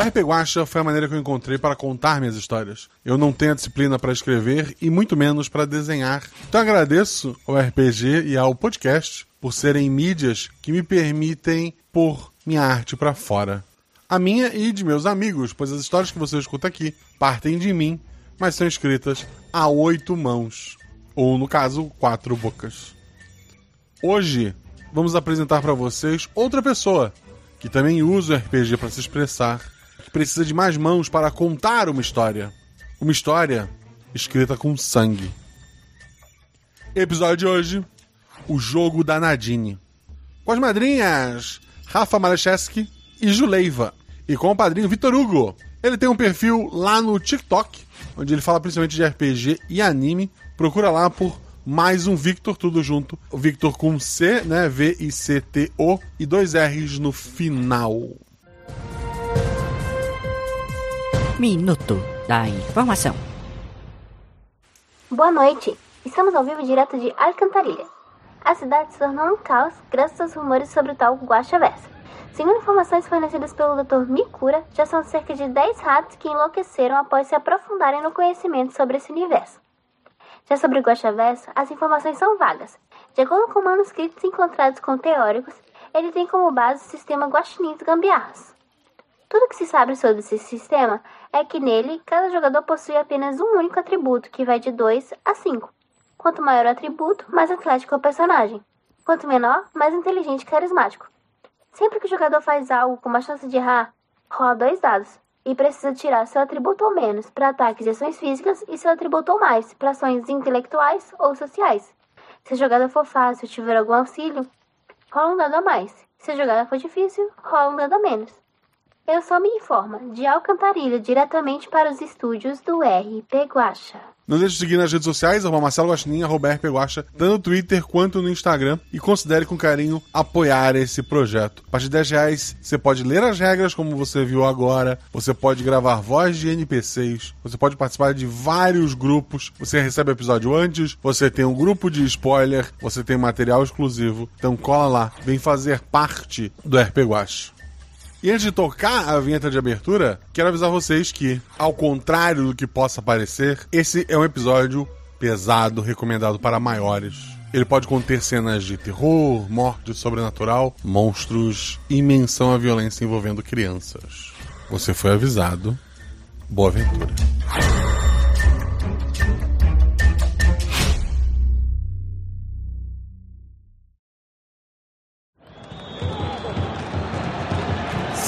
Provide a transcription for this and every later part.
O RP Guacha foi a maneira que eu encontrei para contar minhas histórias. Eu não tenho a disciplina para escrever e muito menos para desenhar. Então agradeço ao RPG e ao podcast por serem mídias que me permitem pôr minha arte para fora. A minha e de meus amigos, pois as histórias que você escuta aqui partem de mim, mas são escritas a oito mãos, ou no caso, quatro bocas. Hoje vamos apresentar para vocês outra pessoa que também usa o RPG para se expressar precisa de mais mãos para contar uma história. Uma história escrita com sangue. Episódio de hoje: O Jogo da Nadine. Com as madrinhas Rafa Malecheski e Juleiva. E com o padrinho Vitor Hugo. Ele tem um perfil lá no TikTok, onde ele fala principalmente de RPG e anime. Procura lá por mais um Victor, tudo junto. O Victor com C, né? V-I-C-T-O e dois R's no final. Minuto da Informação. Boa noite. Estamos ao vivo direto de Alcantarilha. A cidade se tornou um caos graças aos rumores sobre o tal Guaxa Versa. Segundo informações fornecidas pelo Dr. Mikura, já são cerca de 10 ratos que enlouqueceram após se aprofundarem no conhecimento sobre esse universo. Já sobre o Verso, as informações são vagas. De acordo com manuscritos encontrados com teóricos, ele tem como base o sistema Guaxinim dos Gambiarras. Tudo que se sabe sobre esse sistema é que nele cada jogador possui apenas um único atributo, que vai de 2 a 5. Quanto maior o atributo, mais atlético é o personagem. Quanto menor, mais inteligente e carismático. Sempre que o jogador faz algo com uma chance de errar, rola dois dados e precisa tirar seu atributo ou menos para ataques e ações físicas e seu atributo ou mais para ações intelectuais ou sociais. Se a jogada for fácil e tiver algum auxílio, rola um dado a mais. Se a jogada for difícil, rola um dado a menos. Eu sou Me Informa, de Alcantarilha, diretamente para os estúdios do RP Guacha. Não deixe de seguir nas redes sociais, arroba Marcelo Guaxinim, arroba RP Guacha, tanto no Twitter quanto no Instagram. E considere com carinho apoiar esse projeto. A partir de 10 reais, você pode ler as regras, como você viu agora. Você pode gravar voz de NPCs. Você pode participar de vários grupos. Você recebe episódio antes. Você tem um grupo de spoiler. Você tem material exclusivo. Então cola lá. Vem fazer parte do RP Guacha. E antes de tocar a vinheta de abertura, quero avisar vocês que, ao contrário do que possa parecer, esse é um episódio pesado, recomendado para maiores. Ele pode conter cenas de terror, morte sobrenatural, monstros e menção à violência envolvendo crianças. Você foi avisado. Boa aventura.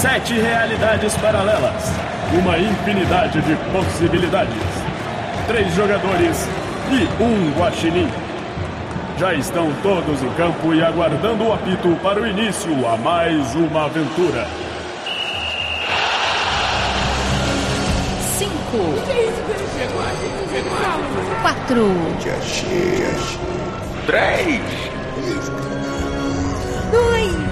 Sete realidades paralelas. Uma infinidade de possibilidades. Três jogadores e um guaxinim. Já estão todos em campo e aguardando o apito para o início a mais uma aventura. Cinco. Quatro. Três. Dois.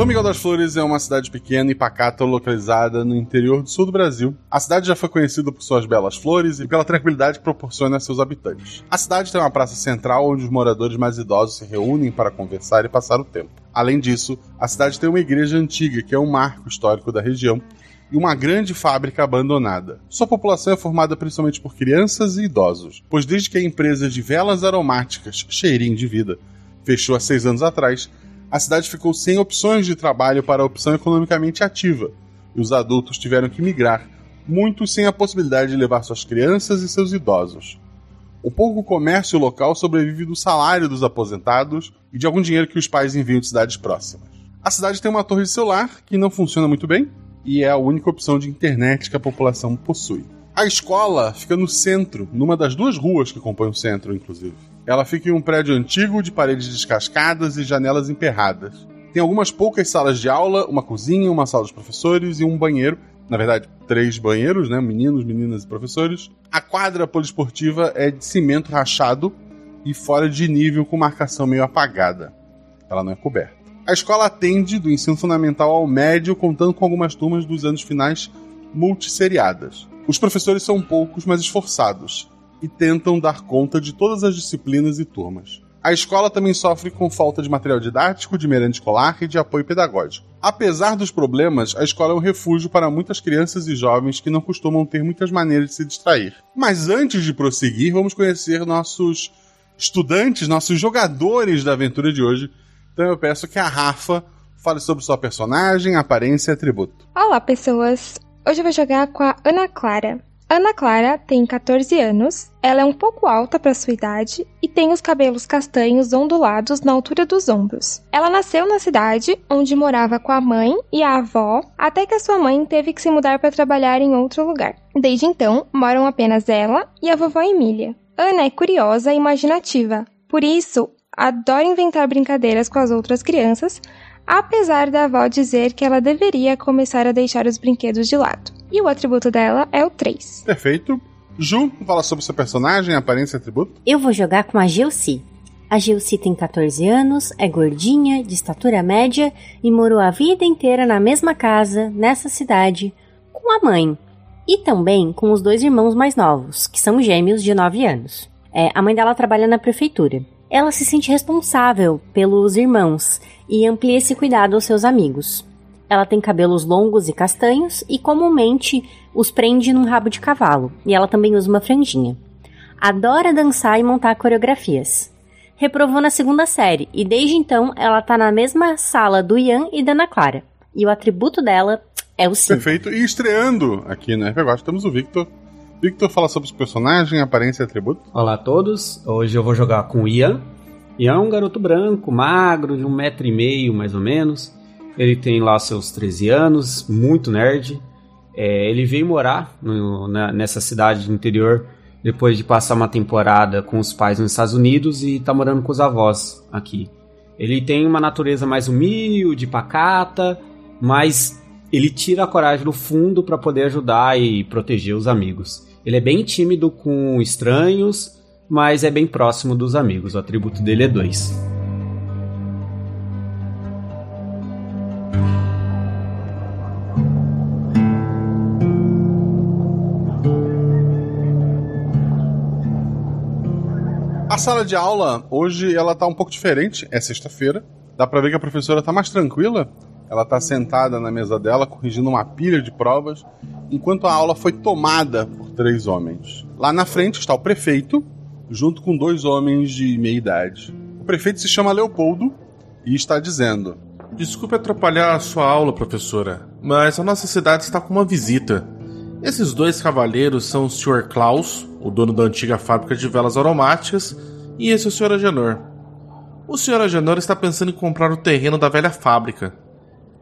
São Miguel das Flores é uma cidade pequena e pacata localizada no interior do sul do Brasil. A cidade já foi conhecida por suas belas flores e pela tranquilidade que proporciona a seus habitantes. A cidade tem uma praça central onde os moradores mais idosos se reúnem para conversar e passar o tempo. Além disso, a cidade tem uma igreja antiga, que é um marco histórico da região, e uma grande fábrica abandonada. Sua população é formada principalmente por crianças e idosos, pois desde que a empresa de velas aromáticas Cheirinho de Vida fechou há seis anos atrás, a cidade ficou sem opções de trabalho para a opção economicamente ativa, e os adultos tiveram que migrar, muitos sem a possibilidade de levar suas crianças e seus idosos. O pouco comércio local sobrevive do salário dos aposentados e de algum dinheiro que os pais enviam de cidades próximas. A cidade tem uma torre celular que não funciona muito bem e é a única opção de internet que a população possui. A escola fica no centro, numa das duas ruas que compõem o centro, inclusive. Ela fica em um prédio antigo de paredes descascadas e janelas emperradas. Tem algumas poucas salas de aula, uma cozinha, uma sala dos professores e um banheiro Na verdade, três banheiros, né? Meninos, meninas e professores. A quadra poliesportiva é de cimento rachado e fora de nível com marcação meio apagada. Ela não é coberta. A escola atende do ensino fundamental ao médio, contando com algumas turmas dos anos finais multisseriadas. Os professores são poucos, mas esforçados, e tentam dar conta de todas as disciplinas e turmas. A escola também sofre com falta de material didático, de merenda escolar e de apoio pedagógico. Apesar dos problemas, a escola é um refúgio para muitas crianças e jovens que não costumam ter muitas maneiras de se distrair. Mas antes de prosseguir, vamos conhecer nossos estudantes, nossos jogadores da aventura de hoje. Então eu peço que a Rafa fale sobre sua personagem, aparência e atributo. Olá, pessoas! Hoje eu vou jogar com a Ana Clara. Ana Clara tem 14 anos, ela é um pouco alta para sua idade e tem os cabelos castanhos ondulados na altura dos ombros. Ela nasceu na cidade, onde morava com a mãe e a avó, até que a sua mãe teve que se mudar para trabalhar em outro lugar. Desde então, moram apenas ela e a vovó Emília. Ana é curiosa e imaginativa, por isso adora inventar brincadeiras com as outras crianças, apesar da avó dizer que ela deveria começar a deixar os brinquedos de lado. E o atributo dela é o 3. Perfeito. Ju, fala sobre seu personagem, aparência e atributo. Eu vou jogar com a Gilci. A Gilci tem 14 anos, é gordinha, de estatura média e morou a vida inteira na mesma casa, nessa cidade, com a mãe. E também com os dois irmãos mais novos, que são gêmeos de 9 anos. É, a mãe dela trabalha na prefeitura. Ela se sente responsável pelos irmãos e amplia esse cuidado aos seus amigos. Ela tem cabelos longos e castanhos e comumente os prende num rabo de cavalo, e ela também usa uma franjinha. Adora dançar e montar coreografias. Reprovou na segunda série e desde então ela tá na mesma sala do Ian e da Ana Clara. E o atributo dela é o 5. Perfeito. E estreando aqui no RPG, temos o Victor. Victor fala sobre os personagens, aparência e atributo. Olá a todos, hoje eu vou jogar com o Ian. Ian é um garoto branco, magro, de um metro e meio mais ou menos. Ele tem lá seus 13 anos, muito nerd. É, ele veio morar no, na, nessa cidade do interior depois de passar uma temporada com os pais nos Estados Unidos e tá morando com os avós aqui. Ele tem uma natureza mais humilde, pacata, mas ele tira a coragem do fundo para poder ajudar e proteger os amigos. Ele é bem tímido com estranhos, mas é bem próximo dos amigos. O atributo dele é 2. Sala de aula, hoje, ela tá um pouco diferente. É sexta-feira. Dá pra ver que a professora tá mais tranquila. Ela tá sentada na mesa dela, corrigindo uma pilha de provas, enquanto a aula foi tomada por três homens. Lá na frente está o prefeito, junto com dois homens de meia idade. O prefeito se chama Leopoldo e está dizendo: Desculpe atrapalhar a sua aula, professora, mas a nossa cidade está com uma visita. Esses dois cavalheiros são o Sr. Klaus, o dono da antiga fábrica de velas aromáticas, e esse é o Sr. Agenor. O Sr. Agenor está pensando em comprar o terreno da velha fábrica.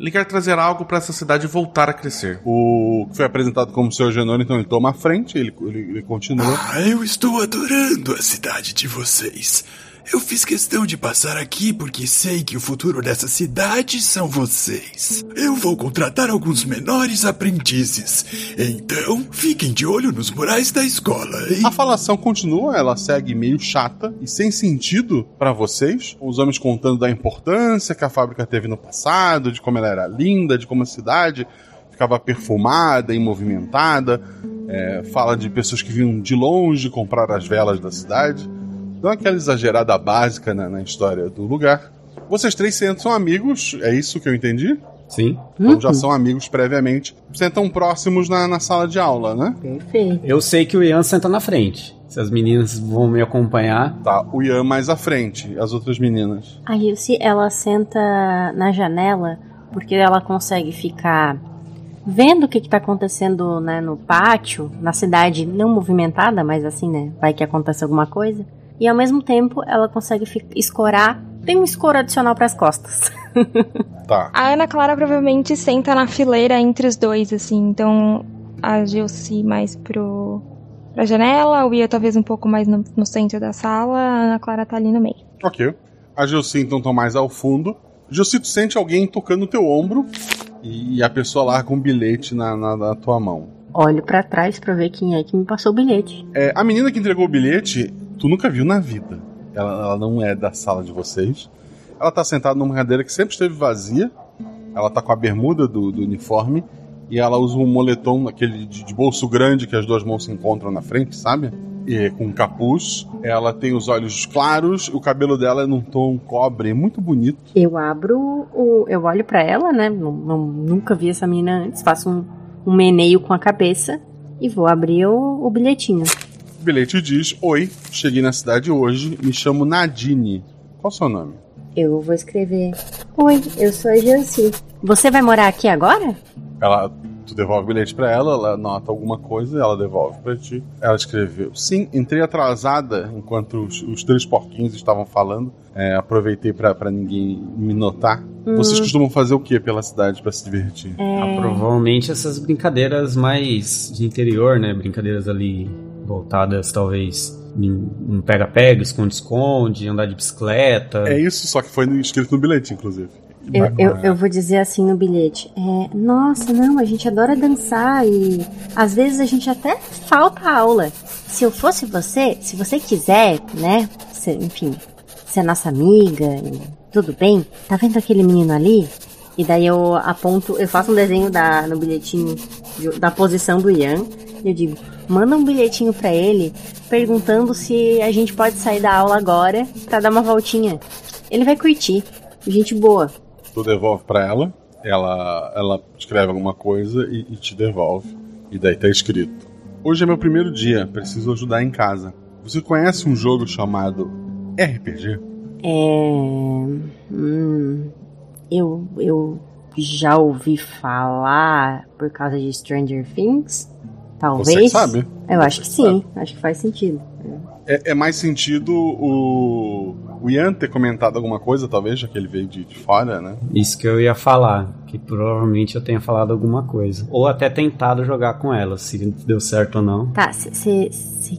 Ele quer trazer algo para essa cidade voltar a crescer. O que foi apresentado como Sr. Agenor, então ele toma a frente, ele, ele, ele continua. Ah, eu estou adorando a cidade de vocês. Eu fiz questão de passar aqui porque sei que o futuro dessa cidade são vocês. Eu vou contratar alguns menores aprendizes. Então, fiquem de olho nos murais da escola? A falação continua, ela segue meio chata e sem sentido para vocês. Os homens contando da importância que a fábrica teve no passado, de como ela era linda, de como a cidade ficava perfumada e movimentada. É, fala de pessoas que vinham de longe comprar as velas da cidade. Dá aquela exagerada básica na, na, história do lugar. Vocês três sentam são amigos, é isso que eu entendi? Sim. Então já são amigos previamente. Sentam próximos na, na sala de aula, né? Perfeito. Eu sei que o Ian senta na frente. Se as meninas vão me acompanhar. Tá, o Ian mais à frente. As outras meninas. A Ilse, ela senta na janela porque ela consegue ficar vendo o que está acontecendo né, no pátio, na cidade não movimentada, mas assim, né? Vai que acontece alguma coisa e ao mesmo tempo ela consegue escorar. Tem um escoro adicional para as costas. tá. A Ana Clara provavelmente senta na fileira entre os dois, assim. Então a Gilce mais pro pra janela, o Ia talvez um pouco mais no, no, centro da sala, a Ana Clara tá ali no meio. Ok. A Gilce então tá mais ao fundo. Gilce, tu sente alguém tocando no teu ombro e a pessoa larga um bilhete na, na, na tua mão. Olho pra trás pra ver quem é que me passou o bilhete. É, a menina que entregou o bilhete, tu nunca viu na vida. Ela, ela não é da sala de vocês. Ela tá sentada numa cadeira que sempre esteve vazia. Ela tá com a bermuda do, do uniforme. E ela usa um moletom, aquele de, de bolso grande que as duas mãos se encontram na frente, sabe? E com um capuz. Ela tem os olhos claros, o cabelo dela é num tom cobre, muito bonito. Eu abro o. Eu olho pra ela, né? Não, não- nunca vi essa menina antes. Faço um, um meneio com a cabeça e vou abrir o, o bilhetinho. O bilhete diz: Oi, cheguei na cidade hoje, me chamo Nadine. Qual o seu nome? Eu vou escrever. Oi, eu sou a Jancy. Você vai morar aqui agora? Ela, tu devolve o bilhete pra ela, ela nota alguma coisa, ela devolve pra ti. Ela escreveu: Sim, entrei atrasada enquanto os, os três porquinhos estavam falando. É, aproveitei pra pra ninguém me notar. Hum. Vocês costumam fazer o que pela cidade pra se divertir? Ah, provavelmente essas brincadeiras mais de interior, né? Brincadeiras ali voltadas talvez em um pega-pega, esconde-esconde, andar de bicicleta. É isso, só que foi no- escrito no bilhete, inclusive. Eu, eu, eu vou dizer assim no bilhete. É, Nossa, não, a gente adora dançar e às vezes a gente até falta aula. Se eu fosse você, se você quiser, né? se- enfim, ser nossa amiga, e tudo bem? Tá vendo aquele menino ali? E daí eu aponto, eu faço um desenho da, no bilhetinho da posição do Ian. E eu digo, manda um bilhetinho pra ele perguntando se a gente pode sair da aula agora pra dar uma voltinha. Ele vai curtir. Gente boa. Tu devolve pra ela, ela, ela escreve alguma coisa e, e te devolve. E daí tá escrito: Hoje é meu primeiro dia, preciso ajudar em casa. Você conhece um jogo chamado RPG? É. Hum, eu, eu já ouvi falar por causa de Stranger Things? Talvez. Você que sabe. Eu acho que sim, acho que faz sentido. É, é mais sentido o, o Ian ter comentado alguma coisa, talvez, já que ele veio de, de fora, né? Isso que eu ia falar, que provavelmente eu tenha falado alguma coisa. Ou até tentado jogar com ela, se deu certo ou não. Tá, você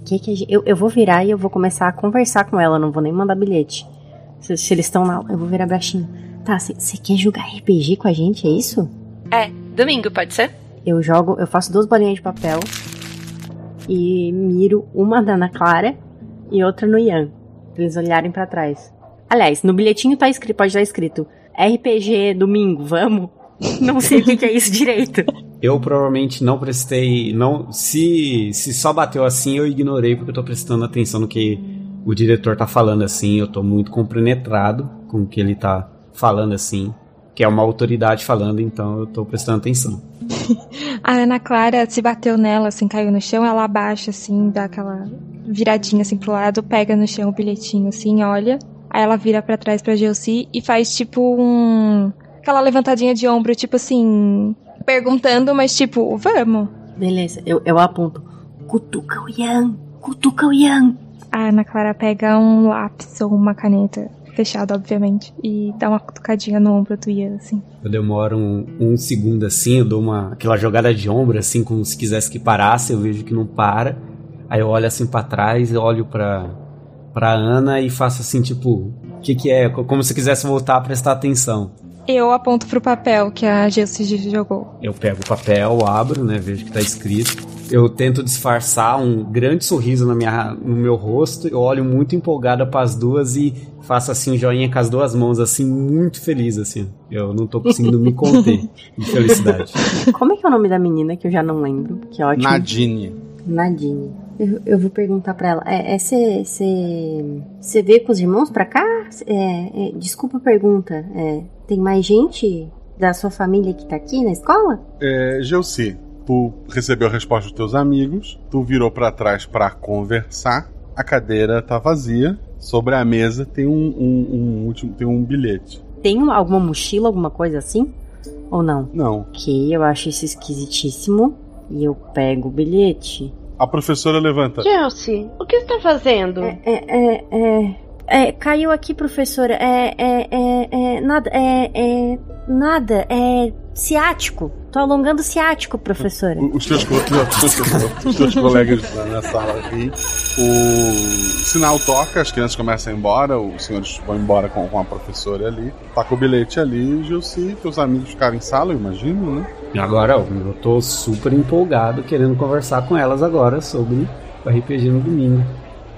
quer que a gente. Eu, eu vou virar e eu vou começar a conversar com ela, não vou nem mandar bilhete. Se, se eles estão lá, eu vou virar baixinho. Tá, você quer jogar RPG com a gente, é isso? É, domingo, pode ser? Eu jogo, eu faço duas bolinhas de papel e miro uma na Ana Clara e outra no Ian, pra eles olharem pra trás. Aliás, no bilhetinho tá escrito, pode estar escrito RPG domingo, vamos? Não sei o que, que é isso direito. Eu provavelmente não prestei. não Se, se só bateu assim, eu ignorei, porque eu tô prestando atenção no que o diretor tá falando assim. Eu tô muito compenetrado com o que ele tá falando assim. Que é uma autoridade falando, então eu tô prestando atenção. A Ana Clara se bateu nela, assim, caiu no chão, ela abaixa, assim, dá aquela viradinha, assim, pro lado, pega no chão o bilhetinho, assim, olha. Aí ela vira pra trás pra Gelsi e faz, tipo, um... Aquela levantadinha de ombro, tipo assim... Perguntando, mas tipo, vamos. Beleza, eu, eu aponto. Cutuca o Ian, cutuca o Ian. A Ana Clara pega um lápis ou uma caneta, fechada, obviamente, e dá uma cutucadinha no ombro do Ian, assim. Eu demoro um, um segundo assim, eu dou uma, aquela jogada de ombro, assim, como se quisesse que parasse, eu vejo que não para. Aí eu olho assim pra trás, eu olho pra, pra Ana e faço assim, tipo, o que que é? Como se quisesse voltar a prestar atenção. Eu aponto pro papel que a Gelsi jogou. Eu pego o papel, abro, né, vejo que tá escrito. Eu tento disfarçar um grande sorriso na minha, no meu rosto, eu olho muito empolgada para as duas e faço assim um joinha com as duas mãos, assim, muito feliz, assim. Eu não tô conseguindo me conter de felicidade. Como é que é o nome da menina que eu já não lembro? Que ótimo. Nadine. Nadine. Eu, eu vou perguntar pra ela. É, você veio com os irmãos pra cá? É, é, desculpa a pergunta. É, tem mais gente da sua família que tá aqui na escola? É, Gelsi, tu recebeu a resposta dos teus amigos, tu virou pra trás pra conversar, a cadeira tá vazia, sobre a mesa tem um, um, um último, tem um bilhete. Tem uma- alguma mochila, alguma coisa assim? Ou não? Não. Ok, eu acho isso esquisitíssimo. E eu pego o bilhete. A professora levanta. Chelsea, o que você tá fazendo? É, é, é, é, caiu aqui, professora. É, é, é, é, nada, é, é, nada. É, Ciático. Tô alongando o ciático, professora. Os teus, co- os teus colegas na, na sala aqui. O sinal toca, as crianças começam a ir embora, os senhores vão embora com, com a professora ali. Tá com o bilhete ali, Gilci, teus amigos ficaram em sala, eu imagino, né? E agora eu eu tô super empolgado querendo conversar com elas agora sobre o RPG no domingo.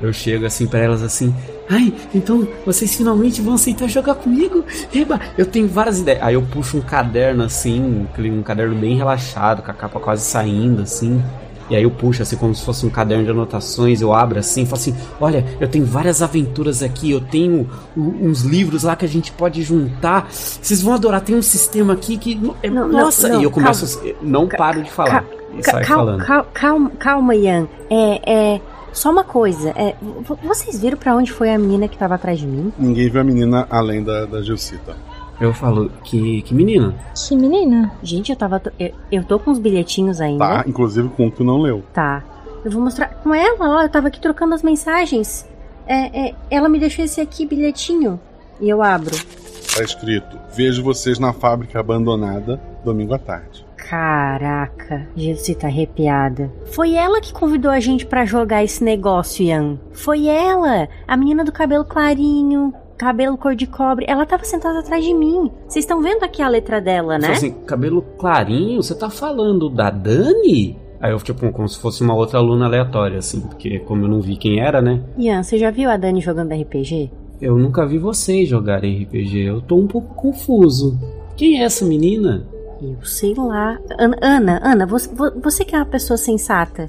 Eu chego assim pra elas assim, ai, então vocês finalmente vão aceitar jogar comigo? Eba, eu tenho várias ideias. Aí eu puxo um caderno assim, um caderno bem relaxado, com a capa quase saindo assim. E aí eu puxo assim como se fosse um caderno de anotações, eu abro assim, e falo assim, olha, eu tenho várias aventuras aqui, eu tenho uns livros lá que a gente pode juntar. Vocês vão adorar, tem um sistema aqui que. é- Não, não, nossa! não, e eu começo calma. a, não paro de falar. E Ca- sai cal- falando. cal- calma, calma, Ian. É, é. Só uma coisa. É, vo- vocês viram pra onde foi a menina que tava atrás de mim? Ninguém viu a menina além da, da Gilcita. Eu falo, que, que menina? Que menina? Gente, eu tava. Eu, eu tô com os bilhetinhos ainda. Tá, inclusive com o que tu não leu. Tá. Eu vou mostrar com ela, ó. Eu tava aqui trocando as mensagens. É, é, ela me deixou esse aqui bilhetinho. E eu abro. Tá escrito: Vejo vocês na fábrica abandonada domingo à tarde. Caraca, Gilce tá arrepiada. Foi ela que convidou a gente pra jogar esse negócio, Ian. Foi ela, a menina do cabelo clarinho, cabelo cor de cobre. Ela tava sentada atrás de mim. Vocês estão vendo aqui a letra dela, né? Fala assim, cabelo clarinho, você tá falando da Dani? Aí eu, tipo, como se fosse uma outra aluna aleatória, assim, porque como eu não vi quem era, né? Ian, você já viu a Dani jogando RPG? Eu nunca vi vocês jogarem RPG, eu tô um pouco confuso. Quem é essa menina? Eu sei lá. Ana, Ana, Ana, você, vo- você que é uma pessoa sensata.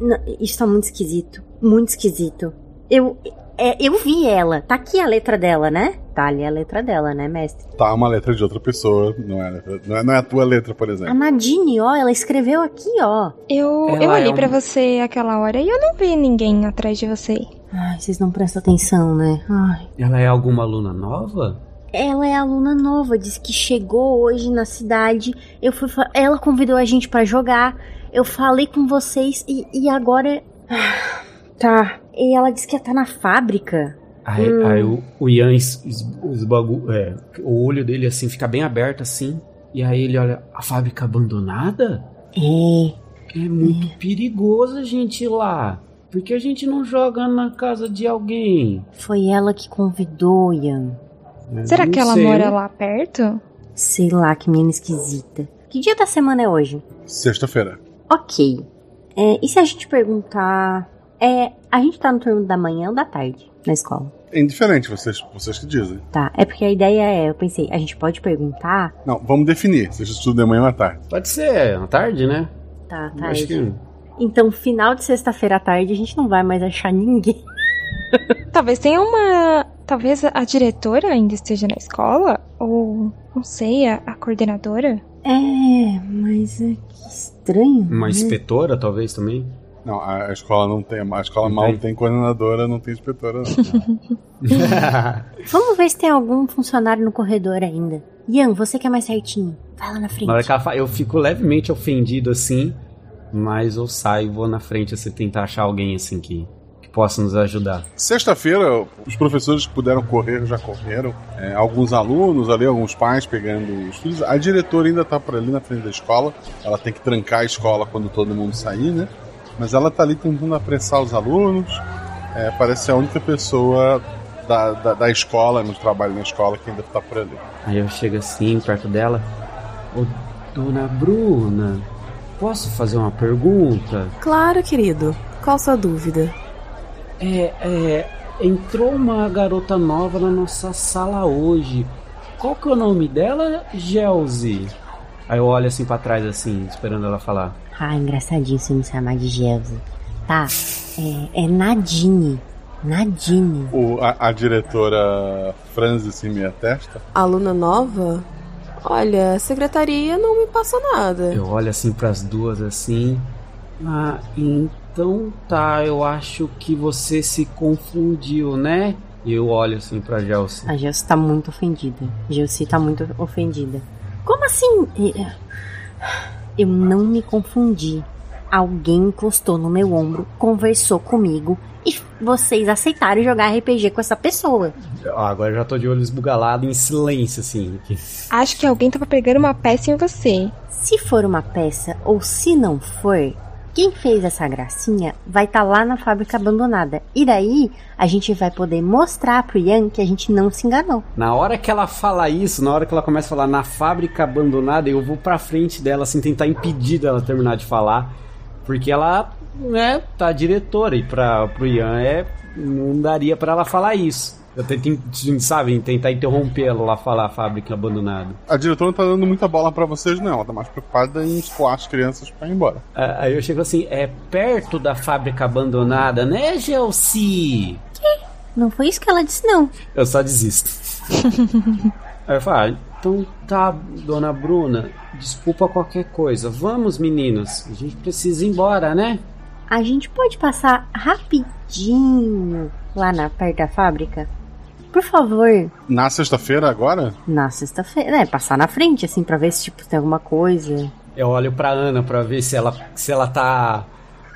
N- Isso tá muito esquisito. Muito esquisito. Eu. é, eu vi ela. Tá aqui a letra dela, né? Tá ali a letra dela, né, mestre? Tá uma letra de outra pessoa, não é, a letra- não é, não é a tua letra, por A exemplo. Nadine, ó, ela escreveu aqui, ó. Eu, Ela eu olhei é um- pra você aquela hora e eu não vi ninguém atrás de você. Ai, vocês não prestam atenção, né? Ai. Ela é alguma aluna nova? Ela é aluna nova, disse que chegou hoje na cidade. Eu fui, ela convidou a gente pra jogar. Eu falei com vocês e, e agora. Ah, Tá. E ela disse que ia estar na fábrica. Aí, Hum. aí o, o Ian es, es, esbagu- é, o olho dele assim fica bem aberto assim. E aí ele olha, a fábrica abandonada? É. É muito perigoso a gente ir lá. Por que a gente não joga na casa de alguém? Foi ela que convidou, Ian. Eu Será que ela sei. mora lá perto? Sei lá, que menina esquisita. Que dia da semana é hoje? Sexta-feira. Ok. É, e se a gente perguntar. É, a gente tá no turno da manhã ou da tarde na escola? É indiferente, vocês, vocês que dizem. Tá, é porque a ideia é, eu pensei, a gente pode perguntar. Não, vamos definir. Seja estudo de manhã ou à tarde. Pode ser, à tarde, né? Tá, Acho tarde. que. Então, final de sexta-feira à tarde, a gente não vai mais achar ninguém. Talvez tenha uma. Talvez a diretora ainda esteja na escola? Ou, não sei, a, a coordenadora? É, mas é que estranho. Uma né? inspetora, talvez também. Não, a, escola não tem. A escola Não mal tem? tem coordenadora, não tem inspetora, não. Vamos ver se tem algum funcionário no corredor ainda. Ian, você que é mais certinho. Vai lá na frente. Na hora que ela fala, eu fico levemente ofendido assim, mas eu saio e vou na frente assim, tentar achar alguém assim que possa nos ajudar. Sexta-feira, os professores que puderam correr já correram. É, alguns alunos ali, alguns pais pegando os filhos. A diretora ainda tá por ali na frente da escola. Ela tem que trancar a escola quando todo mundo sair, né? Mas ela tá ali tentando apressar os alunos. É, parece ser a única pessoa da, da, da escola, no trabalho na escola, que ainda tá por ali. Aí eu chego assim, perto dela. Ô, dona Bruna, posso fazer uma pergunta? Claro, querido. Qual sua dúvida? É, é, entrou uma garota nova na nossa sala hoje. Qual que é o nome dela, Gelzi? Aí eu olho assim pra trás, assim, esperando ela falar. Ah, engraçadinho você me chamar de Gelsi. Tá, é, é Nadine. Nadine. O, a, a diretora franze assim minha testa. Aluna nova? Olha, a secretaria não me passa nada. Eu olho assim pras duas assim. Ah, então tá, eu acho que você se confundiu, né? E eu olho assim pra Gelsi. A Gelsi tá muito ofendida. Gelsi tá muito ofendida. Como assim? Eu não me confundi. Alguém encostou no meu ombro, conversou comigo e vocês aceitaram jogar RPG com essa pessoa. Ó, agora eu já tô de olho esbugalado em silêncio, assim. Acho que alguém tava pegando uma peça em você. Se for uma peça ou se não for, quem fez essa gracinha vai estar lá na fábrica abandonada. E daí a gente vai poder mostrar pro Ian que a gente não se enganou. Na hora que ela fala isso, na hora que ela começa a falar na fábrica abandonada, eu vou pra frente dela, assim, tentar impedir dela terminar de falar. Porque ela, né, tá diretora e pra, pro Ian é. Não daria para ela falar isso. Eu tento, sabe, tentar interrompê-la lá falar a fábrica abandonada. A diretora não tá dando muita bola para vocês, não. Ela tá mais preocupada em escoar as crianças pra ir embora. Aí eu chego assim, é perto da fábrica abandonada, né, Gelsi? Não foi isso que ela disse, não. Eu só desisto. Aí eu falo, ah, então tá, dona Bruna, desculpa qualquer coisa. Vamos, meninos, a gente precisa ir embora, né? A gente pode passar rapidinho lá na perto da fábrica? Por favor. Na sexta-feira agora? Na sexta-feira, é, passar na frente assim para ver se tipo tem alguma coisa. Eu olho pra Ana pra ver se ela se ela tá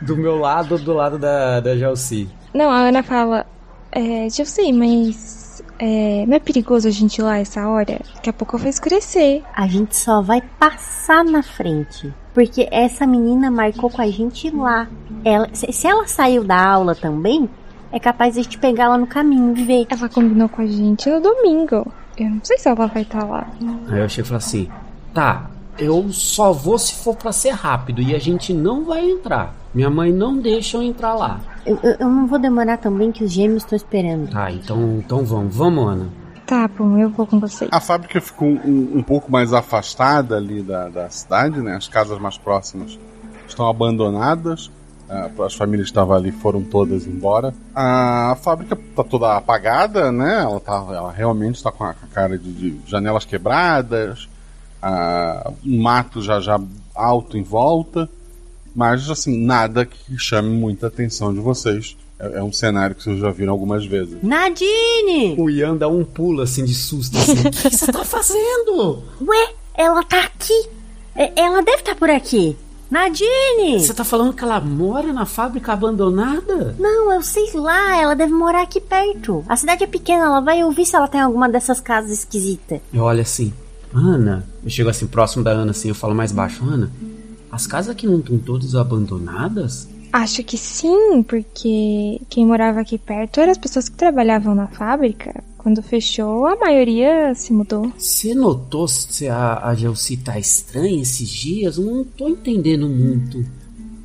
do meu lado ou do lado da da Jalci. Não, a Ana fala, é, Jalci, mas é, não é perigoso a gente ir lá essa hora? Daqui a pouco vai escurecer. A gente só vai passar na frente. Porque essa menina marcou com a gente lá. Ela, se ela saiu da aula também, é capaz de a gente pegar ela no caminho e ver. Ela combinou com a gente no domingo. Eu não sei se ela vai estar tá lá. Aí eu chego e falo assim: tá, eu só vou se for para ser rápido e a gente não vai entrar. Minha mãe não deixa eu entrar lá. Eu, eu, eu não vou demorar também que os gêmeos estão esperando. Tá, então, então vamos, vamos, Ana. Tá bom, eu vou com você. A fábrica ficou um, um pouco mais afastada ali da, da cidade, né? As casas mais próximas estão abandonadas. Uh, as famílias que estavam ali foram todas embora. A fábrica está toda apagada, né? Ela, tá, ela realmente está com a cara de, de janelas quebradas, uh, um mato já já alto em volta, mas assim nada que chame muita atenção de vocês. É, é, um cenário que vocês já viram algumas vezes. Nadine! O Ian dá um pulo assim de susto. Assim. o que você tá fazendo? Ué, ela tá aqui. É, ela deve estar tá por aqui. Nadine! Você tá falando que ela mora na fábrica abandonada? Não, eu sei lá, ela deve morar aqui perto. A cidade é pequena, ela vai ouvir se ela tem alguma dessas casas esquisitas. Eu olho assim, Ana, eu chego assim próximo da Ana assim, eu falo mais baixo, Ana, as casas aqui não estão todas abandonadas? Acho que sim, porque quem morava aqui perto eram as pessoas que trabalhavam na fábrica. Quando fechou, a maioria se mudou. Você notou se a, a Gelsi tá estranha esses dias? Não tô entendendo muito.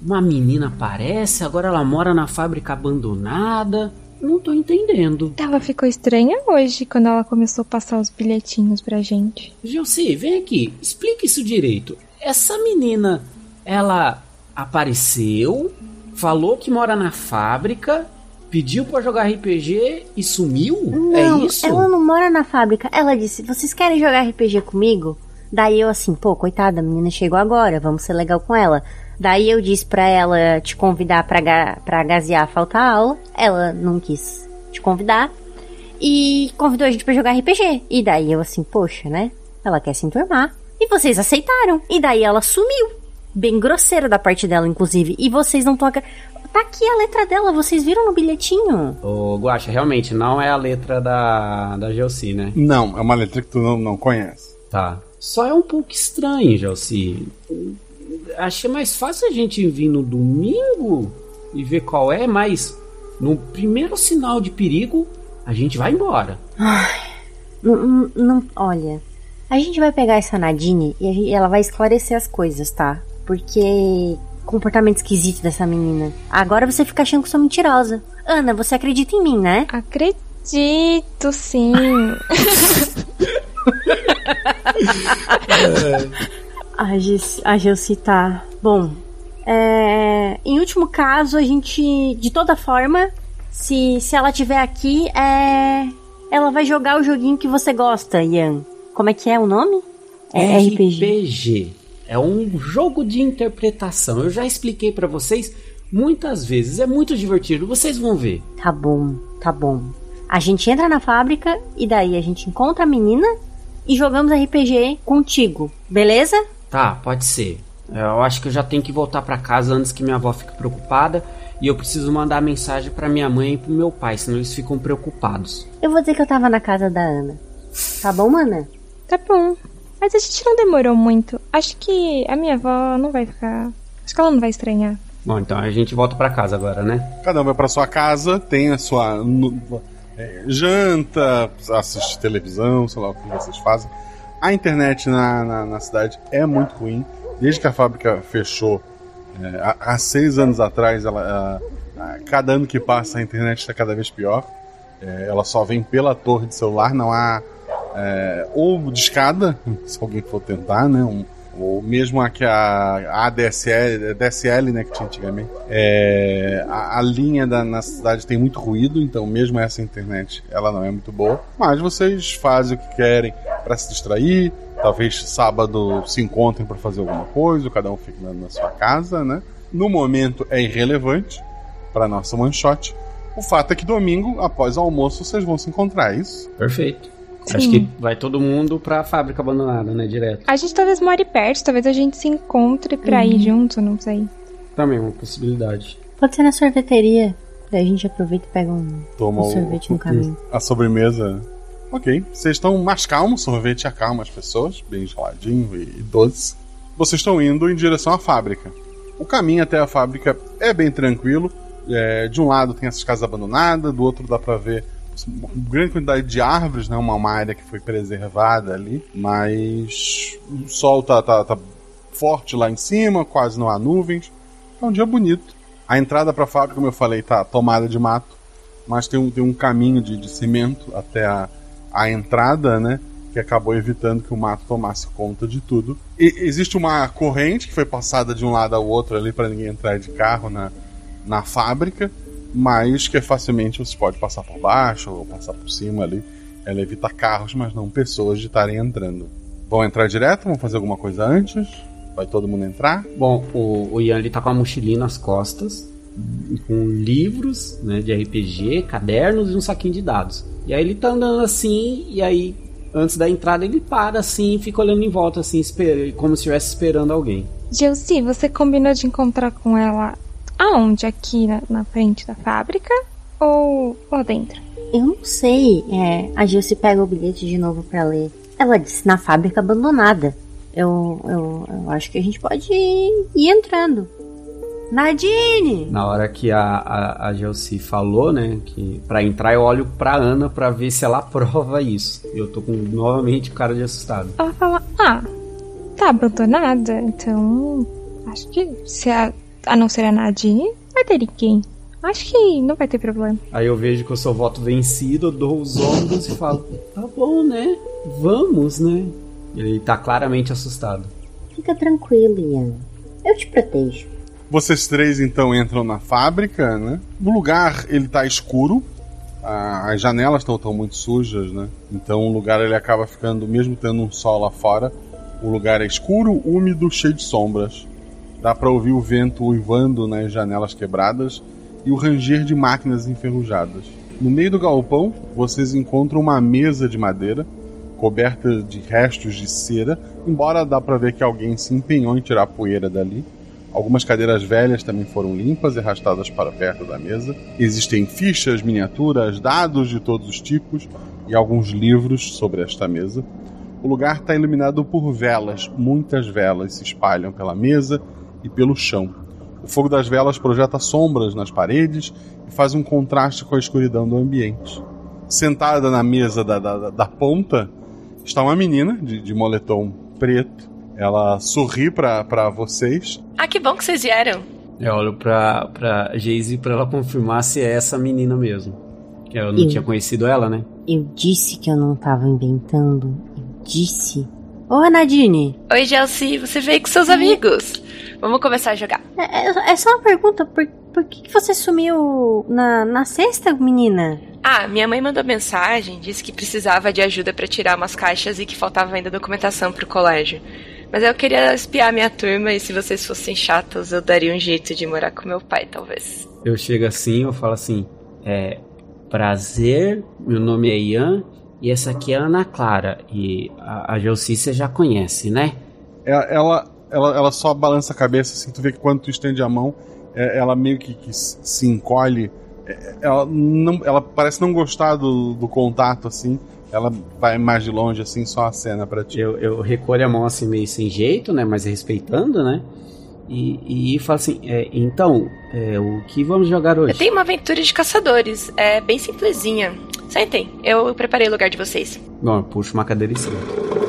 Uma menina aparece, agora ela mora na fábrica abandonada. Não tô entendendo. Ela ficou estranha hoje, quando ela começou a passar os bilhetinhos pra gente. Gelsi, vem aqui, explica isso direito. Essa menina, ela apareceu, falou que mora na fábrica, pediu para jogar RPG e sumiu? É não, é isso? Ela não mora na fábrica. Ela disse: "Vocês querem jogar RPG comigo?" Daí eu assim, pô, coitada, a menina chegou agora, vamos ser legal com ela. Daí eu disse pra ela te convidar pra, ga pra gasear falta aula. Ela não quis te convidar. E convidou a gente para jogar RPG. E daí eu assim, poxa, né? Ela quer se enturmar. E vocês aceitaram. E daí ela sumiu bem grosseira da parte dela, inclusive. E vocês não tocam. Tá aqui a letra dela, vocês viram no bilhetinho? Ô, Guacha, realmente, não é a letra da, da Gelsi, né? Não, é uma letra que tu não, não conhece. Tá. Só é um pouco estranho, Gelsi. Achei mais fácil a gente vir no domingo e ver qual é, mas no primeiro sinal de perigo, a gente vai embora. Ai, não, não, olha, a gente vai pegar essa Nadine e ela vai esclarecer as coisas, tá? Porque comportamento esquisito dessa menina. Agora você fica achando que sou mentirosa. Ana, você acredita em mim, né? Acredito, sim. a, Gis, a Gelsi tá. Bom, é, em último caso, a gente, de toda forma, se, se ela tiver aqui, é, ela vai jogar o joguinho que você gosta, Ian. Como é que é o nome? É RPG. RPG. É um jogo de interpretação. Eu já expliquei para vocês muitas vezes. É muito divertido. Vocês vão ver. Tá bom, tá bom. A gente entra na fábrica e daí a gente encontra a menina e jogamos RPG contigo, beleza? Tá, pode ser. É, Eu acho que eu já tenho que voltar pra casa antes que minha avó fique preocupada. E eu preciso mandar mensagem pra minha mãe e pro meu pai, senão eles ficam preocupados. Eu vou dizer que eu tava na casa da Ana. Tá bom, mana? Tá bom. Mas a gente não demorou muito. Acho que a minha avó não vai ficar. Acho que ela não vai estranhar. Bom, então a gente volta pra casa agora, né? Cada um vai pra sua casa, tem a sua é, janta, assiste televisão, sei lá o que vocês fazem. A internet na, na, na cidade é muito ruim. Desde que a fábrica fechou é, há, há seis anos atrás, ela, a- a- cada ano que passa a internet está cada vez pior. É, ela só vem pela torre de celular, não há é, ou de escada, se alguém for tentar, né? um- ou mesmo a que a ADSL, DSL, né, que tinha antigamente. É, a, a linha da, na cidade tem muito ruído, então mesmo essa internet ela não é muito boa. Mas vocês fazem o que querem para se distrair. Talvez sábado se encontrem para fazer alguma coisa, cada um fique na, na sua casa, né? No momento é irrelevante para nossa shot. O fato é que domingo, após o almoço, vocês vão se encontrar, é isso? Perfeito. Sim. Acho que vai todo mundo pra fábrica abandonada, né? Direto. A gente talvez more perto, talvez a gente se encontre pra ir junto, não sei. Também é uma possibilidade. Pode ser na sorveteria. Daí a gente aproveita e pega um, Toma um o- sorvete no caminho. A sobremesa. Ok. Vocês estão mais calmos, sorvete acalma as pessoas, bem geladinho e e doce. Vocês estão indo em direção à fábrica. O caminho até a fábrica é bem tranquilo. É, de um lado tem essas casas abandonadas, do outro dá pra ver grande quantidade de árvores, né? Uma, uma área que foi preservada ali. Mas o sol tá, tá, tá forte lá em cima, quase não há nuvens. É um dia bonito. A entrada pra fábrica, como eu falei, tá tomada de mato mas tem um, tem um caminho de, de cimento até a, a entrada, né? Que acabou evitando que o mato tomasse conta de tudo. E existe uma corrente que foi passada de um lado ao outro ali para ninguém entrar de carro na, na fábrica, mas que facilmente você pode passar por baixo ou passar por cima ali. Ela evita carros, mas não pessoas de estarem entrando. Vão entrar direto? Vão fazer alguma coisa antes? Vai todo mundo entrar? Bom, o, o Ian ele tá com a mochilinha nas costas, com livros né, de RPG, cadernos e um saquinho de dados. E aí ele tá andando assim, e aí antes da entrada ele para assim e fica olhando em volta, assim, como se estivesse esperando alguém. Gelsi, você combinou de encontrar com ela aonde? Aqui na, na frente da fábrica? Ou lá dentro? Eu não sei. É, a Gilce pega o bilhete de novo pra ler. Ela disse na fábrica abandonada. Eu, eu, eu acho que a gente pode ir, ir entrando. Nadine! Na hora que a, a, a Gelsi falou, né, que pra entrar eu olho pra Ana pra ver se ela aprova isso. Eu tô com novamente cara de assustado. Ela fala: Ah, tá abandonada, então. Acho que se a, a não ser a Nadine, vai ter ninguém. Acho que não vai ter problema. Aí eu vejo que eu sou voto vencido, eu dou os ombros e falo: Tá bom, né? Vamos, né? Ele tá claramente assustado. Fica tranquilo, Ian. Eu te protejo. Vocês três então entram na fábrica, né? O lugar ele tá escuro, a- as janelas estão muito sujas, né? Então o lugar ele acaba ficando, mesmo tendo um sol lá fora, o lugar é escuro, úmido, cheio de sombras. Dá pra ouvir o vento uivando nas janelas quebradas e o ranger de máquinas enferrujadas. No meio do galpão, vocês encontram uma mesa de madeira coberta de restos de cera, embora dá pra ver que alguém se empenhou em tirar a poeira dali. Algumas cadeiras velhas também foram limpas e arrastadas para perto da mesa. Existem fichas, miniaturas, dados de todos os tipos e alguns livros sobre esta mesa. O lugar está iluminado por velas, muitas velas se espalham pela mesa e pelo chão. O fogo das velas projeta sombras nas paredes e faz um contraste com a escuridão do ambiente. Sentada na mesa da, da, da- ponta está uma menina de, de moletom preto. Ela sorri para vocês Ah, que bom que vocês vieram. Eu olho pra, pra Jayce pra ela confirmar se é essa menina mesmo. Que eu não Eu- tinha conhecido ela, né? Eu disse que eu não tava inventando. Eu disse. Ô, Nadine! Oi, Gelsi, você veio com seus amigos. Vamos começar a jogar. É, é- é só uma pergunta. Por, por que, que você sumiu na, na sexta, menina? Ah, minha mãe mandou mensagem, disse que precisava de ajuda pra tirar umas caixas e que faltava ainda documentação pro colégio. Mas eu queria espiar minha turma e se vocês fossem chatos, eu daria um jeito de morar com meu pai, talvez. Eu chego assim, eu falo assim: é. Prazer, meu nome é Ian e essa aqui é a Ana Clara. E a, a você já conhece, né? É- ela ela, ela só balança a cabeça, assim, tu vê que quando tu estende a mão, é, ela meio que, que se encolhe. É, ela, não, ela parece não gostar do, do contato, assim. Ela vai mais de longe, assim, só a cena pra ti. Eu, eu recolho a mão assim meio sem jeito, né? Mas respeitando, né? E, e falo assim, é, então, é, o que vamos jogar hoje? Eu tenho uma aventura de caçadores. É bem simplesinha. Sentem, eu preparei o lugar de vocês. Bom, eu puxo uma cadeira e sento.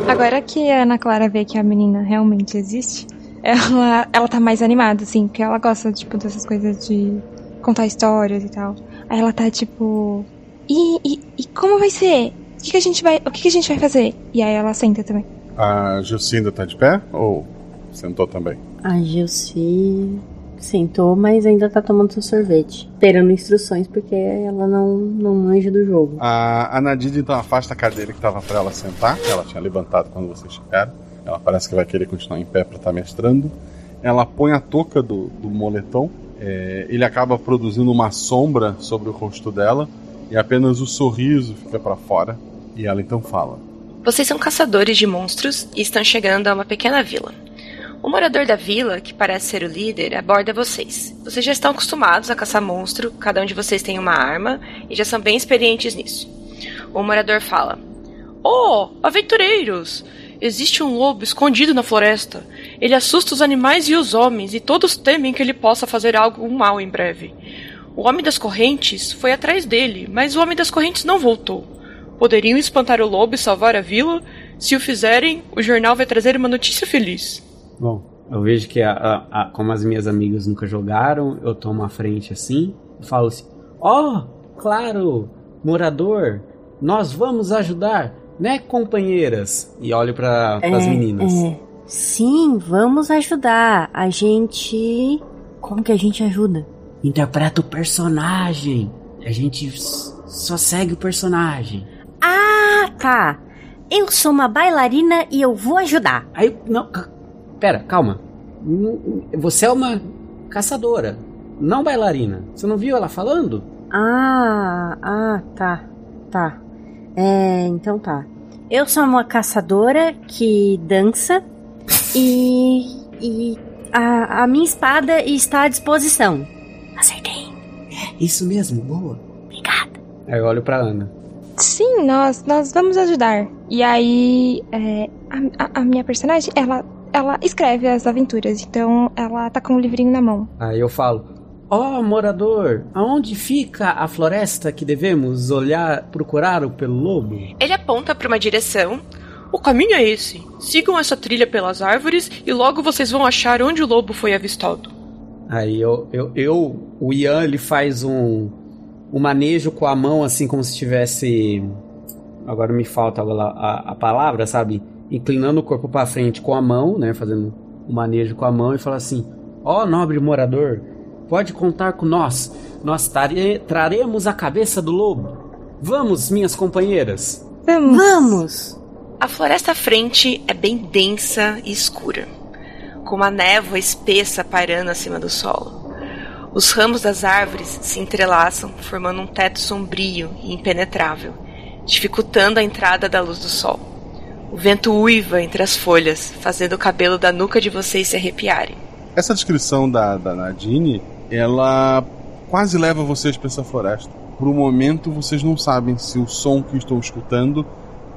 Agora que a Ana Clara vê que a menina realmente existe, ela, ela tá mais animada, assim, porque ela gosta, tipo, dessas coisas de contar histórias e tal. Aí ela tá tipo. E, e, e como vai ser? O que, que a gente vai. O que, que a gente vai fazer? E aí ela senta também. A Gilcinda tá de pé? Ou sentou também? A Gilci sentou, mas ainda tá tomando seu sorvete. Esperando instruções, porque ela não, não manja do jogo. A, a Nadine então afasta a cadeira que tava pra ela sentar, que ela tinha levantado quando vocês chegaram. Ela parece que vai querer continuar em pé pra estar mestrando. Ela põe a touca do, do moletom. É, ele acaba produzindo uma sombra sobre o rosto dela. E apenas o sorriso fica para fora. E ela então fala: Vocês são caçadores de monstros e estão chegando a uma pequena vila. O morador da vila, que parece ser o líder, aborda vocês. Vocês já estão acostumados a caçar monstro, cada um de vocês tem uma arma e já são bem experientes nisso. O morador fala: Oh, aventureiros! Existe um lobo escondido na floresta. Ele assusta os animais e os homens, e todos temem que ele possa fazer algo mal em breve. O Homem das Correntes foi atrás dele, mas o Homem das Correntes não voltou. Poderiam espantar o lobo e salvar a vila? Se o fizerem, o jornal vai trazer uma notícia feliz. Bom, eu vejo que a, a, a, como as minhas amigas nunca jogaram, eu tomo a frente assim e falo assim: Ó, oh, claro, morador, nós vamos ajudar, né, companheiras? E olho para É, as meninas. é. Sim, vamos ajudar. A gente. Como que a gente ajuda? Interpreta o personagem. A gente só segue o personagem. Ah, tá. Eu sou uma bailarina e eu vou ajudar. Aí, não, pera, calma. Você é uma caçadora, não bailarina. Você não viu ela falando? Ah, ah, tá. Tá. É, então tá. Eu sou uma caçadora que dança e. e. A, a minha espada está à disposição. Acertei. Isso mesmo, boa. Obrigada. Aí eu olho pra Ana. Sim, nós, nós vamos ajudar. E aí, é, a, a- a minha personagem, ela, ela escreve as aventuras, então ela tá com o livrinho na mão. Aí eu falo: Ó morador, aonde fica a floresta que devemos olhar, procurar pelo lobo? Ele aponta para uma direção. O caminho é esse. Sigam essa trilha pelas árvores e logo vocês vão achar onde o lobo foi avistado. Aí eu, eu, eu o Ian ele faz um, um manejo com a mão assim como se tivesse agora me falta agora a, a palavra, sabe? Inclinando o corpo pra frente com a mão, né, fazendo o manejo com a mão e fala assim: "Ó nobre morador, pode contar com nós. Nós tare- traremos a cabeça do lobo. Vamos, minhas companheiras." Vamos. Vamos. A floresta à frente é bem densa e escura, com uma névoa espessa pairando acima do solo. Os ramos das árvores se entrelaçam, formando um teto sombrio e impenetrável, dificultando a entrada da luz do sol. O vento uiva entre as folhas, fazendo o cabelo da nuca de vocês se arrepiarem. Essa descrição da, da Nadine, ela quase leva vocês para essa floresta. Por um momento, vocês não sabem se o som que estão escutando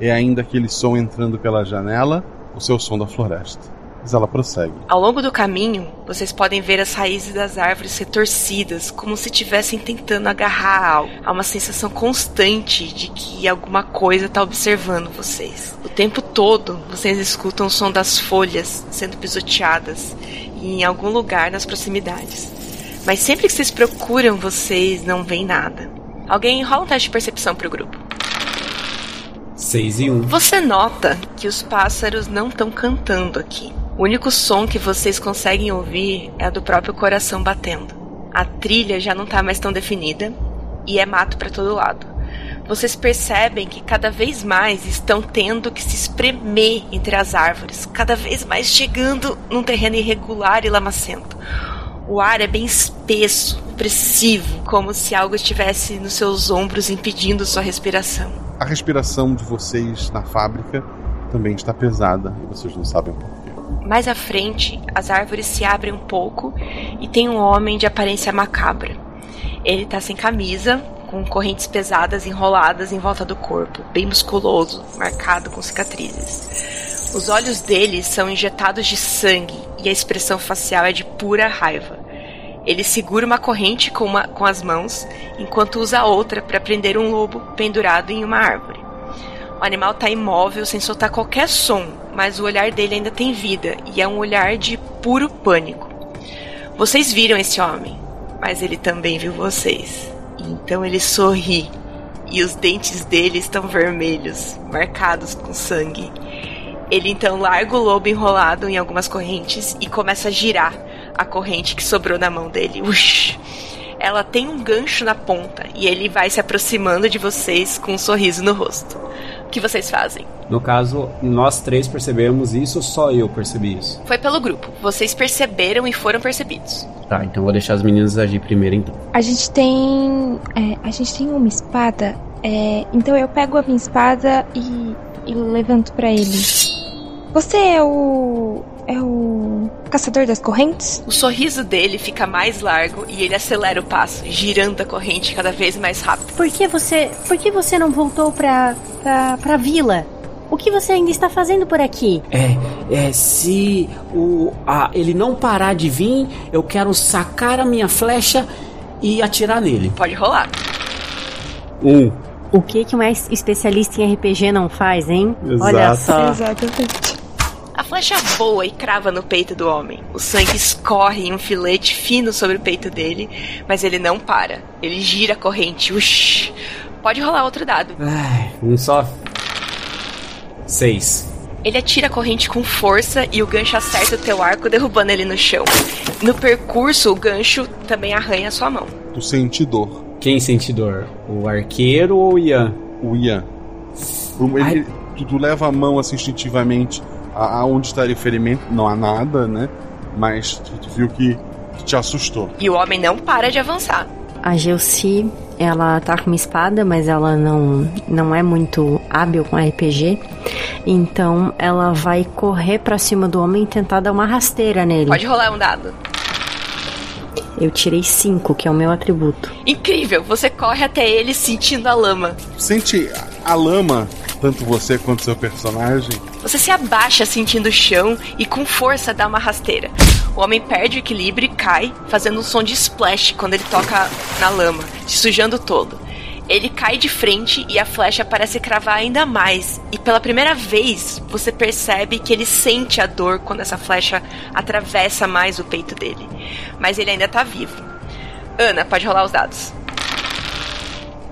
é ainda aquele som entrando pela janela ou se é o som da floresta. Mas ela prossegue. Ao longo do caminho, vocês podem ver as raízes das árvores retorcidas, como se estivessem tentando agarrar algo. Há uma sensação constante de que alguma coisa está observando vocês. O tempo todo, vocês escutam o som das folhas sendo pisoteadas em algum lugar nas proximidades. Mas sempre que vocês procuram, vocês não veem nada. Alguém rola um teste de percepção pro grupo. 6 e 1. Você nota que os pássaros não estão cantando aqui. O único som que vocês conseguem ouvir é do próprio coração batendo. A trilha já não tá mais tão definida e é mato para todo lado. Vocês percebem que cada vez mais estão tendo que se espremer entre as árvores, cada vez mais chegando num terreno irregular e lamacento. O ar é bem espesso, opressivo, como se algo estivesse nos seus ombros impedindo sua respiração. A respiração de vocês na fábrica também está pesada e vocês não sabem por quê. Mais à frente, as árvores se abrem um pouco e tem um homem de aparência macabra. Ele tá sem camisa, com correntes pesadas enroladas em volta do corpo, bem musculoso, marcado com cicatrizes. Os olhos dele são injetados de sangue e a expressão facial é de pura raiva. Ele segura uma corrente com, uma, com as mãos, enquanto usa outra para prender um lobo pendurado em uma árvore. O animal está imóvel, sem soltar qualquer som, mas o olhar dele ainda tem vida e é um olhar de puro pânico. Vocês viram esse homem, mas ele também viu vocês. Então ele sorri e os dentes dele estão vermelhos, marcados com sangue. Ele então larga o lobo enrolado em algumas correntes e começa a girar a corrente que sobrou na mão dele. Ush! Ela tem um gancho na ponta e ele vai se aproximando de vocês com um sorriso no rosto. O que vocês fazem? No caso, nós três percebemos isso só eu percebi isso? Foi pelo grupo. Vocês perceberam e foram percebidos. Tá, então vou deixar as meninas agir primeiro então. A gente tem. é, a gente tem uma espada. é, então eu pego a minha espada e, e levanto pra ele. Você é o. É o. Caçador das correntes? O sorriso dele fica mais largo e ele acelera o passo, girando a corrente cada vez mais rápido. Por que você, por que você não voltou pra, pra, pra vila? O que você ainda está fazendo por aqui? É, é, se o, a, ele não parar de vir, eu quero sacar a minha flecha e atirar nele. Pode rolar. Um. O que que um es- especialista em RPG não faz, hein? Exato. Olha só. Exatamente. A flecha voa e crava no peito do homem. O sangue escorre em um filete fino sobre o peito dele, mas ele não para. Ele gira a corrente. Ush. Pode rolar outro dado. Ai, um só. Seis. Ele atira a corrente com força e o gancho acerta o teu arco, derrubando ele no chão. No percurso, o gancho também arranha a sua mão. Tu sente dor. Quem sente dor? O arqueiro ou o Ian? O Ian. Ele- tu, tu leva a mão assim instintivamente aonde estaria o ferimento, não há nada, né? Mas tu, viu que, que te assustou. E o homem não para de avançar. A Gelsi, ela tá com uma espada, mas ela não, não é muito hábil com RPG. Então ela vai correr pra cima do homem e tentar dar uma rasteira nele. Pode rolar um dado. Eu tirei 5, que é o meu atributo. Incrível! Você corre até ele sentindo a lama. Sente a lama, tanto você quanto seu personagem. Você se abaixa sentindo o chão e com força dá uma rasteira. O homem perde o equilíbrio e cai, fazendo um som de splash quando ele toca na lama, se sujando todo. Ele cai de frente e a flecha parece cravar ainda mais. E pela primeira vez você percebe que ele sente a dor quando essa flecha atravessa mais o peito dele. Mas ele ainda tá vivo. Ana, pode rolar os dados.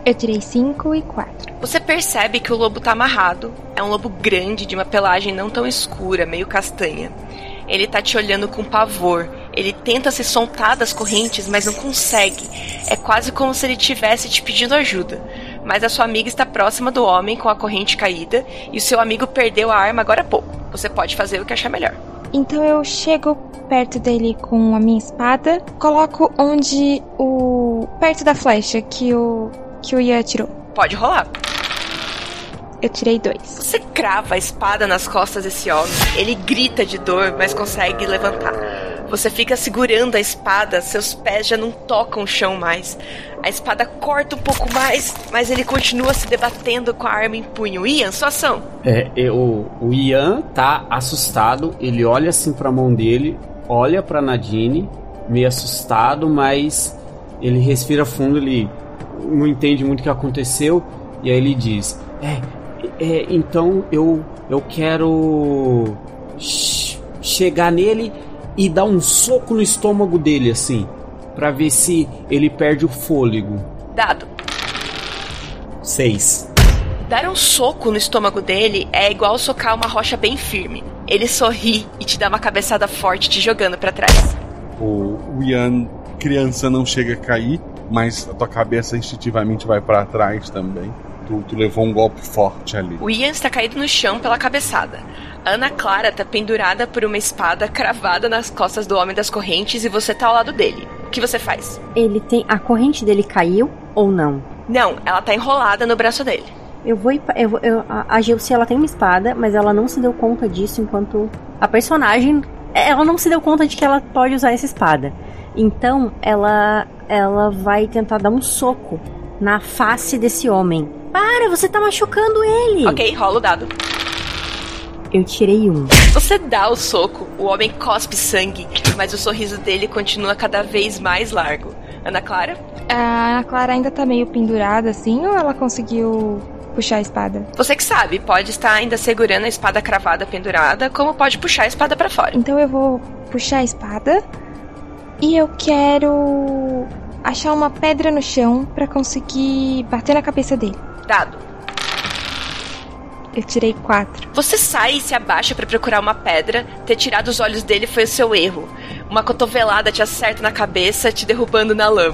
Eu tirei 5 e 4. Você percebe que o lobo tá amarrado. É um lobo grande, de uma pelagem não tão escura, meio castanha. Ele tá te olhando com pavor. Ele tenta se soltar das correntes, mas não consegue. É quase como se ele estivesse te pedindo ajuda. Mas a sua amiga está próxima do homem com a corrente caída e o seu amigo perdeu a arma agora há pouco. Você pode fazer o que achar melhor. Então eu chego perto dele com a minha espada, coloco onde o. perto da flecha que o. que o Ian atirou. Pode rolar. Eu tirei dois. Você crava a espada nas costas desse homem. Ele grita de dor, mas consegue levantar. Você fica segurando a espada, seus pés já não tocam o chão mais. A espada corta um pouco mais, mas ele continua se debatendo com a arma em punho. Ian, sua ação. É, eu, o Ian tá assustado, ele olha assim pra mão dele, olha pra Nadine, meio assustado, mas ele respira fundo, ele não entende muito o que aconteceu, e aí ele diz: É, é então eu, eu quero ch- chegar nele e dar um soco no estômago dele, assim, pra ver se ele perde o fôlego. Dado. Seis. Dar um soco no estômago dele é igual socar uma rocha bem firme. Ele sorri e te dá uma cabeçada forte te jogando pra trás. O, o Ian, criança, não chega a cair, mas a tua cabeça instintivamente vai pra trás também. Tu, tu levou um golpe forte ali. O Ian está caído no chão pela cabeçada. Ana Clara está pendurada por uma espada cravada nas costas do homem das correntes e você tá ao lado dele. O que você faz? Ele tem. A corrente dele caiu ou não? Não, ela tá enrolada no braço dele. Eu vou. Eu, vou- eu, a, Gelsi ela tem uma espada, mas ela não se deu conta disso enquanto A personagem, ela não se deu conta de que ela pode usar essa espada. Então, ela ela vai tentar dar um soco na face desse homem. Para, você tá machucando ele. Ok, rola o dado. Eu tirei um. Você dá o soco, o homem cospe sangue, mas o sorriso dele continua cada vez mais largo. Ana Clara? A Ana Clara ainda tá meio pendurada assim ou ela conseguiu puxar a espada? Você que sabe, pode estar ainda segurando a espada cravada pendurada, como pode puxar a espada para fora. Então eu vou puxar a espada e eu quero achar uma pedra no chão para conseguir bater na cabeça dele. Dado. Eu tirei quatro. Você sai e se abaixa para procurar uma pedra. Ter tirado os olhos dele foi o seu erro. Uma cotovelada te acerta na cabeça, te derrubando na lama.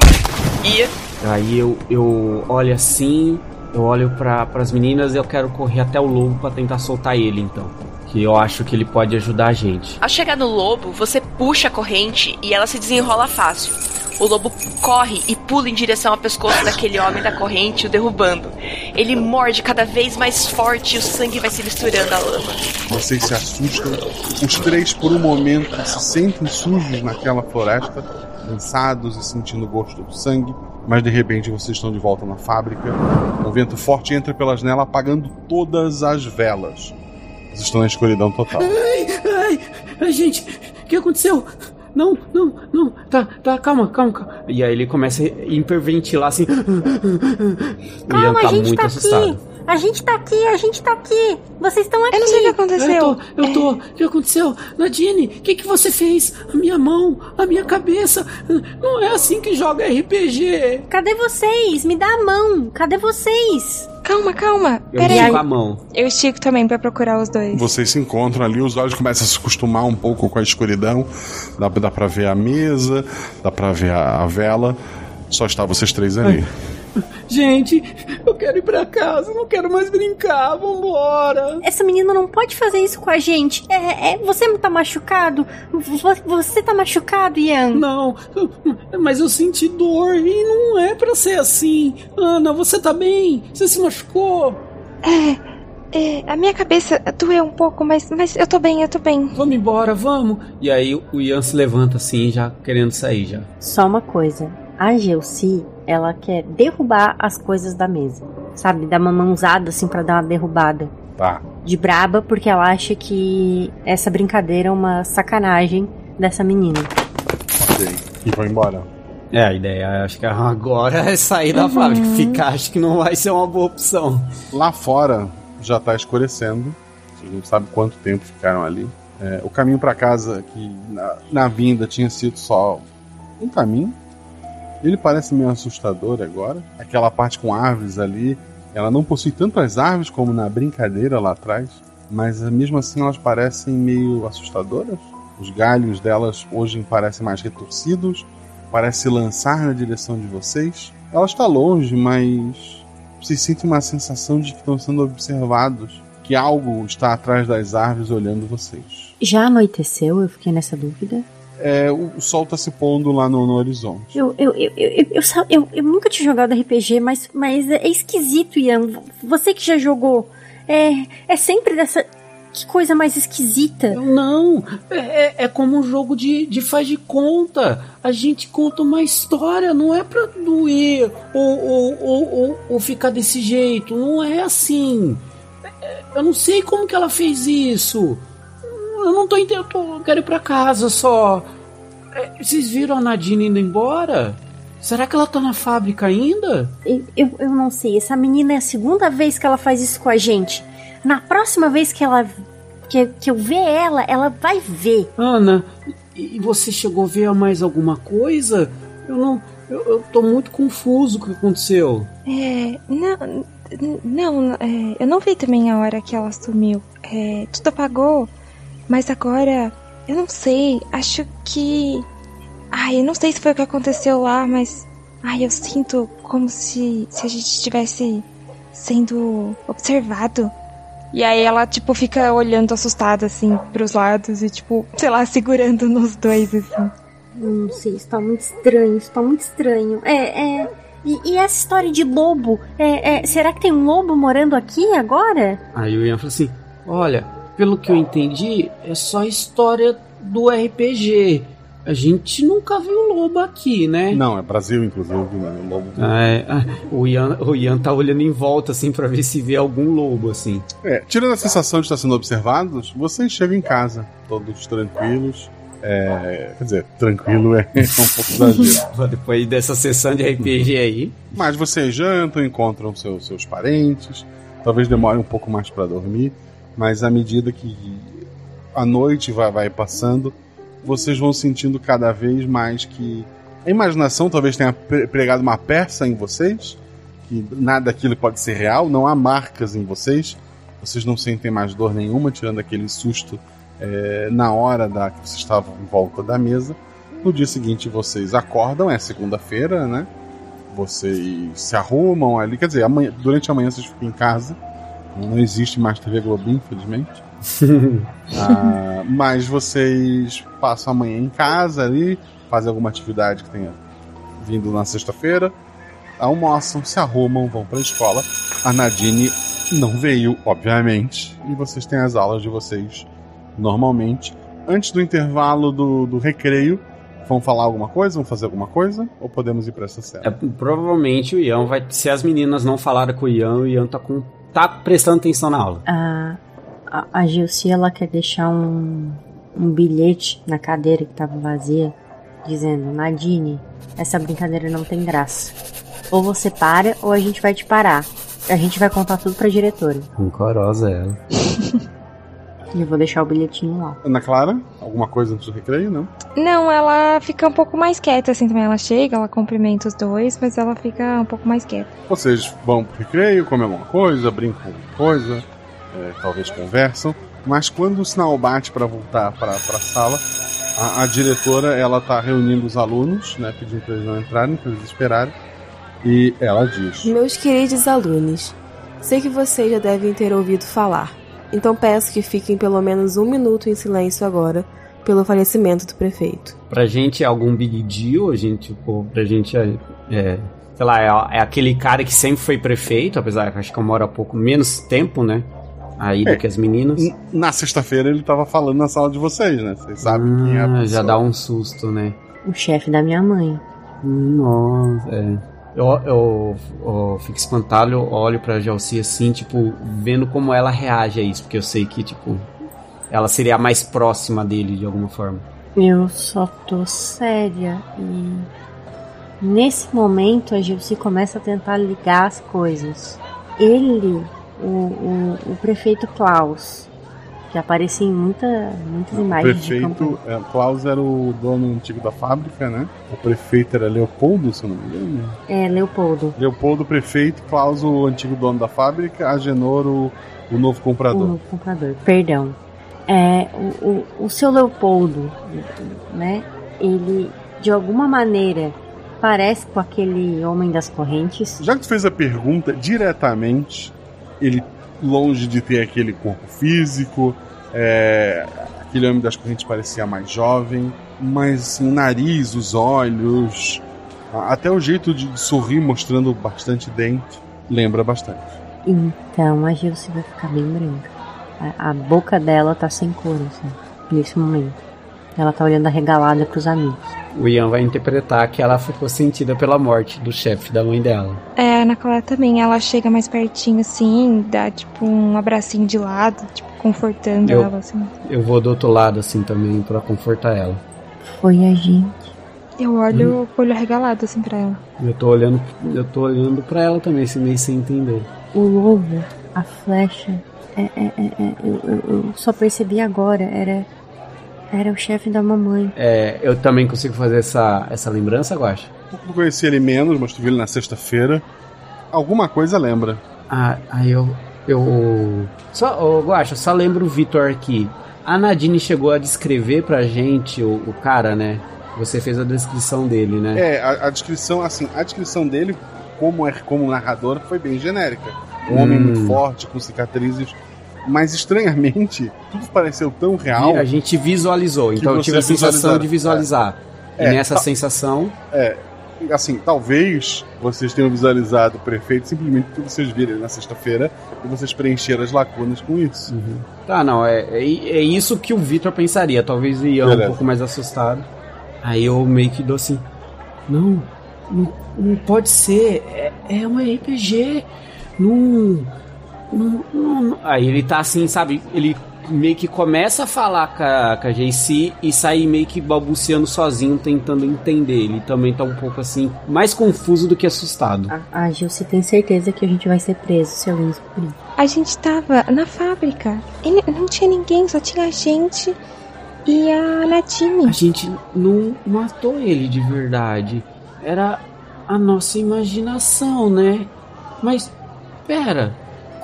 E Aí eu, eu olho assim, eu olho para as meninas e eu quero correr até o lobo para tentar soltar ele, então. Que eu acho que ele pode ajudar a gente. ao chegar no lobo, você puxa a corrente e ela se desenrola fácil. O lobo corre e pula em direção ao pescoço daquele homem da corrente, o derrubando. Ele morde cada vez mais forte e o sangue vai se misturando à lama. Vocês se assustam. Os três, por um momento, se sentem sujos naquela floresta, cansados e sentindo o gosto do sangue. Mas de repente vocês estão de volta na fábrica. Um vento forte entra pela janela, apagando todas as velas. Vocês estão na escuridão total. Ai, ai, ai, gente, o que aconteceu? Não, não, não, tá, tá, calma, calma, calma. E aí ele começa a hiperventilar assim. Ian Calma, tá a gente muito tá assustado. A gente tá aqui, a gente tá aqui. Vocês estão aqui. Eu não sei o que aconteceu. Eu tô, eu tô. O que aconteceu? Nadine, o que, que você fez? A minha mão, a minha cabeça. Não é assim que joga RPG. Cadê vocês? Me dá a mão. Cadê vocês? Calma, calma. Eu Peraí. estico a mão. Eu estico também pra procurar os dois. Vocês se encontram ali, os olhos começam a se acostumar um pouco com a escuridão. Dá, dá pra ver a mesa, dá pra ver a, a vela. Só está vocês três ali. Gente, eu quero ir pra casa, não quero mais brincar, vambora. Essa menina não pode fazer isso com a gente. É, é, você não tá machucado? Vo- Você tá machucado, Ian? Não, mas eu senti dor e não é pra ser assim. Ana, você tá bem? Você se machucou? É, é, a minha cabeça doeu um pouco, mas, mas eu tô bem, eu tô bem. Vamos embora, vamos. E aí o Ian se levanta assim, já querendo sair já. Só uma coisa. A Gelsi, ela quer derrubar as coisas da mesa. Sabe? Dar uma mãozada assim pra dar uma derrubada. Tá. De braba, porque ela acha que essa brincadeira é uma sacanagem dessa menina. Ok. E vão embora. É, a ideia acho que agora é sair da fábrica. Ficar acho que não vai ser uma boa opção. Lá fora já tá escurecendo. Vocês não sabem quanto tempo ficaram ali. É, o caminho pra casa, que na, na vinda tinha sido só um caminho. Ele parece meio assustador agora. Aquela parte com árvores ali, ela não possui tantas árvores como na brincadeira lá atrás, mas mesmo assim elas parecem meio assustadoras. Os galhos delas hoje parecem mais retorcidos, parece se lançar na direção de vocês. Ela está longe, mas vocês sentem uma sensação de que estão sendo observados, que algo está atrás das árvores olhando vocês. Já anoiteceu? Eu fiquei nessa dúvida. É, o, o sol está se pondo lá no, no horizonte. Eu, eu, eu, eu, eu, eu, eu nunca tinha jogado RPG, mas, mas é esquisito, Ian. Você que já jogou. É, é sempre dessa. Que coisa mais esquisita. Não, é, é- é como um jogo de, de faz de conta. A gente conta uma história, não é pra doer ou, ou, ou, ou, ou ficar desse jeito. Não é assim. É- Eu não sei como que ela fez isso. Eu não tô entendendo. Eu tô- eu quero ir pra casa só. É, Vocês viram a Nadine indo embora? Será que ela tá na fábrica ainda? Eu, eu, eu não sei. Essa menina é a segunda vez que ela faz isso com a gente. Na próxima vez que ela. Que, que eu ver ela, ela vai ver. Ana, e você chegou a ver mais alguma coisa? Eu não. Eu, eu tô muito confuso com o que aconteceu. É. Não. Não, é, eu não vi também a hora que ela sumiu. É, tudo apagou, mas agora. Eu não sei. Acho que. Ai, eu não sei se foi o que aconteceu lá, mas. Ai, eu sinto como se, se a gente estivesse sendo observado. E aí ela, tipo, fica olhando assustada, assim, pros lados e, tipo, sei lá, segurando nos dois, assim. Não sei, isso tá muito estranho, isso tá muito estranho. É, é. E, e essa história de lobo? É, é, será que tem um lobo morando aqui agora? Aí o Ian falou assim: Olha, pelo que eu entendi, é só história do RPG. A gente nunca viu lobo aqui, né? Não, é Brasil, inclusive, né? O lobo. Ah, é, ah, o, Ian, o Ian tá olhando em volta, assim, pra ver se vê algum lobo, assim. É, tirando a sensação de estar sendo observados, vocês chegam em casa, todos tranquilos. É, quer dizer, tranquilo é um pouco exagero. Depois dessa sessão de RPG aí. Mas vocês jantam, encontram seus, seus parentes, talvez demore um pouco mais para dormir, mas à medida que a noite vai, vai passando, vocês vão sentindo cada vez mais que a imaginação talvez tenha pregado uma peça em vocês, que nada daquilo pode ser real, não há marcas em vocês, vocês não sentem mais dor nenhuma, tirando aquele susto é, na hora da que vocês estavam em volta da mesa. No dia seguinte vocês acordam, é segunda-feira, né? Vocês se arrumam ali, quer dizer, amanhã, durante a manhã vocês ficam em casa. Não existe mais TV Globo, infelizmente. ah, mas vocês passam a manhã em casa ali, fazem alguma atividade que tenha vindo na sexta-feira, almoçam, se arrumam, vão para a escola. A Nadine não veio, obviamente, e vocês têm as aulas de vocês normalmente. Antes do intervalo do, do recreio, vão falar alguma coisa? Vão fazer alguma coisa? Ou podemos ir para essa série? É, provavelmente o Ian vai. Se as meninas não falaram com o Ian, o Ian tá, com, tá prestando atenção na aula. Ah, a, a Gilci, ela quer deixar um, um bilhete na cadeira que tava vazia, dizendo: Nadine, essa brincadeira não tem graça. Ou você para, ou a gente vai te parar. A gente vai contar tudo pra diretora. Rancorosa ela. E eu vou deixar o bilhetinho lá. Ana Clara, alguma coisa antes do recreio, não? Não, ela fica um pouco mais quieta assim também. Ela chega, ela cumprimenta os dois, mas ela fica um pouco mais quieta. Vocês vão pro recreio, comem alguma coisa, brincam alguma coisa, é, talvez conversam. Mas quando o sinal bate para voltar para a sala, a, a, diretora ela tá reunindo os alunos, né, pedindo para eles não entrarem, para eles esperarem. E ela diz: Meus queridos alunos, sei que vocês já devem ter ouvido falar então peço que fiquem pelo menos um minuto em silêncio agora pelo falecimento do prefeito. Pra gente é algum big deal, a gente, pô, pra gente é, é sei lá, é, é, aquele cara que sempre foi prefeito, apesar que acho que eu moro há pouco menos tempo, né? Aí é, do que as meninas. Na sexta-feira ele tava falando na sala de vocês, né? Vocês sabem ah, quem é a pessoa. Já dá um susto, né? O chefe da minha mãe. Nossa, é. Eu, eu, eu fico espantado, eu olho pra Gelsi assim, tipo, vendo como ela reage a isso, porque eu sei que, tipo, ela seria a mais próxima dele de alguma forma. Eu só tô séria e. Nesse momento a Gilce começa a tentar ligar as coisas. Ele, o, o, o prefeito Klaus, que aparecia em muita, muitas imagens. O prefeito, é, Klaus era o dono antigo da fábrica, né? O prefeito era Leopoldo, se eu não me engano. É, Leopoldo. Leopoldo, prefeito, Klaus, o antigo dono da fábrica, Agenor, o, o novo comprador. O novo comprador, perdão. É, o, o, o seu Leopoldo, né? Ele, de alguma maneira, parece com aquele homem das correntes. Já que tu fez a pergunta diretamente, ele longe de ter aquele corpo físico, é, aquele homem das correntes parecia mais jovem, mas assim, o nariz, os olhos, até o jeito de sorrir mostrando bastante dente, lembra bastante. Então a Gilce vai ficar bem branca. A, a, boca dela tá sem cor, assim, nesse momento. Ela tá olhando arregalada pros amigos. O Ian vai interpretar que ela ficou sentida pela morte do chefe da mãe dela. É, a Ana Clara também. Ela chega mais pertinho assim, dá tipo um abracinho de lado, tipo, confortando eu, ela, assim. Eu vou do outro lado, assim, também, para confortar ela. Foi a gente. Eu olho hum. com o olho arregalado, assim, pra ela. Eu tô olhando, eu tô olhando pra ela também, assim, meio sem entender. O lobo, a flecha, é, é, é, é eu, eu, eu só percebi agora, era era o chefe da mamãe. É, eu também consigo fazer essa, essa lembrança, Guacha? Eu conheci ele menos, mas tu viu ele na sexta-feira. Alguma coisa lembra. Ah, aí eu. Eu. Só, oh, Guacha, só lembro o Vitor aqui. A Nadine chegou a descrever pra gente o, o cara, né? Você fez a descrição dele, né? É, a, a, descrição, assim, a descrição dele, como, é, como narrador, foi bem genérica. Um hum. homem muito forte, com cicatrizes mas estranhamente, tudo pareceu tão real. E a gente visualizou, então eu tive a sensação de visualizar. É. E é, nessa tá, sensação. É. assim, talvez vocês tenham visualizado o prefeito simplesmente porque vocês viram na sexta-feira e vocês preencheram as lacunas com isso. Tá, não, é, é, é isso que o Victor pensaria. Talvez o Ian um pouco mais assustado. Aí eu meio que dou assim. Não, não, não pode ser. É, é um RPG. Não. Aí ele tá assim, sabe? Ele meio que começa a falar com a, com a JC e sai meio que balbuciando sozinho, tentando entender. Ele também tá um pouco assim, mais confuso do que assustado. A, a Gilce tem certeza que a gente vai ser preso se alguém descobrir. A gente tava na fábrica. E n- não tinha ninguém, só tinha a gente e a Nadine. A gente não matou ele de verdade. Era a nossa imaginação, né? Mas, pera,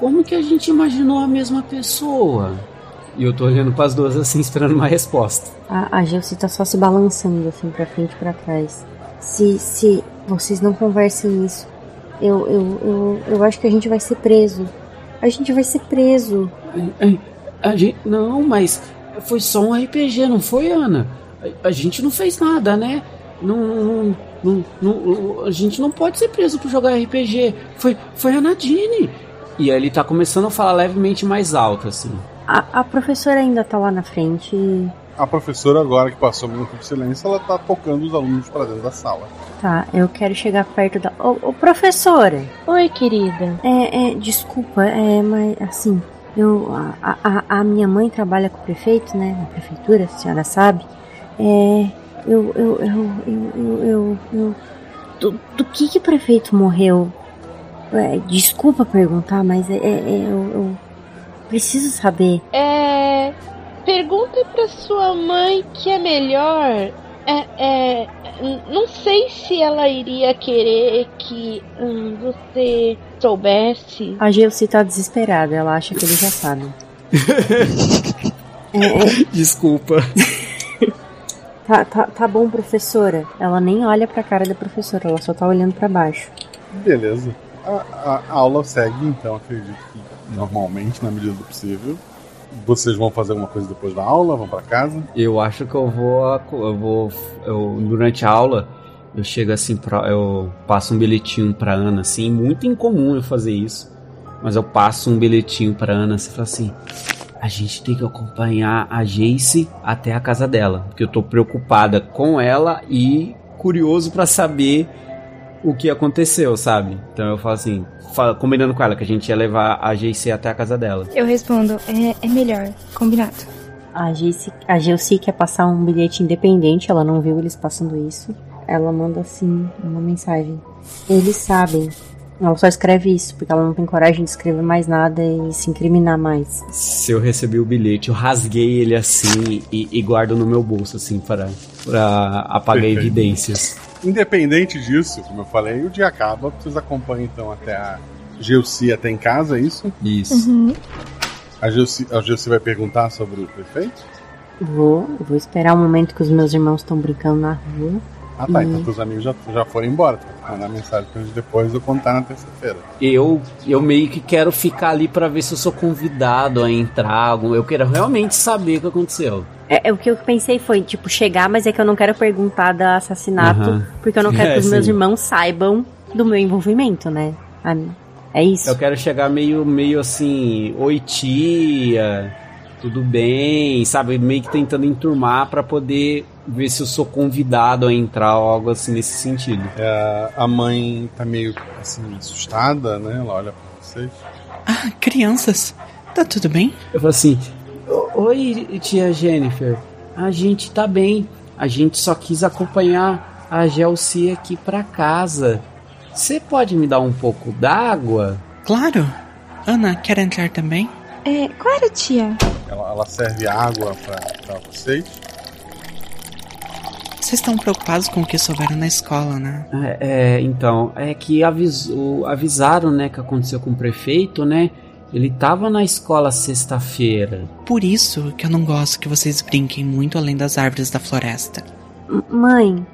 como que a gente imaginou a mesma pessoa? E eu tô olhando pras duas assim, esperando uma resposta. A, a Gilce tá só se balançando assim pra frente e pra trás. Se, se vocês não conversem isso, eu, eu, eu, eu acho que a gente vai ser preso. A gente vai ser preso. A gente, não, mas foi só um RPG, não foi, Ana? A, a gente não fez nada, né? Não, não, não, não- a gente não pode ser preso por jogar RPG. Foi, foi a Nadine. E aí ele tá começando a falar levemente mais alto, assim. A, a professora ainda tá lá na frente. e- A professora, agora que passou o minuto de silêncio, ela tá tocando os alunos pra dentro da sala. Tá, eu quero chegar perto da. Ô, ô professora! Oi, querida. É, é, desculpa, é, mas assim, eu. A, a, a minha mãe trabalha com o prefeito, né? Na prefeitura, a senhora sabe. É. Eu. Eu. Eu. Eu. eu, eu, eu- do, do que que o prefeito morreu? É, desculpa perguntar, mas é, é- é, eu, eu preciso saber. É. Pergunta pra sua mãe que é melhor. É, é, não sei se ela iria querer que hum, você soubesse. A Geuci tá desesperada, ela acha que ele já sabe. É, é, Desculpa. Tá, tá, tá bom, professora. Ela nem olha pra cara da professora, ela só tá olhando pra baixo. Beleza. A, a- aula segue, então, acredito que normalmente, na medida do possível. Vocês vão fazer alguma coisa depois da aula? Vão pra casa? Eu acho que eu vou. Eu vou. Eu, durante a aula, eu chego assim, pra, eu passo um bilhetinho pra Ana, assim, muito incomum eu fazer isso. Mas eu passo um bilhetinho pra Ana assim, falo assim: a gente tem que acompanhar a Jace até a casa dela. Porque eu tô preocupada com ela e curioso pra saber o que aconteceu, sabe? Então eu falo assim, fala- combinando com ela que a gente ia levar a Jace até a casa dela. Eu respondo, é, é melhor, combinado. A Geuci, a Geuci quer passar um bilhete independente, ela não viu eles passando isso. Ela manda assim uma mensagem. Eles sabem. Ela só escreve isso, porque ela não tem coragem de escrever mais nada e se incriminar mais. Se eu recebi o bilhete, eu rasguei ele assim e, e guardo no meu bolso, assim, para, para apagar Perfeito. evidências. Independente disso, como eu falei, o dia acaba. Vocês acompanham então até a Geuci até em casa, é isso? Isso. Uhum. A Geuci, a Geuci vai perguntar sobre o prefeito? Vou, eu vou esperar o momento que os meus irmãos estão brincando na rua. Ah tá, E- então os amigos já, já foram embora. Tem que mandar mensagem pra eles depois eu contar na terça-feira. Eu, eu meio que quero ficar ali para ver se eu sou convidado a entrar. Eu quero realmente saber o que aconteceu. É, é o que eu pensei foi, tipo, chegar, mas é que eu não quero perguntar da assassinato, Aham. porque eu não quero É, que os meus sim. irmãos saibam do meu envolvimento, né? Ah, É isso. Eu quero chegar meio, meio assim, oi tia, tudo bem, sabe? Meio que tentando enturmar para poder ver se eu sou convidado a entrar ou algo assim nesse sentido. É, a mãe tá meio assim assustada, né? Ela olha pra vocês. Ah, crianças, tá tudo bem? Eu falo assim: "O- Oi, tia Jennifer. A gente tá bem. A gente só quis acompanhar a Gelsi aqui pra casa. Você pode me dar um pouco d'água? Claro. Ana, quer entrar também? É, claro, tia. Ela, ela serve água pra vocês. Vocês estão preocupados com o que souberam na escola, né? É, é, então, é que avisou, avisaram, né, que aconteceu com o prefeito, né? Ele tava na escola sexta-feira. Por isso que eu não gosto que vocês brinquem muito além das árvores da floresta. M- Mãe,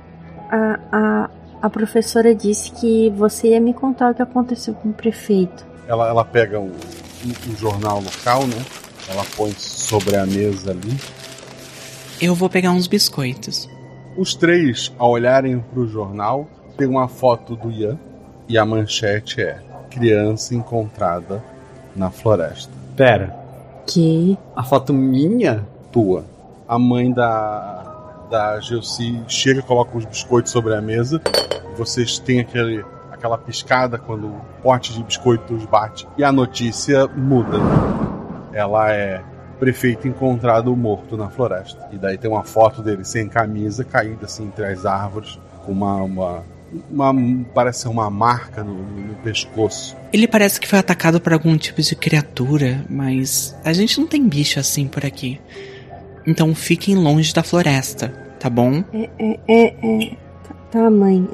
a, a, a professora disse que você ia me contar o que aconteceu com o prefeito. Ela, ela pega um, um- um jornal local, né? Ela põe sobre a mesa ali. Eu vou pegar uns biscoitos. Os três, ao olharem pro jornal, tem uma foto do Ian e a manchete é criança encontrada na floresta. Pera. Que? A foto minha? Tua. A mãe da, da Gelsi chega e coloca os biscoitos sobre a mesa. Vocês têm aquele, aquela piscada quando o pote de biscoitos bate. E a notícia muda. Ela é prefeito encontrado morto na floresta. E daí tem uma foto dele sem camisa, caído assim entre as árvores, com uma. uma, uma parece ser uma marca no, no, no pescoço. Ele parece que foi atacado por algum tipo de criatura, mas a gente não tem bicho assim por aqui. Então fiquem longe da floresta, tá bom? É, é, é, é. Tá, mãe.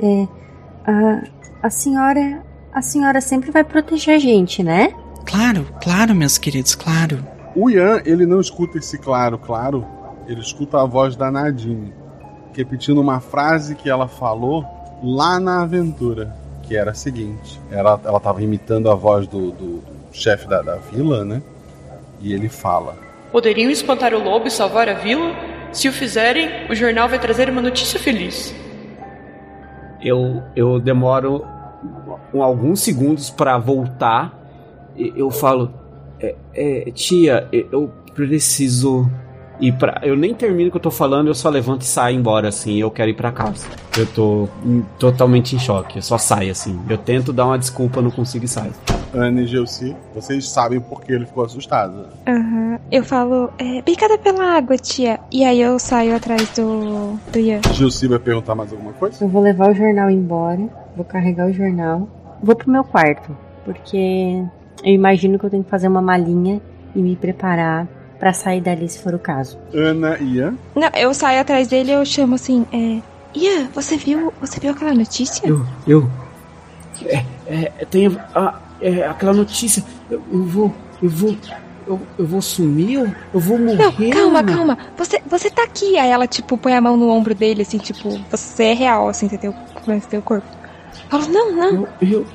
É, é. A, a senhora. A senhora sempre vai proteger a gente, né? Claro, claro, meus queridos, claro. O Ian, ele não escuta esse claro, claro. Ele escuta a voz da Nadine, repetindo uma frase que ela falou lá na aventura, que era a seguinte: ela, ela tava imitando a voz do, do, do chefe da, da vila, né? E ele fala: Poderiam espantar o lobo e salvar a vila? Se o fizerem, o jornal vai trazer uma notícia feliz. Eu, eu demoro alguns segundos pra voltar. E Eu falo, é, é, tia, eu preciso ir pra. Eu nem termino o que eu tô falando, eu só levanto e saio embora, assim. Eu quero ir pra casa. Eu tô hum, totalmente em choque, eu só saio, assim. Eu tento dar uma desculpa, não consigo e saio. Ana e Gelsi, vocês sabem por que ele ficou assustado. Aham. Eu falo, é, obrigada pela água, tia. E aí eu saio atrás do, do Ian. Gelsi vai perguntar mais alguma coisa? Eu vou levar o jornal embora, vou carregar o jornal, vou pro meu quarto, porque eu imagino que eu tenho que fazer uma malinha e me preparar pra sair dali se for o caso. Ana e Ian? Não, eu saio atrás dele e eu chamo assim, é. Ian, você viu, você viu aquela notícia? Eu, eu. É, é, tem a, é, aquela notícia. Eu, eu vou, eu vou, eu, eu vou sumir, eu, eu vou morrer. Não, calma, Ana. calma. Você, você tá aqui. Aí ela, tipo, põe a mão no ombro dele, assim, tipo, você é real, assim, você tem o, você tem o corpo. Fala, não, não. Eu,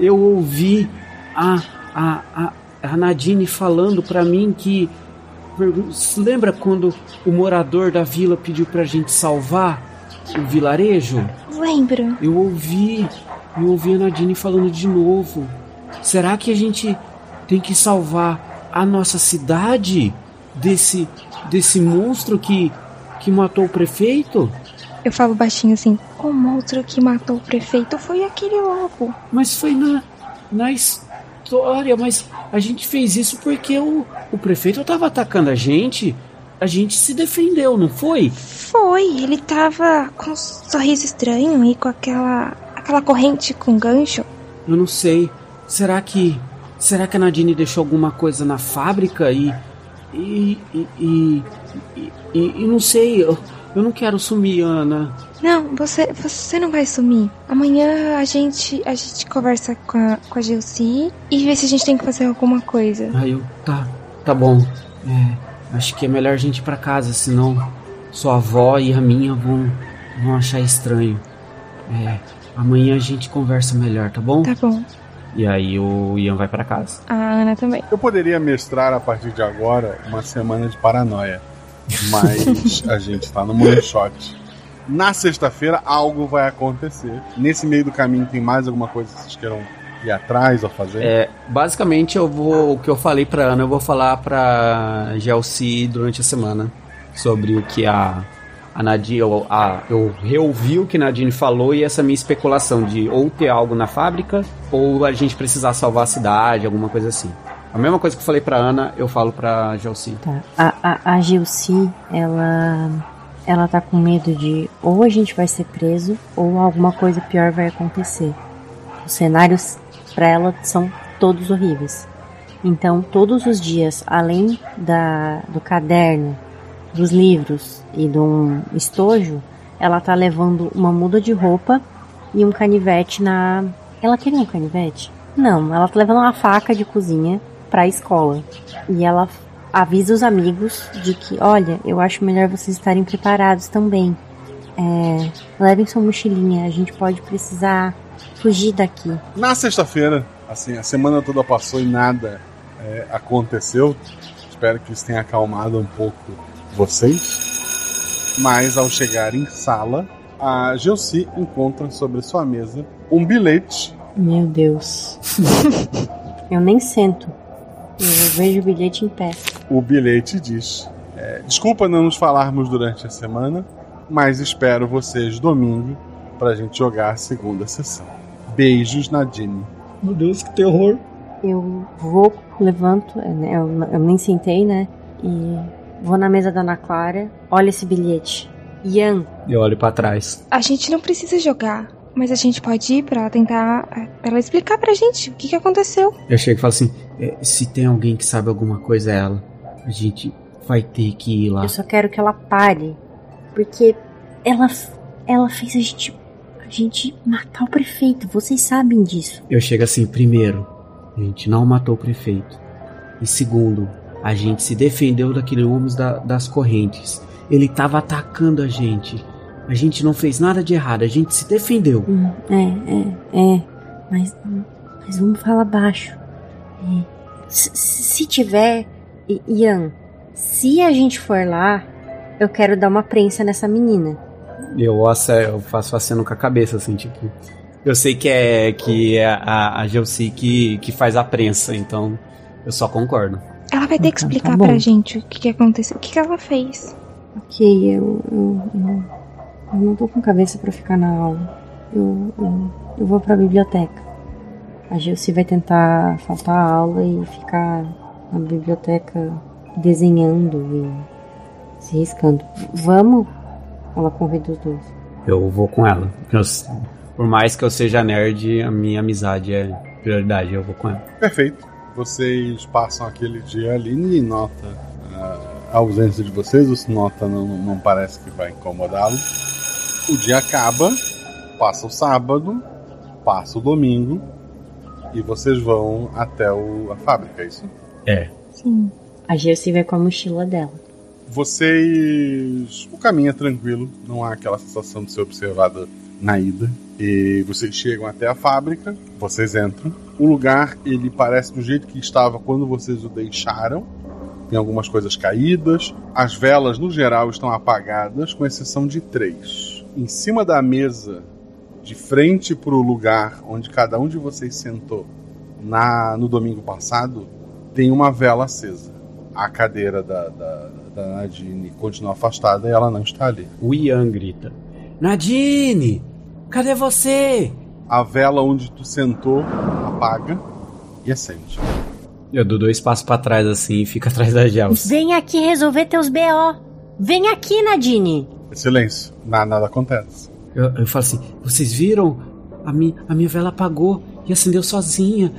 eu ouvi a, a, a, a Nadine falando pra mim que. Lembra quando o morador da vila pediu pra gente salvar o vilarejo? Lembro. Eu ouvi, eu ouvi a Nadine falando de novo. Será que a gente tem que salvar a nossa cidade desse desse monstro que que matou o prefeito? Eu falo baixinho assim, o monstro que matou o prefeito foi aquele lobo. Mas foi na na história, mas a gente fez isso porque o, o prefeito tava atacando a gente. A gente se defendeu, não foi? Foi, ele tava com um sorriso estranho e com aquela aquela corrente com gancho. Eu não sei. Será que. Será que a Nadine deixou alguma coisa na fábrica e. E. E. E, e, e- e não sei, eu, eu não quero sumir, Ana. Não, você, você não vai sumir. Amanhã a gente a gente conversa com a, com a Gelsi e vê se a gente tem que fazer alguma coisa. Aí eu. Tá, tá bom. É, acho que é melhor a gente ir pra casa, senão sua avó e a minha vão, vão achar estranho. É, amanhã a gente conversa melhor, tá bom? Tá bom. E aí o Ian vai pra casa. A Ana também. Eu poderia mestrar a partir de agora uma semana de paranoia, mas a gente tá no one shot. Na sexta-feira algo vai acontecer. Nesse meio do caminho tem mais alguma coisa que vocês queiram ir atrás ou fazer? É, basicamente eu vou. O que eu falei pra Ana, eu vou falar pra Gelsi durante a semana. Sobre o que a. A Nadine, eu, a, eu reouvi o que a Nadine falou e essa minha especulação de ou ter algo na fábrica ou a gente precisar salvar a cidade, alguma coisa assim. A mesma coisa que eu falei pra Ana, eu falo pra Gelsi. Tá. A, a, a Gilci, ela. Ela tá com medo de ou a gente vai ser preso ou alguma coisa pior vai acontecer. Os cenários pra ela são todos horríveis. Então, todos os dias, além da, do caderno, dos livros e de um estojo, ela tá levando uma muda de roupa e um canivete na. Ela queria um canivete? Não, ela tá levando uma faca de cozinha pra escola. E ela avisa os amigos de que, olha, eu acho melhor vocês estarem preparados também. É, levem sua mochilinha, a gente pode precisar fugir daqui. Na sexta-feira, assim, a semana toda passou e nada é, aconteceu. Espero que isso tenha acalmado um pouco vocês. Mas ao chegar em sala, a Gelsi encontra sobre sua mesa um bilhete. Meu Deus. eu nem sento. Eu vejo o bilhete em pé. O bilhete diz: é, Desculpa não nos falarmos durante a semana, mas espero vocês domingo pra gente jogar a segunda sessão. Beijos, Nadine. Meu Deus, que terror. Eu vou, levanto, eu, eu nem sentei, né? E vou na mesa da Ana Clara. Olha esse bilhete. Ian. Eu olho para trás. A gente não precisa jogar, mas a gente pode ir pra tentar. pra ela explicar pra gente o que, que aconteceu. Eu chego e falo assim: "É, se tem alguém que sabe alguma coisa, é ela. A gente vai ter que ir lá. Eu só quero que ela pare. Porque ela, ela fez a gente, a gente matar o prefeito. Vocês sabem disso. Eu chego assim: primeiro, a gente não matou o prefeito. E segundo, a gente se defendeu daquele homem da- das correntes. Ele tava atacando a gente. A gente não fez nada de errado, a gente se defendeu. Hum, é, é, é. Mas, mas vamos falar baixo. É, se, se tiver. Ian, se a gente for lá, eu quero dar uma prensa nessa menina. Eu, eu faço aceno com a cabeça, assim, tipo. Eu sei que é que é a, a Gelsi que, que faz a prensa, então eu só concordo. Ela vai ter que explicar tá bom. pra gente o que, que aconteceu, o que, que ela fez. Ok, eu, eu, eu, eu não tô com cabeça pra ficar na aula. Eu, eu, eu vou pra biblioteca. A Gilce vai tentar faltar a aula e ficar na biblioteca desenhando e se riscando. Vamos? Ela convida os dois. Eu vou com ela. Eu por mais que eu seja nerd, a minha amizade é prioridade, eu vou com ela. Perfeito. Vocês passam aquele dia ali, ninguém nota ah, a ausência de vocês, o nota não, não parece que vai incomodá-lo. O dia acaba, passa o sábado, passa o domingo e vocês vão até o- a fábrica, é isso? É. Sim. A Gilce vai com a mochila dela. Vocês. O caminho é tranquilo, não há aquela sensação de ser observada na ida. E vocês chegam até a fábrica, vocês entram. O lugar, ele parece do jeito que estava quando vocês o deixaram. Tem algumas coisas caídas. As velas, no geral, estão apagadas, com exceção de três. Em cima da mesa, de frente para o lugar onde cada um de vocês sentou na, no domingo passado, tem uma vela acesa. A cadeira da, da, da Nadine continua afastada e ela não está ali. O Ian grita: Nadine! Cadê você? A vela onde tu sentou apaga e acende. Eu dou dois passos pra trás assim e fico atrás da Gels. Vem aqui resolver teus BO. Vem aqui, Nadine. Silêncio, nada, nada acontece. Eu, eu falo assim: vocês viram? A, mi, a minha vela apagou e acendeu sozinha.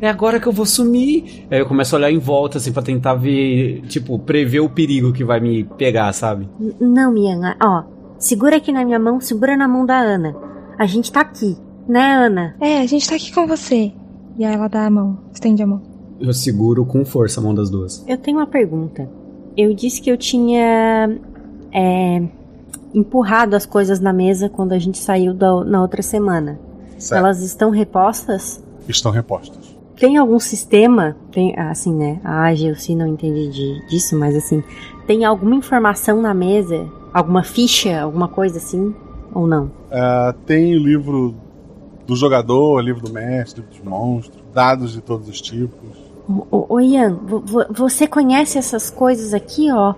É agora que eu vou sumir. Aí eu começo a olhar em volta, assim, pra tentar ver, tipo, prever o perigo que vai me pegar, sabe? N- Não, Ian, ó. Segura aqui na minha mão, segura na mão da Ana. A gente tá aqui, né, Ana? É, a gente tá aqui com você. E aí ela dá a mão, estende a mão. Eu seguro com força a mão das duas. Eu tenho uma pergunta. Eu disse que eu tinha é, empurrado as coisas na mesa quando a gente saiu da, na outra semana. Certo. Elas estão repostas? Estão repostas. Tem algum sistema? Tem, assim, né? A Gelsi não entende de- disso, mas assim, tem alguma informação na mesa? Alguma ficha? Alguma coisa assim? Ou não? Ah, tem o livro do jogador, livro do mestre, livro dos monstros, dados de todos os tipos. Ô, Ian, vo- vo- você conhece essas coisas aqui, ó?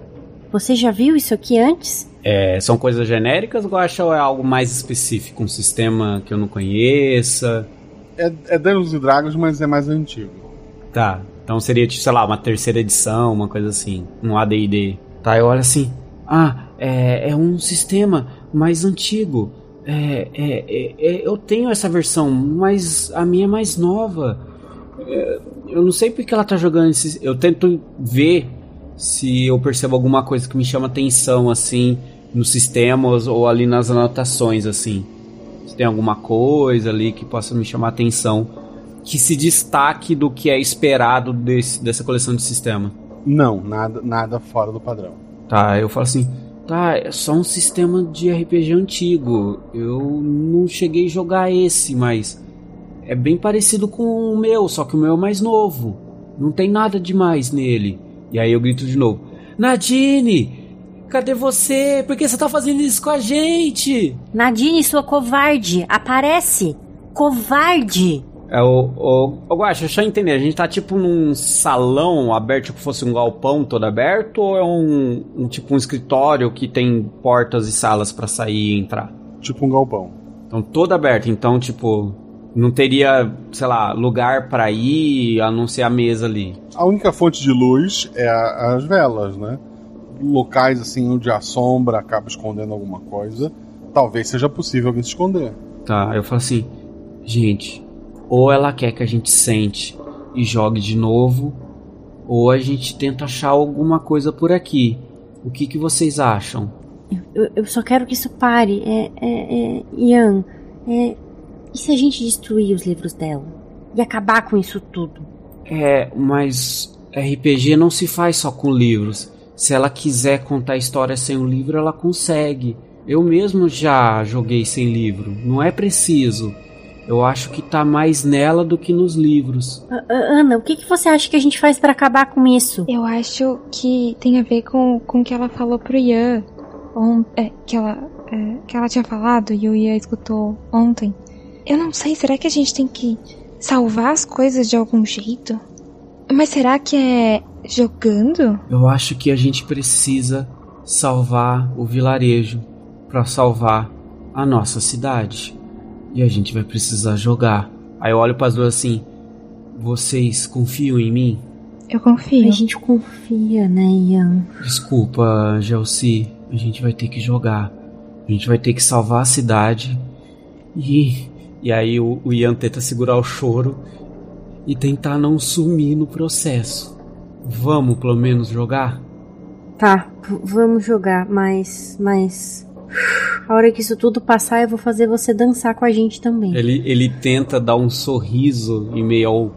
Você já viu isso aqui antes? É, são coisas genéricas, ou é algo mais específico? Um sistema que eu não conheça? É, é Dungeons Dragons, mas é mais antigo. Tá, então seria, tipo, sei lá, uma terceira edição, uma coisa assim. Um AD&D. Tá, eu olho assim... Ah, é, é um sistema mais antigo. É, é, é, é, eu tenho essa versão, mas a minha é mais nova. É, eu não sei porque ela tá jogando esse... Eu tento ver se eu percebo alguma coisa que me chama atenção, assim, nos sistemas ou ali nas anotações, assim. Tem alguma coisa ali que possa me chamar atenção, que se destaque do que é esperado desse, dessa coleção de sistema. Não, nada, nada fora do padrão. Tá, eu falo assim, tá, é só um sistema de RPG antigo. Eu não cheguei a jogar esse, mas é bem parecido com o meu, só que o meu é mais novo. Não tem nada demais nele. E aí eu grito de novo: Nadine! Cadê você? Por que você tá fazendo isso com a gente? Nadine, sua covarde, aparece! Covarde! É o. o, o Guaxa, deixa eu entender. A gente tá tipo num salão aberto, tipo fosse um galpão todo aberto, ou é um, um tipo um escritório que tem portas e salas para sair e entrar? Tipo um galpão. Então todo aberto. Então, tipo, não teria, sei lá, lugar para ir a não ser a mesa ali. A única fonte de luz é a- as velas, né? Locais assim onde a sombra acaba escondendo alguma coisa, talvez seja possível alguém se esconder. Tá, eu falo assim, gente, ou ela quer que a gente sente e jogue de novo, ou a gente tenta achar alguma coisa por aqui. O que, que vocês acham? Eu, eu só quero que isso pare. É, é, é, Ian, é, e se a gente destruir os livros dela? E acabar com isso tudo? É, mas RPG não se faz só com livros. Se ela quiser contar história sem o livro, ela consegue. Eu mesmo já joguei sem livro. Não é preciso. Eu acho que tá mais nela do que nos livros. A- a- Ana, o que, que você acha que a gente faz pra acabar com isso? Eu acho que tem a ver com, com o que ela falou pro Ian. On, é, que, ela, é, que ela tinha falado e o Ian escutou ontem. Eu não sei, será que a gente tem que salvar as coisas de algum jeito? Mas será que é jogando? Eu acho que a gente precisa salvar o vilarejo para salvar a nossa cidade. E a gente vai precisar jogar. Aí eu olho para as duas assim: vocês confiam em mim? Eu confio. A gente confia, né, Ian? Desculpa, Gelsi, a gente vai ter que jogar. A gente vai ter que salvar a cidade. E, e aí o, o Ian tenta segurar o choro e tentar não sumir no processo. Vamos pelo menos jogar? Tá, vamos jogar, mas. Mas. A hora que isso tudo passar, eu vou fazer você dançar com a gente também. Ele, ele tenta dar um sorriso em meio ao,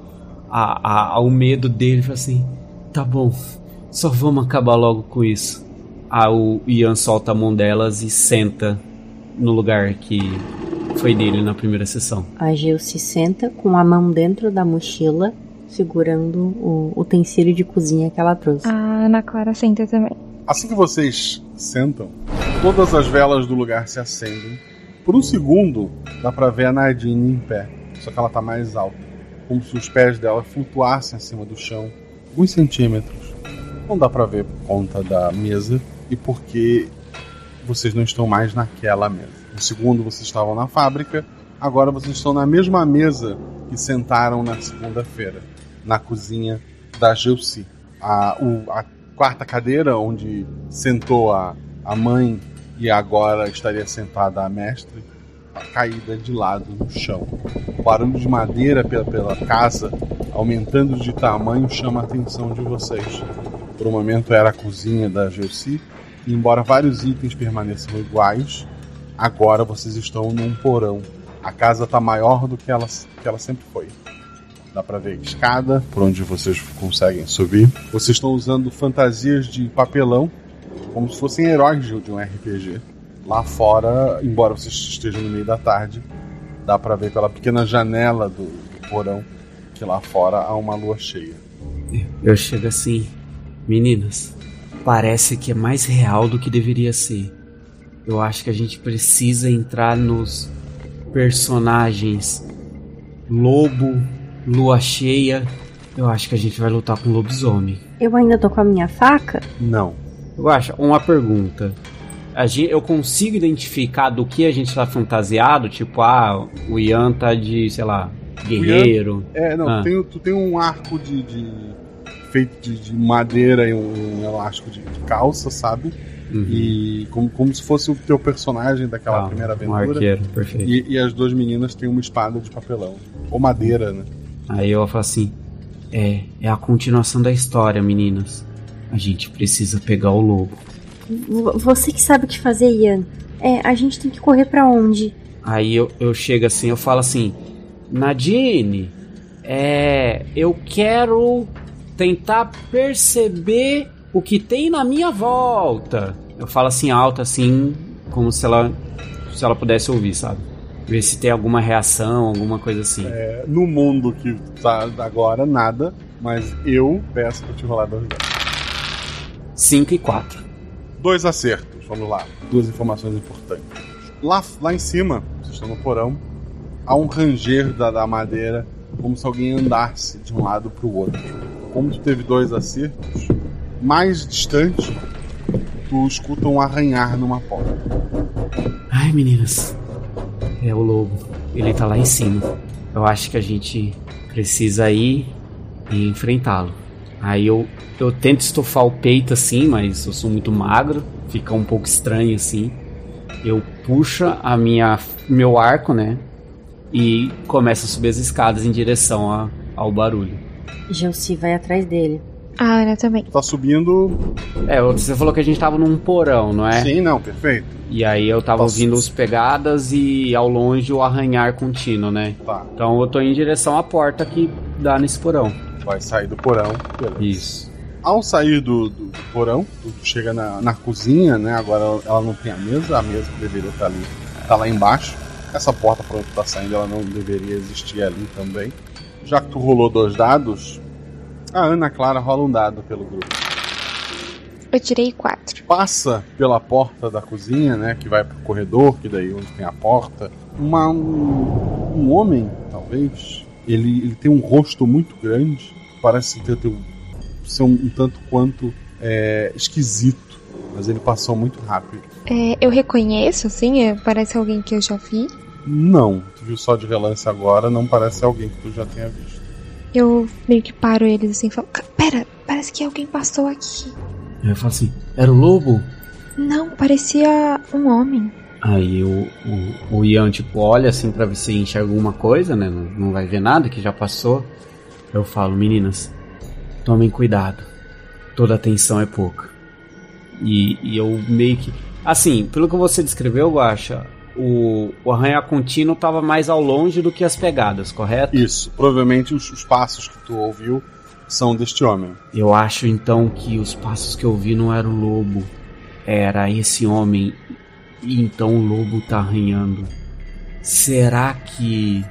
a, a- ao medo dele. Fala assim: tá bom, só vamos acabar logo com isso. Aí o Ian solta a mão delas e senta no lugar que foi dele na primeira sessão. A Gil se senta com a mão dentro da mochila, segurando o utensílio de cozinha que ela trouxe. A Ana Clara senta também. Assim que vocês sentam, todas as velas do lugar se acendem. Por um segundo, dá pra ver a Nadine em pé, só que ela tá mais alta, como se os pés dela flutuassem acima do chão, alguns centímetros. Não dá pra ver por conta da mesa e porque vocês não estão mais naquela mesa. No segundo, vocês estavam na fábrica, agora vocês estão na mesma mesa que sentaram na segunda-feira, na cozinha da Gelsi. A, o- a quarta cadeira onde sentou a, a mãe e agora estaria sentada a mestre, caída de lado no chão. O barulho de madeira pela, pela casa, aumentando de tamanho, chama a atenção de vocês. Por um momento era a cozinha da Gelsi, e embora vários itens permaneçam iguais, agora vocês estão num porão. A casa está maior do que ela, que ela sempre foi. Dá pra ver escada por onde vocês conseguem subir. Vocês estão usando fantasias de papelão, como se fossem heróis de um RPG. Lá fora, embora vocês estejam no meio da tarde, dá pra ver pela pequena janela do, do porão que lá fora há uma lua cheia. Eu chego assim, meninas, parece que é mais real do que deveria ser. Eu acho que a gente precisa entrar nos personagens lobo, lua cheia. Eu acho que a gente vai lutar com lobisomem. Eu ainda tô com a minha faca? Não. Eu acho, uma pergunta. A gente, eu consigo identificar do que a gente tá fantasiado? Tipo, ah, o Ian tá de, sei lá, guerreiro. É, não, Ah. tem, tu tem um arco de. de- feito de, de madeira e um, um elástico de, de calça, sabe? Uhum. E como, como se fosse o teu personagem daquela Ah, primeira um aventura. arqueiro, perfeito. E, e as duas meninas têm uma espada de papelão. Ou madeira, né? Aí eu falo assim: é, é a continuação da história, meninas. A gente precisa pegar o lobo. Você que sabe o que fazer, Ian. É, a gente tem que correr pra onde? Aí eu, eu chego assim, eu falo assim: Nadine, é, eu quero tentar perceber o que tem na minha volta. Eu falo assim alto, assim, como se ela, se ela pudesse ouvir, sabe? Ver se tem alguma reação, alguma coisa assim. É, no mundo que tá agora, nada. Mas eu peço pra te rolar dois dados. 5 e 4. Dois acertos, vamos lá. Duas informações importantes. Lá, lá em cima, vocês estão no porão, há um ranger da, da madeira, como se alguém andasse de um lado para o outro. Como tu teve dois acertos, mais distante, tu escuta um arranhar numa porta. Ai, meninas. É o lobo. Ele tá lá em cima. Eu acho que a gente precisa ir e enfrentá-lo. Aí eu, eu tento estofar o peito assim, mas eu sou muito magro, fica um pouco estranho assim. Eu puxo a minha meu arco, né? E começo a subir as escadas em direção a, ao barulho. Gelsi vai atrás dele. A Ana também. Tá subindo. É, você falou que a gente tava num porão, não é? Sim, não, perfeito. E aí eu tava ouvindo os pegadas e ao longe o arranhar contínuo, né? Tá. Então eu tô em direção à porta que dá nesse porão. Vai sair do porão. Beleza. Isso. Ao sair do, do, do porão, tu chega na, na cozinha, né? Agora ela não tem a mesa, a mesa deveria estar ali, tá lá embaixo. Essa porta por onde tu tá saindo, ela não deveria existir ali também. Já que tu rolou dois dados, a Ana Clara rola um dado pelo grupo. Eu tirei quatro. Passa pela porta da cozinha, né? Que vai pro corredor, que daí onde tem a porta. Uma, um, um homem, talvez. Ele, ele tem um rosto muito grande. Parece ter, ter ser um, um tanto quanto é, esquisito. Mas ele passou muito rápido. É, eu reconheço, assim, é, parece alguém que eu já vi. Não, tu viu só de relance agora, não parece alguém que tu já tenha visto. Eu meio que paro eles assim e falo: "Ca- Pera, parece que alguém passou aqui. Aí eu falo assim: era o lobo? Não, parecia um homem. Aí o, o, o Ian, tipo, olha assim pra ver se enxerga alguma coisa, né? Não, não vai ver nada que já passou. Eu falo, meninas, tomem cuidado. Toda atenção é pouca. E, e eu meio que. Assim, pelo que você descreveu, Guaxa, o, o arranhar contínuo tava mais ao longe do que as pegadas, correto? Isso. Provavelmente os, os passos que tu ouviu são deste homem. Eu acho então que os passos que eu vi não era o lobo, era esse homem. E então o lobo tá arranhando. Será que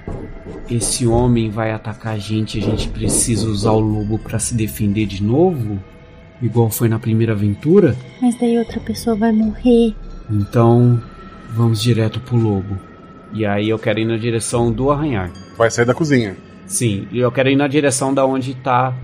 esse homem vai atacar a gente e a gente precisa usar o lobo para se defender de novo? Igual foi na primeira aventura? Mas daí outra pessoa vai morrer. Então, vamos direto pro lobo. E aí eu quero ir na direção do arranhar. Vai sair da cozinha. Sim, e eu quero ir na direção da onde tá.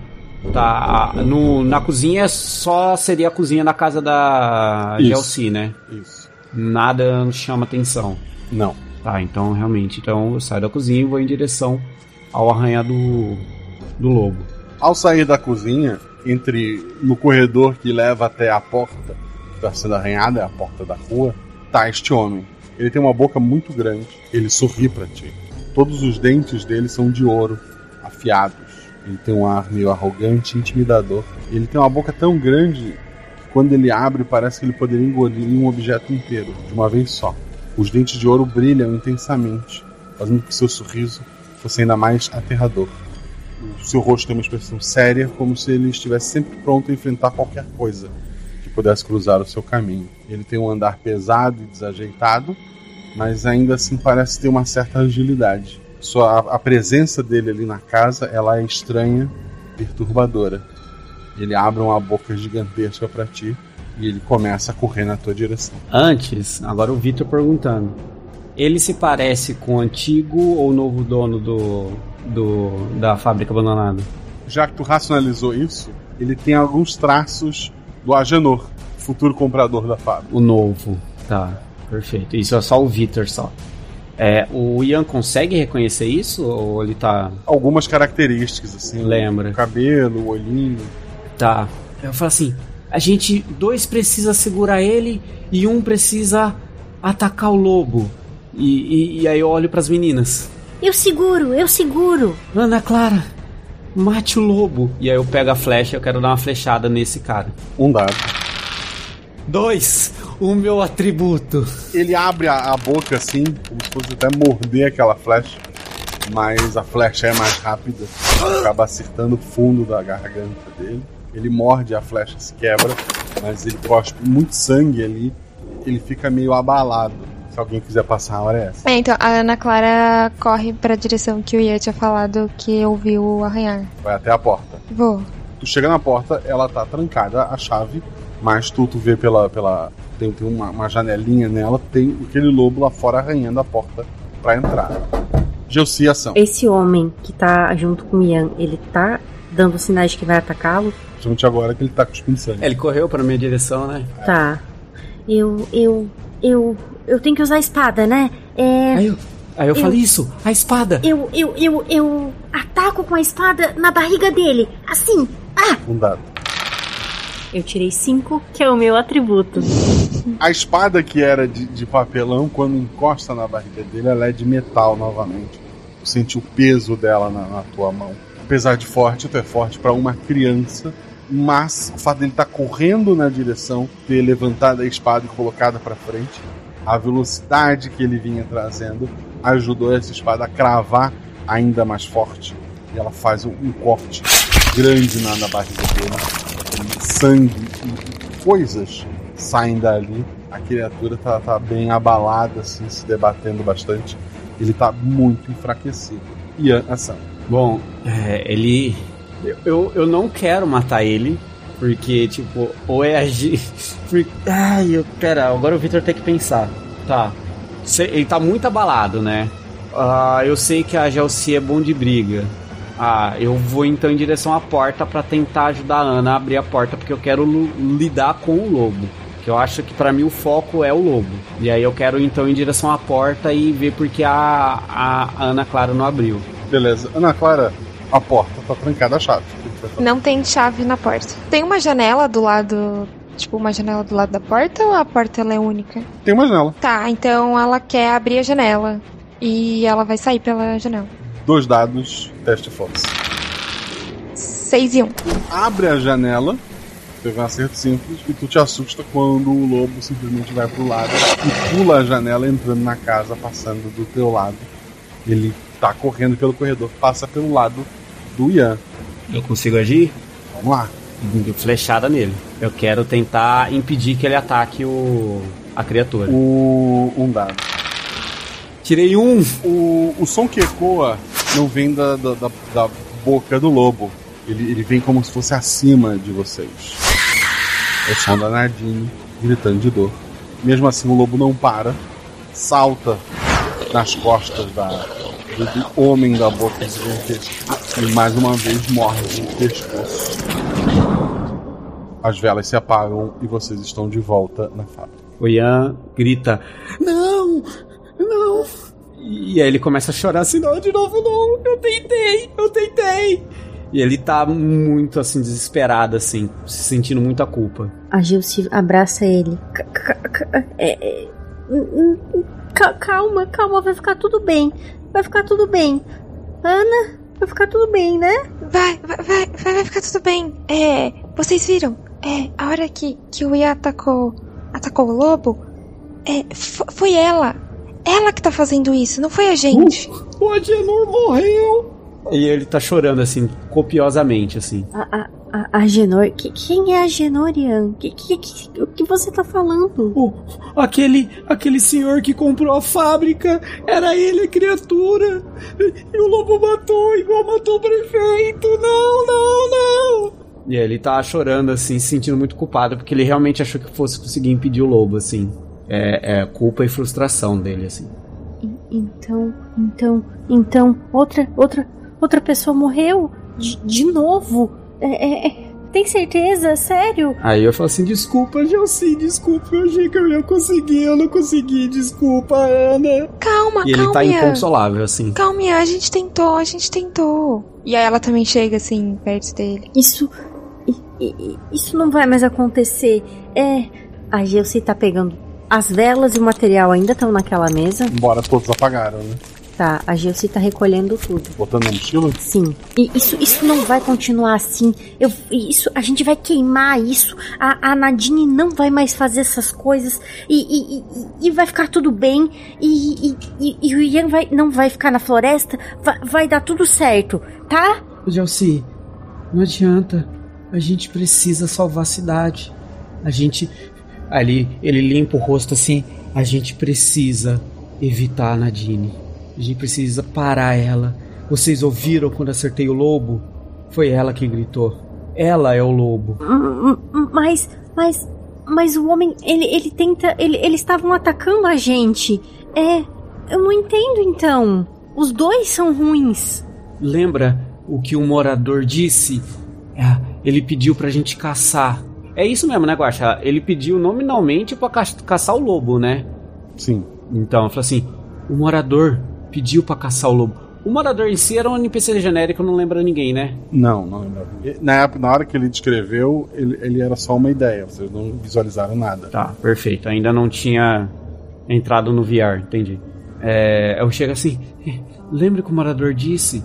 Tá. No, na cozinha só seria a cozinha da casa da. Gelsi, né? Isso. Nada chama atenção. Não. Tá, então realmente. Então eu saio da cozinha e vou em direção ao arranhar do. do lobo. Ao sair da cozinha, entre no corredor que leva até a porta que está sendo arranhada, é a porta da rua, tá este homem. Ele tem uma boca muito grande, ele sorri para ti. Todos os dentes dele são de ouro, afiados. Ele tem um ar meio arrogante e intimidador. Ele tem uma boca tão grande que quando ele abre parece que ele poderia engolir um objeto inteiro, de uma vez só. Os dentes de ouro brilham intensamente, fazendo com que seu sorriso fosse ainda mais aterrador. O seu rosto tem uma expressão séria, como se ele estivesse sempre pronto a enfrentar qualquer coisa pudesse cruzar o seu caminho. Ele tem um andar pesado e desajeitado, mas ainda assim parece ter uma certa agilidade. Sua, a presença dele ali na casa ela é estranha, perturbadora. Ele abre uma boca gigantesca para ti e ele começa a correr na tua direção. Antes, agora o Vitor perguntando. Ele se parece com o antigo ou novo dono do, do da fábrica abandonada? Já que tu racionalizou isso, ele tem alguns traços do Agenor, futuro comprador da fábrica. O novo, tá, perfeito. Isso é só o Vitor só. É, o Ian consegue reconhecer isso ou ele tá. Algumas características, assim. Lembra. O cabelo, o olhinho. Tá. Eu falo assim: a gente, dois precisa segurar ele e um precisa atacar o lobo. E, e, e aí eu olho pras meninas. Eu seguro, eu seguro. Ana Clara, mate o lobo. E aí eu pego a flecha eu quero dar uma flechada nesse cara. Um dado. Dois, o meu atributo. Ele abre a, a boca assim, como se fosse até morder aquela flecha. Mas a flecha é mais rápida, acaba acertando o fundo da garganta dele. Ele morde, a flecha se quebra, mas ele cospe muito sangue ali. Ele fica meio abalado. Se alguém quiser passar a hora é essa. É, então a Ana Clara corre pra direção que o Ian tinha falado que ouviu o arranhar. Vai até a porta. Vou. Tu chega na porta, ela tá trancada, a chave, Mas tu, tu vê pela. pela tem tem uma, uma janelinha nela, tem aquele lobo lá fora arranhando a porta pra entrar. Gelsi, ação. Esse homem que tá junto com o Ian, ele tá dando sinais de que vai atacá-lo? Principalmente agora que ele tá cuspindo sangue. É, Ele correu pra minha direção, né? Tá. Eu, eu, eu, eu tenho que usar a espada, né? É. Aí eu, aí eu, falei isso, a espada. Eu, eu, eu, eu ataco com a espada na barriga dele. Assim. Ah! Um dado. Eu tirei cinco, que é o meu atributo. A espada que era de, de papelão, quando encosta na barriga dele, ela é de metal novamente. Tu sente o peso dela na, na tua mão. Apesar de forte, tu é forte pra uma criança, mas o fato dele estar correndo na direção, ter levantado a espada e colocada pra frente, a velocidade que ele vinha trazendo ajudou essa espada a cravar ainda mais forte. E ela faz um, um corte grande na, na barriga dele. Sangue e coisas saem dali. A criatura tá, tá bem abalada, assim, se debatendo bastante. Ele tá muito enfraquecido. A ação. Bom, é, ele. Eu, eu não quero matar ele, porque, tipo, ou é agir. Ai, eu, pera, agora o Victor tem que pensar. Tá. Ele tá muito abalado, né? Ah, eu sei que a Gelsi é bom de briga. Ah, eu vou então em direção à porta pra tentar ajudar a Ana a abrir a porta, porque eu quero lidar com o lobo. Que eu acho que pra mim o foco é o lobo. E aí eu quero então em direção à porta e ver porque a, a Ana Clara não abriu. Beleza. Ana Clara, a porta tá trancada a chave. Não tem chave na porta. Tem uma janela do lado. Tipo, uma janela do lado da porta ou a porta ela é única? Tem uma janela. Tá, então ela quer abrir a janela. E ela vai sair pela janela. Dois dados, teste força. 6 e 1. Um. Abre a janela, teve um acerto simples, e tu te assusta quando o lobo simplesmente vai pro lado e pula a janela entrando na casa, passando do teu lado. Ele tá correndo pelo corredor, passa pelo lado do Ian. Eu consigo agir? Vamos lá. Flechada nele. Eu quero tentar impedir que ele ataque o a criatura. O um dado. Tirei um. O, o som que ecoa não vem da, da, da- da boca do lobo. Ele, ele vem como se fosse acima de vocês. É o som da Nadine gritando de dor. Mesmo assim, o lobo não para, salta nas costas da, do, do homem da boca gigantesca e mais uma vez morde o pescoço. As velas se apagam e vocês estão de volta na fábrica. O Ian grita: Não! Não! E aí ele começa a chorar assim: Não, de novo não! Eu tentei! Eu tentei! E ele tá muito assim, desesperado, assim, se sentindo muita culpa. A Gilce abraça ele. Ca- ca- ca- ca- Calma, calma, vai ficar tudo bem. Vai ficar tudo bem. Ana, vai ficar tudo bem, né? Vai, vai, vai, vai, vai ficar tudo bem. É, vocês viram? É, a hora que, que o Ian atacou, atacou o lobo, é, fo- foi ela. Ela que tá fazendo isso, não foi a gente. O Agenor morreu! E ele tá chorando, assim, copiosamente, assim. A, a, a, que- quem é a? Que, que, que- o que você tá falando? Aquele, aquele senhor que comprou a fábrica, era ele a criatura. E o lobo matou, igual matou o prefeito. Não, não, não. E aí ele tá chorando, assim, se sentindo muito culpado, porque ele realmente achou que fosse conseguir impedir o lobo, assim. É, é culpa e frustração dele, assim. Então, então, então, outra, outra, outra pessoa morreu? De, de novo? É, é, é, tem certeza? Sério? Aí eu falo assim, desculpa, Gelsi, desculpa, eu achei que eu ia conseguir, eu não consegui, desculpa, Ana. Calma, E ele calma, tá Ian. inconsolável, assim. Calma, a gente tentou, a gente tentou. E aí ela também chega assim, perto dele. Isso. Isso não vai mais acontecer. É. A Gelsi tá pegando as velas e o material ainda estão naquela mesa. Embora todos apagaram, né? Tá, a Gelsi tá recolhendo tudo. Botando na mochila? Sim. E isso, isso não vai continuar assim. Eu, isso, a gente vai queimar isso. A, a Nadine não vai mais fazer essas coisas. E, e, e- e vai ficar tudo bem. E, e, e- e o Ian vai, não vai ficar na floresta. Vai, vai dar tudo certo, tá? Gelsi, não adianta. A gente precisa salvar a cidade. A gente. Ali, ele limpa o rosto assim. A gente precisa evitar a Nadine. A gente precisa parar ela. Vocês ouviram quando acertei o lobo? Foi ela que gritou. Ela é o lobo. Mas, mas, mas o homem, ele, ele tenta, ele, eles estavam atacando a gente. É, eu não entendo então. Os dois são ruins. Lembra o que o morador disse? É, ele pediu pra gente caçar. É isso mesmo, né, Guaxa? Ele pediu nominalmente pra ca caçar o lobo, né? Sim. Então, falou assim: o morador pediu pra caçar o lobo. O morador em si era um NPC genérico, não lembra ninguém, né? Não, não. Na, época, na hora que ele descreveu, ele, ele era só uma ideia, vocês não visualizaram nada. Tá, perfeito. Ainda não tinha entrado no VR, entendi. É, eu chego assim, lembra que o morador disse?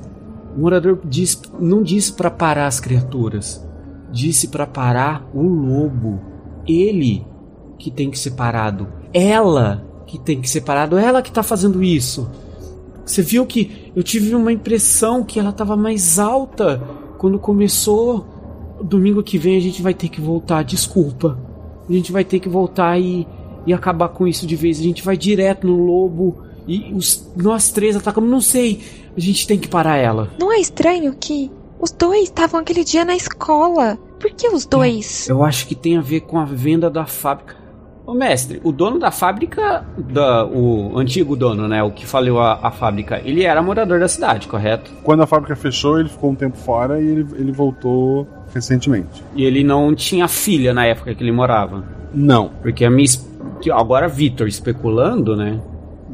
O morador disse, não disse para parar as criaturas, disse para parar o lobo. Ele que tem que ser parado. Ela que tem que ser parado. Ela que tá fazendo isso. Você viu que eu tive uma impressão que ela tava mais alta quando começou. Domingo que vem a gente vai ter que voltar, desculpa. A gente vai ter que voltar e, e acabar com isso de vez. A gente vai direto no lobo e os, nós três atacamos. Não sei, a gente tem que parar ela. Não é estranho que os dois estavam aquele dia na escola? Por que os dois? Eu acho que tem a ver com a venda da fábrica. Ô mestre, o dono da fábrica, da, o antigo dono, né, o que faliu a, a, fábrica, ele era morador da cidade, correto? Quando a fábrica fechou, ele ficou um tempo fora e ele, ele voltou recentemente. E ele não tinha filha na época que ele morava? Não. Porque a minha. Agora, Vitor especulando, né?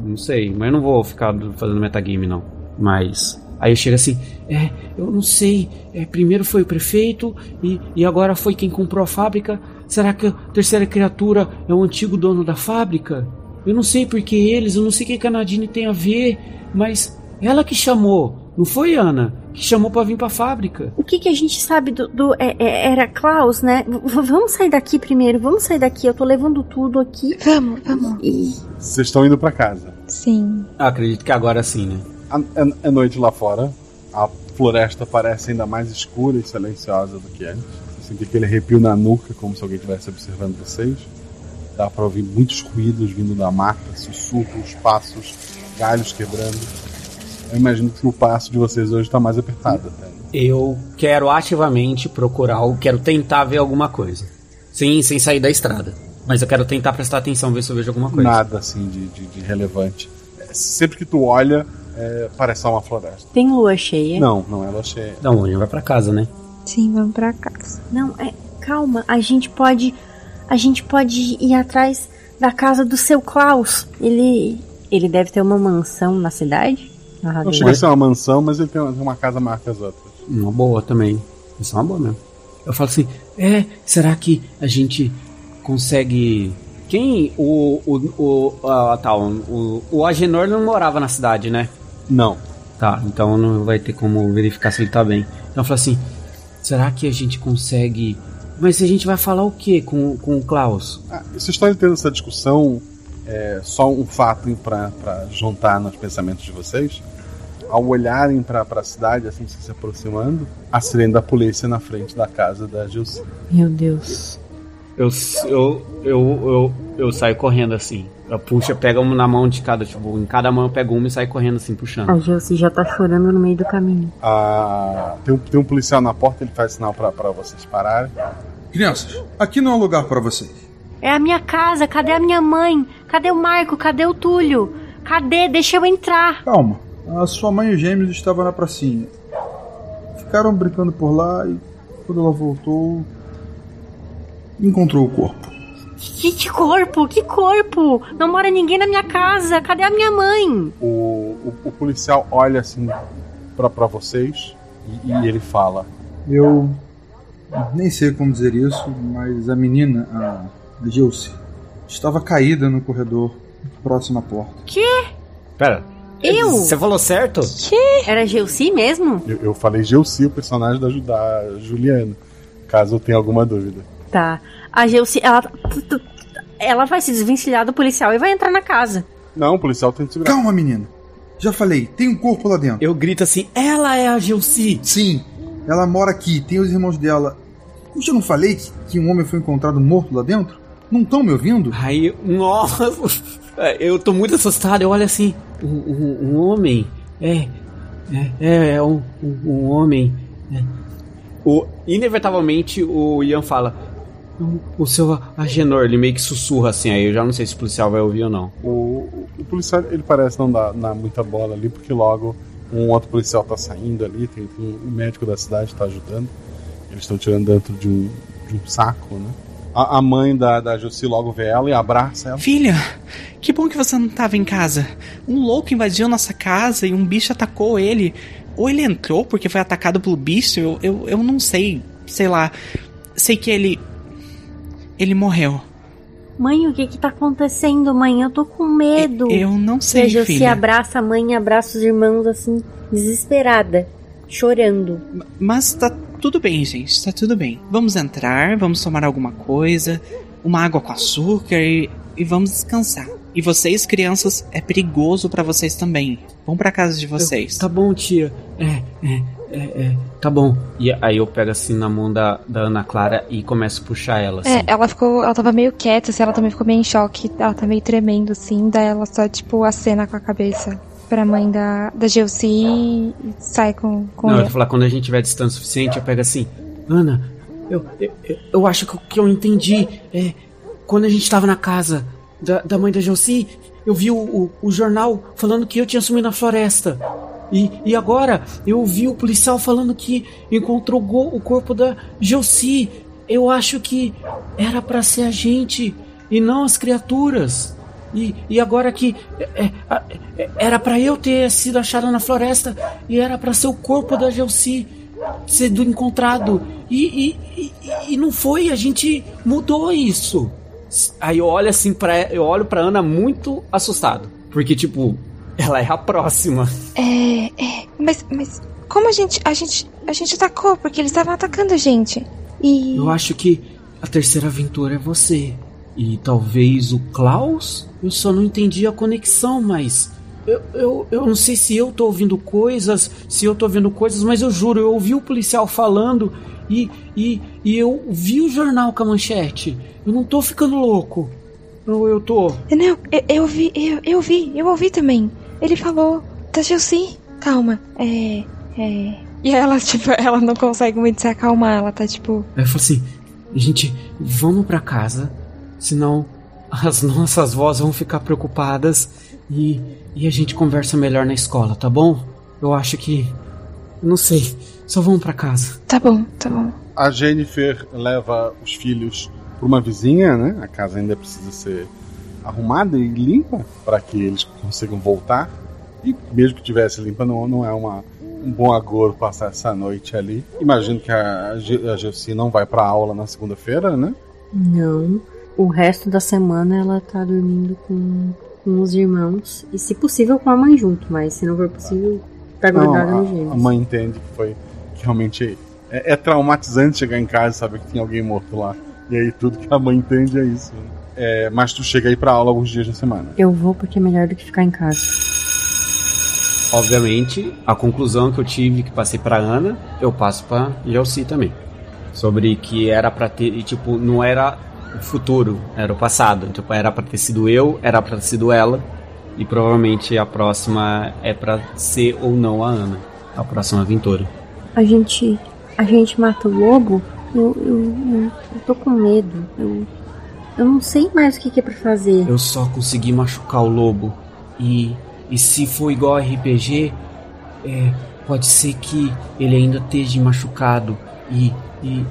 Não sei, mas eu não vou ficar fazendo metagame, não. Mas. Aí eu chego assim, é, eu não sei, é, primeiro foi o prefeito e, e agora foi quem comprou a fábrica. Será que a terceira criatura é o antigo dono da fábrica? Eu não sei porque eles, eu não sei o que a Nadine tem a ver, mas ela que chamou, não foi Ana? Que chamou para vir pra fábrica. O que, que a gente sabe do. do é, é, era Klaus, né? V vamos sair daqui primeiro, vamos sair daqui. Eu tô levando tudo aqui. Vamos, vamos. E... Vocês estão indo para casa? Sim. Ah, acredito que agora sim, né? É, é noite lá fora. A floresta parece ainda mais escura e silenciosa do que antes. Sente aquele arrepio na nuca, como se alguém estivesse observando vocês. Dá para ouvir muitos ruídos vindo da mata, sussurros, passos, galhos quebrando. Eu imagino que o passo de vocês hoje está mais apertado. Até. Eu quero ativamente procurar, eu quero tentar ver alguma coisa. Sem, sem sair da estrada. Mas eu quero tentar prestar atenção, ver se eu vejo alguma coisa. Nada assim de, de, de relevante. Sempre que tu olha, é, parece uma floresta. Tem lua cheia? Não, não é lua cheia. Não, a gente vai pra casa, né? Sim, vamos pra casa. Não, é. Calma, a gente pode. A gente pode ir atrás da casa do seu Klaus. Ele. Ele deve ter uma mansão na cidade? Não chega a ser uma mansão, mas ele tem uma casa maior que as outras. Uma boa também. Isso é uma boa mesmo. Eu falo assim, é, será que a gente consegue. Quem. O. O. O. Ah, tá, o, o Agenor não morava na cidade, né? Não. Tá, então não vai ter como verificar se ele tá bem. Então eu falo assim: será que a gente consegue. Mas a gente vai falar o que com, com o Klaus? Ah, vocês estão tendo essa discussão é só um fato para juntar nos pensamentos de vocês? Ao olharem para a cidade, assim, se aproximando, a sirene da polícia na frente da casa da Gilce. Meu Deus. Eu, eu, eu, eu, eu saio correndo assim. Eu puxa, pega uma na mão de cada, tipo, em cada mão eu pego uma e saio correndo assim, puxando. A Gilce já tá chorando no meio do caminho. Ah, tem, um, tem um policial na porta, ele faz sinal para vocês pararem. Crianças, aqui não é um lugar para vocês. É a minha casa, cadê a minha mãe? Cadê o Marco? Cadê o Túlio? Cadê? Deixa eu entrar. Calma, a sua mãe e os gêmeos estavam na pracinha. Ficaram brincando por lá e quando ela voltou, encontrou o corpo. Que, que, corpo? Que corpo? Não mora ninguém na minha casa. Cadê a minha mãe? O, o, o policial olha assim para vocês e, e, ele fala: Eu nem sei como dizer isso, mas a menina, a Gilce, estava caída no corredor próximo à porta. Que? Pera. Eu? Você falou certo? Que? Era Gilce mesmo? Eu, eu falei Gilce, o personagem da, da Juliana, caso eu tenha alguma dúvida. Tá. A Gilce, ela. Ela vai se desvencilhar do policial e vai entrar na casa. Não, o policial tem que segurar. Calma, menina. Já falei, tem um corpo lá dentro. Eu grito assim, ela é a Gilce. Sim, ela mora aqui, tem os irmãos dela. Eu já não falei que, que um homem foi encontrado morto lá dentro? Não estão me ouvindo? Aí, nossa, eu tô muito assustado. Eu olho assim, um, um, um homem, é, é, é, é um, um, homem. É. o, inevitavelmente o Ian fala: o, o seu Agenor, ele meio que sussurra assim, aí eu já não sei se o policial vai ouvir ou não. O, o policial, ele parece não dar, dar muita bola ali, porque logo um outro policial tá saindo ali, tem, tem um médico da cidade tá ajudando. Eles estão tirando dentro de um, de um saco, né? A, a mãe da, da Jussi logo vê ela e abraça ela. Filha, que bom que você não estava em casa. Um louco invadiu nossa casa e um bicho atacou ele. Ou ele entrou porque foi atacado pelo bicho, eu, eu, eu não sei. Sei lá. Sei que ele. Ele morreu. Mãe, o que que tá acontecendo, mãe? Eu tô com medo. Eu não sei, Veja, filha. se abraça a mãe, abraça os irmãos assim, desesperada, chorando. Mas tá tudo bem, gente, tá tudo bem. Vamos entrar, vamos tomar alguma coisa, uma água com açúcar e, e vamos descansar. E vocês, crianças, é perigoso pra vocês também. Vão pra casa de vocês. Tá bom, tia. É, é, é, é. Tá bom. E aí eu pego assim na mão da, da Ana Clara e começo a puxar ela. Assim. É, ela ficou. Ela tava meio quieta, assim, ela também ficou meio em choque. Ela tá meio tremendo, assim. Daí ela só, tipo, acena com a cabeça pra mãe da, da Gelsi e sai com, com Não, eu ele. vou falar, quando a gente tiver distância suficiente, eu pego assim, Ana, eu, eu, eu- eu acho que, o que eu entendi é. Quando a gente tava na casa da, da mãe da Josi, eu vi o, o, o jornal falando que eu tinha sumido na floresta. E, e agora eu vi o policial falando que encontrou o corpo da Josi. Eu acho que era pra ser a gente e não as criaturas. E, e agora que é, é, é, era pra eu ter sido achada na floresta e era pra ser o corpo da Gelsi sendo encontrado. E, e, e, e não foi, a gente mudou isso. Aí eu olho assim para eu olho pra Ana muito assustado, porque tipo, ela é a próxima. É, é. Mas, mas como a gente. A gente. A gente atacou, porque eles estavam atacando a gente. E. Eu acho que a terceira aventura é você. E talvez o Klaus? Eu só não entendi a conexão, mas. Eu, eu, eu não sei se eu tô ouvindo coisas, se eu tô vendo coisas, mas eu juro, eu ouvi o policial falando e, e, e eu vi o jornal com a manchete. Eu não tô ficando louco. Ou eu tô. Não, eu, eu vi, eu, eu vi, eu ouvi também. Ele falou, tá Gelsi, calma, é, é... E ela, tipo, ela não consegue muito se acalmar, ela tá, tipo... Eu falei assim: gente, vamos pra casa, senão as nossas vozes vão ficar preocupadas e, e a gente conversa melhor na escola, tá bom? Eu acho que. Não sei, só vamos pra casa. Tá bom, tá bom. A Jennifer leva os filhos pra uma vizinha, né? A casa ainda precisa ser arrumada e limpa para que eles consigam voltar. E mesmo que tivesse limpa, não, não é uma, um bom agouro passar essa noite ali. Imagino que a, a Gelsi não vai pra aula na segunda-feira, né? Não. O resto da semana ela tá dormindo com, com os irmãos. E se possível com a mãe junto, mas se não for possível, tá Não, grudada no a, a gêmeos. mãe entende que foi que realmente é, é traumatizante chegar em casa e saber que tem alguém morto lá. E aí tudo que a mãe entende é isso. né? É, mas tu chega aí pra aula alguns dias da semana. Eu vou porque é melhor do que ficar em casa. Obviamente, a conclusão que eu tive, que passei pra Ana, eu passo pra Gelsi também. Sobre que era pra ter. E, tipo, não era o futuro, era o passado. Tipo, era pra ter sido eu, era pra ter sido ela. E provavelmente a próxima é pra ser ou não a Ana. A próxima aventura. A gente. A gente mata o lobo? Eu, eu, eu, eu tô com medo. Eu. Eu não sei mais o que, que é pra fazer. Eu só consegui machucar o lobo. E, e se for igual a RPG, é, pode ser que ele ainda esteja machucado. E, e,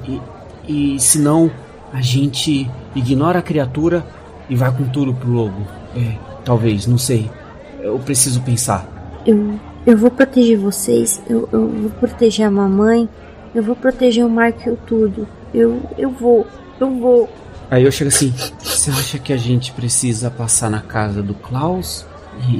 e, e se não, a gente ignora a criatura e vai com tudo pro lobo. É, talvez, não sei. Eu preciso pensar. Eu, eu vou proteger vocês, eu, eu vou proteger a mamãe, eu vou proteger o Mark e o tudo. Eu, eu vou, eu vou. Aí eu chego assim: Você acha que a gente precisa passar na casa do Klaus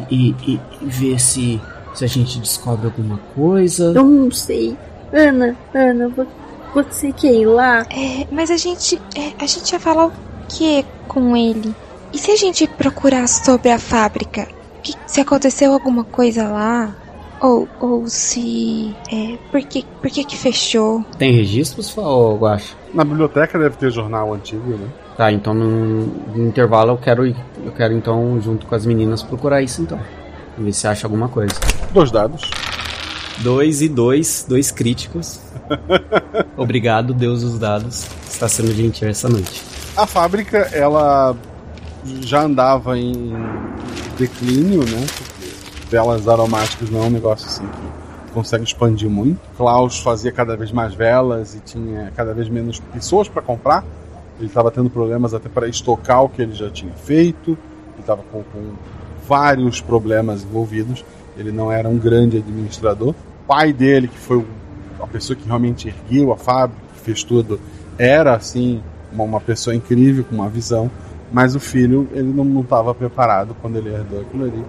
e, e, e- ver se, se a gente descobre alguma coisa? Eu não sei. Ana, Ana, vo- você quer ir lá? É, mas a gente. é, a gente ia falar o que com ele? E se a gente procurar sobre a fábrica? Que- se aconteceu alguma coisa lá? Ou, ou se. É, por que, por que que fechou? Tem registros, ou Guacha? Na biblioteca deve ter jornal antigo, né? Tá, então no, no intervalo eu quero ir. Eu quero então, junto com as meninas, procurar isso então. Ver se acha alguma coisa. Dois dados. Dois e dois, dois críticos. Obrigado, Deus dos dados. Está sendo gentil essa noite. A fábrica, ela já andava em declínio, né? Porque velas aromáticas não é um negócio assim que consegue expandir muito. Klaus fazia cada vez mais velas e tinha cada vez menos pessoas para comprar. Ele estava tendo problemas até para estocar o que ele já tinha feito. Ele estava com, com vários problemas envolvidos. Ele não era um grande administrador. O pai dele, que foi a pessoa que realmente ergueu a fábrica, fez tudo, era assim uma, uma pessoa incrível com uma visão. Mas o filho, ele não estava preparado quando ele herdou aquilo ali.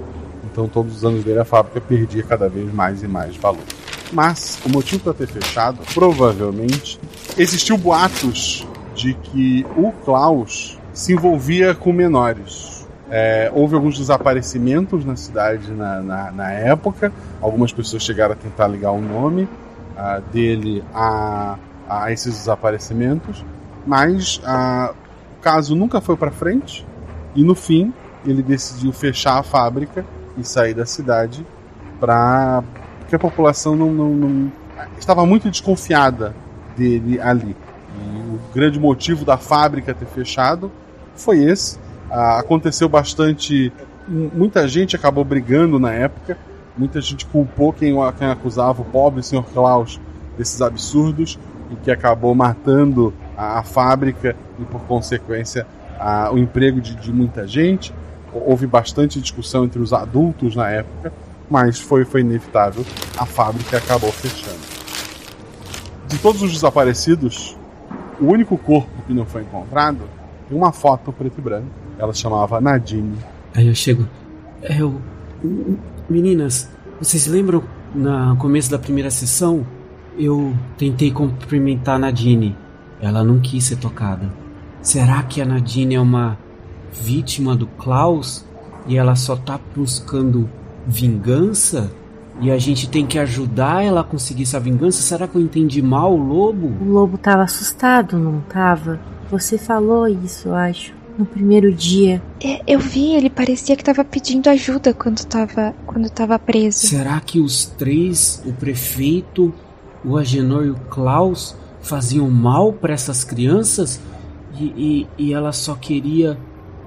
Então, todos os anos dele, a fábrica perdia cada vez mais e mais valor. Mas o motivo para ter fechado, provavelmente, existiu boatos de que o Klaus se envolvia com menores. É, houve alguns desaparecimentos na cidade na, na, na, época. Algumas pessoas chegaram a tentar ligar o nome uh, dele a, a, esses desaparecimentos, mas uh, o caso nunca foi para frente. E no fim, ele decidiu fechar a fábrica e sair da cidade para porque a população não, não, não estava muito desconfiada dele ali. E o grande motivo da fábrica ter fechado foi esse. Ah, aconteceu bastante. Muita gente acabou brigando na época. Muita gente culpou quem, quem acusava o pobre Sr. Klaus desses absurdos e que acabou matando a, a fábrica e, por consequência, a, o emprego de, de muita gente. Houve bastante discussão entre os adultos na época, mas foi, foi inevitável. A fábrica acabou fechando. De todos os desaparecidos, o único corpo que não foi encontrado tem uma foto preto e branco. Ela chamava Nadine. Aí eu chego. Eu. Meninas, vocês lembram no começo da primeira sessão? Eu tentei cumprimentar a Nadine. Ela não quis ser tocada. Será que a Nadine é uma vítima do Klaus e ela só tá buscando vingança? E a gente tem que ajudar ela a conseguir essa vingança? Será que eu entendi mal o lobo? O lobo tava assustado, não tava? Você falou isso, eu acho, no primeiro dia. É, eu vi, ele parecia que tava pedindo ajuda quando tava, quando tava preso. Será que os três, o prefeito, o Agenor e o Klaus, faziam mal para essas crianças? E, e, e ela só queria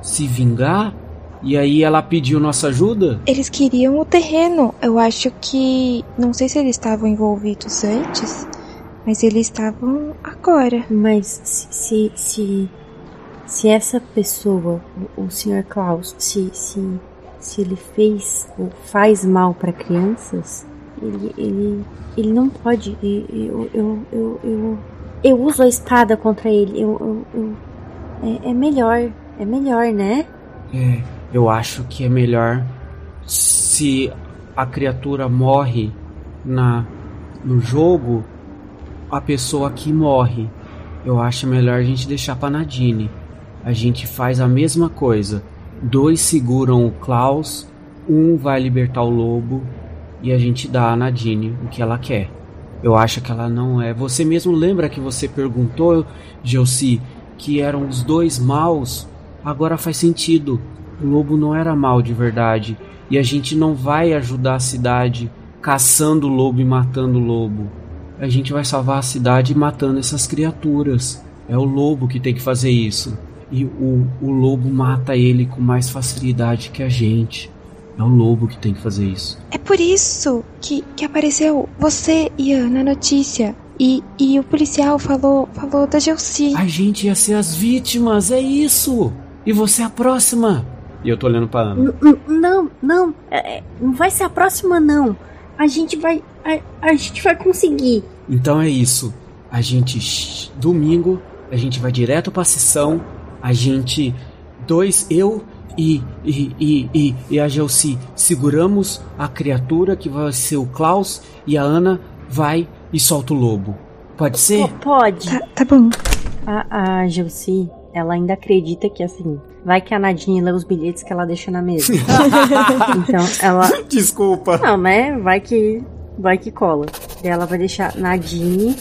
se vingar? E aí ela pediu nossa ajuda? Eles queriam o terreno. Eu acho que. Não sei se eles estavam envolvidos antes, mas eles estavam agora. Mas se. Se, se, se essa pessoa, o, o Sr. Klaus, se, se, se ele fez ou faz mal para crianças, ele, ele, ele não pode. Eu, eu, eu, eu, eu, uso a espada contra ele. Eu, eu, eu é, é melhor. É melhor, né? É, eu acho que é melhor se a criatura morre na no jogo, a pessoa aqui morre. Eu acho melhor a gente deixar pra Nadine. A gente faz a mesma coisa. Dois seguram o Klaus, um vai libertar o lobo e a gente dá a Nadine o que ela quer. Eu acho que ela não é. Você mesmo lembra que você perguntou, Gelsi, que eram os dois maus? Agora faz sentido. O lobo não era mal de verdade. E a gente não vai ajudar a cidade caçando o lobo e matando o lobo. A gente vai salvar a cidade matando essas criaturas. É o lobo que tem que fazer isso. E o, o lobo mata ele com mais facilidade que a gente. É o lobo que tem que fazer isso. É por isso que, que apareceu você, Ian, na notícia. E, e o policial falou, falou da Gelsi. A gente ia ser as vítimas, é isso! E você é a próxima! E eu tô olhando pra Ana. Não, não, é, não vai ser a próxima, não. A gente vai. A, a gente vai conseguir. Então é isso. A gente. Domingo, a gente vai direto pra sessão. A gente. Dois, eu e, e, e, e, e a Gelsi seguramos a criatura que vai ser o Klaus. E a Ana vai e solta o lobo. Pode ser? pode. Tá, tá bom. A, a Gelsi, ela ainda acredita que assim, vai que a Nadine lê os bilhetes que ela deixa na mesa. então ela. Desculpa. Não, né? Vai que. Vai que cola. E ela vai deixar Nadine,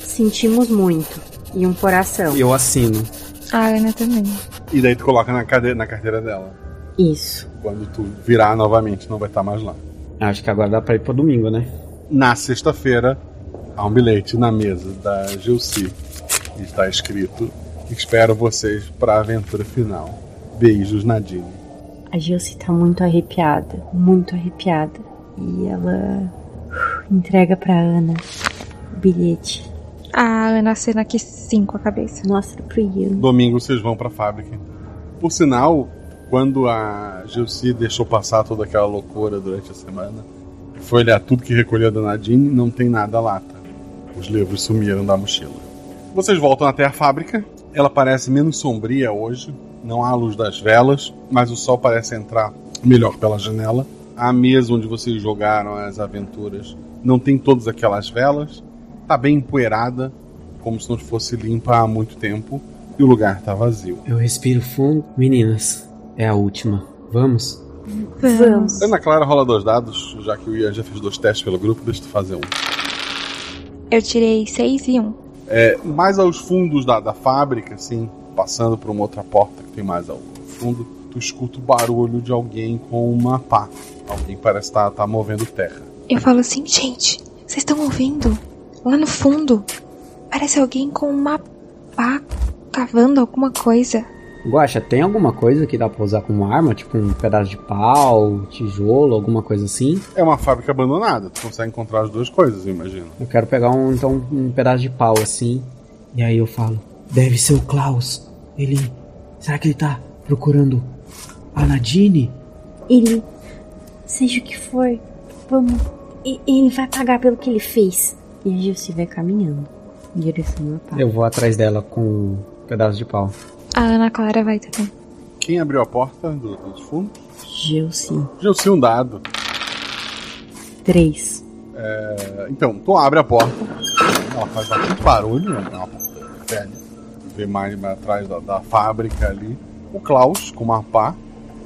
sentimos muito. E um coração. Eu assino. A Ana também. E daí tu coloca na, cade... na carteira dela. Isso. Quando tu virar novamente, não vai estar mais lá. Acho que agora dá pra ir pro domingo, né? Na sexta-feira, há um bilhete na mesa da Gilci. E está escrito: Espero vocês para a aventura final. Beijos, Nadine. A Gilce tá muito arrepiada, muito arrepiada. E ela uh, entrega pra Ana o bilhete. A Ana cena aqui sim com a cabeça. Mostra pro Ian. Domingo vocês vão pra fábrica. Por sinal, quando a Gilci deixou passar toda aquela loucura durante a semana, foi olhar tudo que recolheu da Nadine, não tem nada lá, tá? Os livros sumiram da mochila. Vocês voltam até a fábrica. Ela parece menos sombria hoje. Não há a luz das velas, mas o sol parece entrar melhor pela janela. A mesa onde vocês jogaram as aventuras não tem todas aquelas velas. Tá bem empoeirada, como se não fosse limpa há muito tempo. E o lugar tá vazio. Eu respiro fundo. Meninas, é a última. Vamos? Vamos. Ana Clara rola dois dados, já que o Ian já fez dois testes pelo grupo, deixa eu fazer um. Eu tirei 6 e 1. Um. É, mais aos fundos da, da fábrica, assim, passando por uma outra porta que tem mais ao fundo, tu escuta o barulho de alguém com uma pá. Alguém parece estar tá, tá movendo terra. Eu falo assim, gente, vocês estão ouvindo? Lá no fundo, parece alguém com uma pá cavando alguma coisa. Guaxa, tem alguma coisa que dá pra usar como arma? Tipo um pedaço de pau, tijolo, alguma coisa assim? É uma fábrica abandonada, tu consegue encontrar as duas coisas, eu imagino. Eu quero pegar um, então, um pedaço de pau assim. E aí eu falo, deve ser o Klaus. Ele. Será que ele tá procurando a Nadine? Ele. Seja o que for, vamos. e- Ele vai pagar pelo que ele fez. E a Gilce vai caminhando em direção à pá. Eu vou atrás dela com um pedaço de pau. A Ana Clara vai também. Quem abriu a porta do- dos fundos? Gilce. Gilci, um dado. Três. É, então, tu abre a porta, ela faz bastante barulho, é uma porta velha. Vê mais, mais atrás da, da fábrica ali. O Klaus, com uma pá,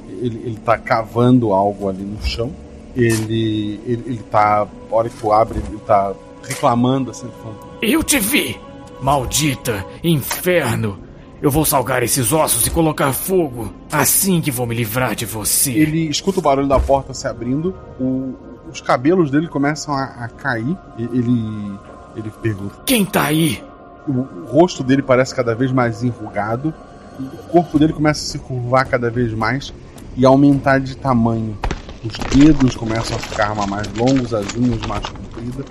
ele, ele tá cavando algo ali no chão. Ele, ele, ele tá, a hora que tu abre, ele tá reclamando assim, falando, Eu te vi! Maldita! Inferno! Eu vou salgar esses ossos e colocar fogo. Assim que vou me livrar de você. Ele escuta o barulho da porta se abrindo, o- os cabelos dele começam a, a cair. Ele, ele pergunta: Quem tá aí? O, o rosto dele parece cada vez mais enrugado, o corpo dele começa a se curvar cada vez mais e aumentar de tamanho. Os dedos começam a ficar mais longos, as unhas mais compridas.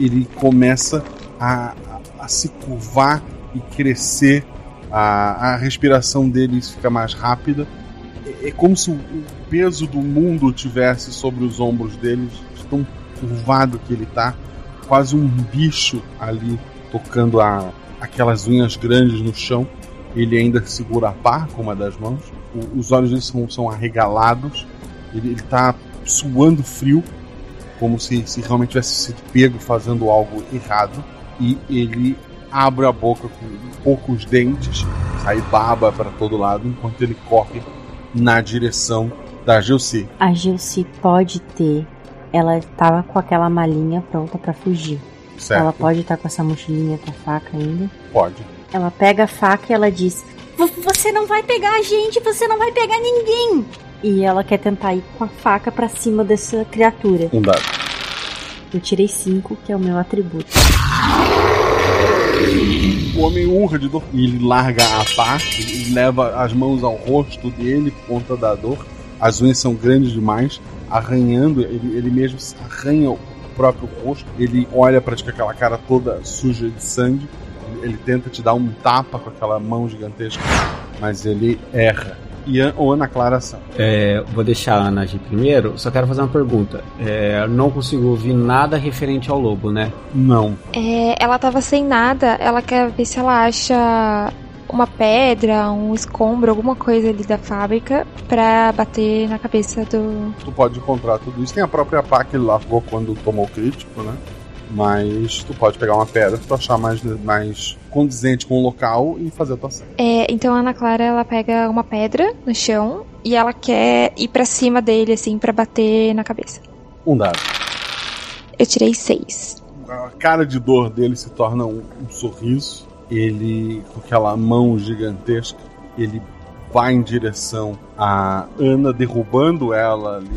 Ele começa a, a- a se curvar e crescer. A, a respiração dele fica mais rápida. É, é como se o, o peso do mundo tivesse sobre os ombros dele, de tão curvado que ele tá. Quase um bicho ali tocando a, aquelas unhas grandes no chão. Ele ainda segura a pá com uma das mãos. O- os olhos dele são, são arregalados. Ele, ele tá suando frio, como se, se realmente tivesse sido pego fazendo algo errado. E ele abre a boca com poucos dentes, sai baba para todo lado, enquanto ele corre na direção da Gilci. A Gilce pode ter. Ela tava com aquela malinha pronta pra fugir. Certo. Ela pode estar com essa mochilinha com a faca ainda. Pode. Ela pega a faca e ela diz: "Vo- Você não vai pegar a gente, você não vai pegar ninguém. E ela quer tentar ir com a faca pra cima dessa criatura. Um dado. Eu tirei cinco, que é o meu atributo. O homem urra de dor e ele larga a pá, ele leva as mãos ao rosto dele por conta da dor. As unhas são grandes demais, arranhando, ele, ele mesmo arranha o próprio rosto. Ele olha para aquela cara toda suja de sangue. Ele, ele tenta te dar um tapa com aquela mão gigantesca, mas ele erra. E An- ou Ana Clara são. É, vou deixar a Ana agir primeiro, só quero fazer uma pergunta. É, não consigo ouvir nada referente ao lobo, né? Não. É, ela tava sem nada, ela quer ver se ela acha uma pedra, um escombro, alguma coisa ali da fábrica pra bater na cabeça do. Tu pode encontrar tudo isso. Tem a própria pá que ele largou quando tomou o crítico, né? Mas tu pode pegar uma pedra pra tu achar mais, mais condizente com o local e fazer a tua ação. É, então a Ana Clara ela pega uma pedra no chão e ela quer ir pra cima dele, assim, pra bater na cabeça. Um dado. Eu tirei seis. A cara de dor dele se torna um, um sorriso. Ele, com aquela mão gigantesca, ele vai em direção a Ana, derrubando ela ali.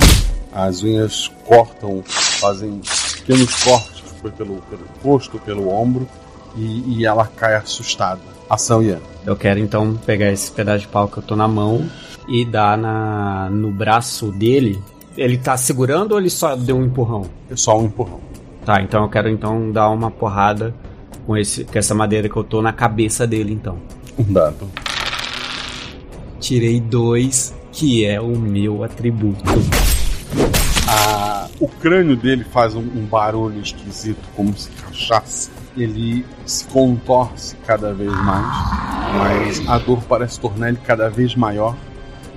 As unhas cortam, fazem pequenos cortes, foi pelo, pelo rosto, pelo ombro, e, e ela cai assustada. Ação Ian. Eu quero então pegar esse pedaço de pau que eu tô na mão e dar na, no braço dele. Ele tá segurando ou ele só deu um empurrão? É só um empurrão. Tá, então eu quero então dar uma porrada com, esse, com essa madeira que eu tô na cabeça dele então. Um dado. Tirei dois, que é o meu atributo. A- o crânio dele faz um, um barulho esquisito, como se rachasse. Ele se contorce cada vez mais, mas a dor parece tornar ele cada vez maior.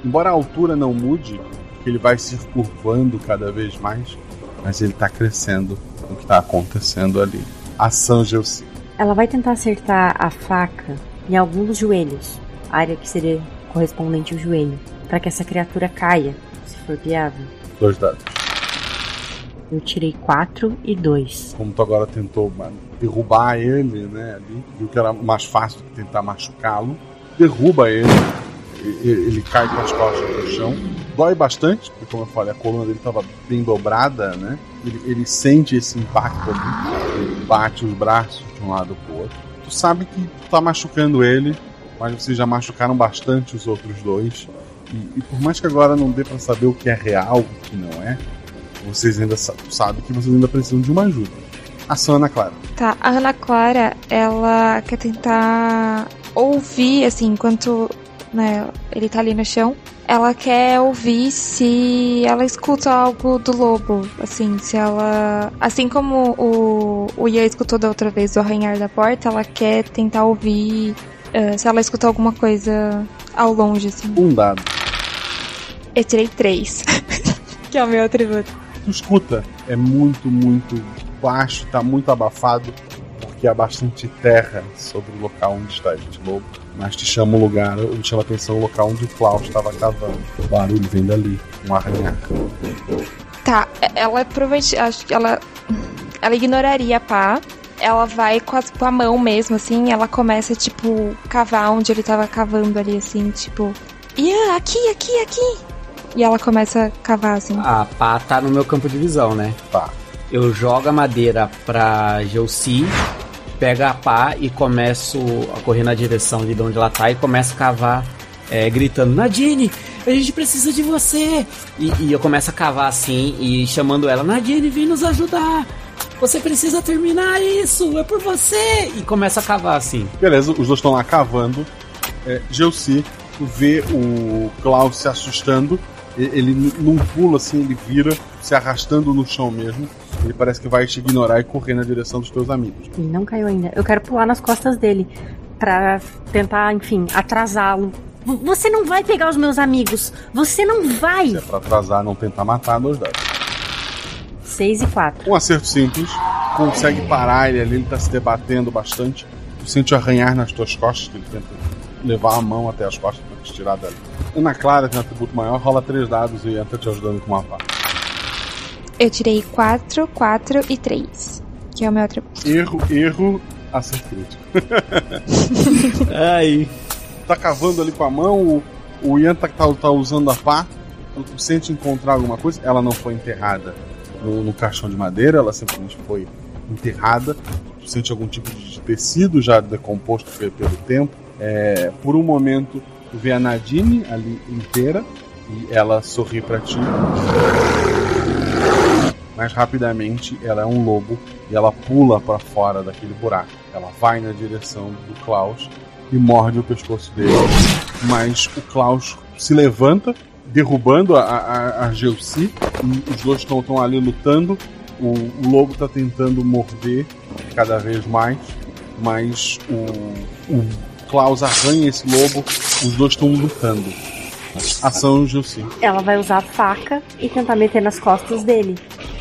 Embora a altura não mude, ele vai se curvando cada vez mais, mas ele está crescendo o que está acontecendo ali. Ação Gelsi. Ela vai tentar acertar a faca em algum dos joelhos, a área que seria correspondente ao joelho, para que essa criatura caia, se for viável. Dois dados. Eu tirei 4 e 2. Como tu agora tentou derrubar ele, né? Ali, viu que era mais fácil do que tentar machucá-lo. Derruba ele, ele cai com as costas no chão. Dói bastante, porque como eu falei, a coluna dele estava bem dobrada, né? Ele, ele sente esse impacto ali, ele bate os braços de um lado pro outro. Tu sabe que tu tá machucando ele, mas vocês já machucaram bastante os outros dois. E, e por mais que agora não dê pra saber o que é real, o que não é, vocês ainda sa- sabem que vocês ainda precisam de uma ajuda. Ação Ana Clara. Tá, a Ana Clara, ela quer tentar ouvir, assim, enquanto né, ele tá ali no chão. Ela quer ouvir se ela escuta algo do lobo. Assim, se ela. Assim como o, o Ian escutou da outra vez o arranhar da porta, ela quer tentar ouvir eh, se ela escuta alguma coisa ao longe, assim. Um dado. Eu tirei três. que é o meu atributo. Tu escuta, é muito, muito baixo, tá muito abafado, porque há bastante terra sobre o local onde está este lobo. Mas te chama o lugar, te chama a atenção o local onde o Klaus estava cavando. O barulho vem dali, um arranhar. Tá, ela provavelmente. Acho que ela. Ela ignoraria a pá. Ela vai com, as, com a mão mesmo, assim. Ela começa, tipo, cavar onde ele tava cavando ali, assim, tipo. Ian, aqui, aqui, aqui. E ela começa a cavar, assim. A pá tá no meu campo de visão, né? Tá. Eu jogo a madeira pra Gelsi, pego a pá e começo a correr na direção de onde ela tá e começo a cavar, é, gritando: Nadine, a gente precisa de você! E, e eu começo a cavar assim e chamando ela: Nadine, vem nos ajudar! Você precisa terminar isso, é por você! E começa a cavar assim. Beleza, os dois estão lá cavando. É, Gelsi, vê o Klaus se assustando. Ele num pulo assim, ele vira, se arrastando no chão mesmo. Ele parece que vai te ignorar e correr na direção dos teus amigos. Ele não caiu ainda. Eu quero pular nas costas dele pra tentar, enfim, atrasá-lo. Você não vai pegar os meus amigos. Você não vai. Se é pra atrasar, não tentar matar, dois dados. 6 e 4. Um acerto simples, consegue parar ele ali, ele tá se debatendo bastante. Tu sente o arranhar nas tuas costas, que ele tenta levar a mão até as costas te tirar dali. Ana Clara tem um atributo maior, rola três dados e entra te ajudando com uma pá. Eu tirei 4, 4 e 3. Que é o meu atributo. Erro, erro, acerto crítico. Aí. Tá cavando ali com a mão, o, o Ian tá, tá, tá usando a pá. Sente encontrar alguma coisa, ela não foi enterrada no, no caixão de madeira, ela simplesmente foi enterrada. Tu sente algum tipo de tecido já decomposto pe- pelo tempo. É, por um momento, vê a Nadine ali inteira e ela sorri pra ti. Mas rapidamente ela é um lobo e ela pula pra fora daquele buraco. Ela vai na direção do Klaus e morde o pescoço dele. Mas o Klaus se levanta, derrubando a, a, a Os dois estão ali lutando. O, o lobo está tentando morder cada vez mais. Mas o, o Klaus arranha esse lobo. Os dois estão lutando. Ação Gelsi. Ela vai usar a faca e tentar meter nas costas dele.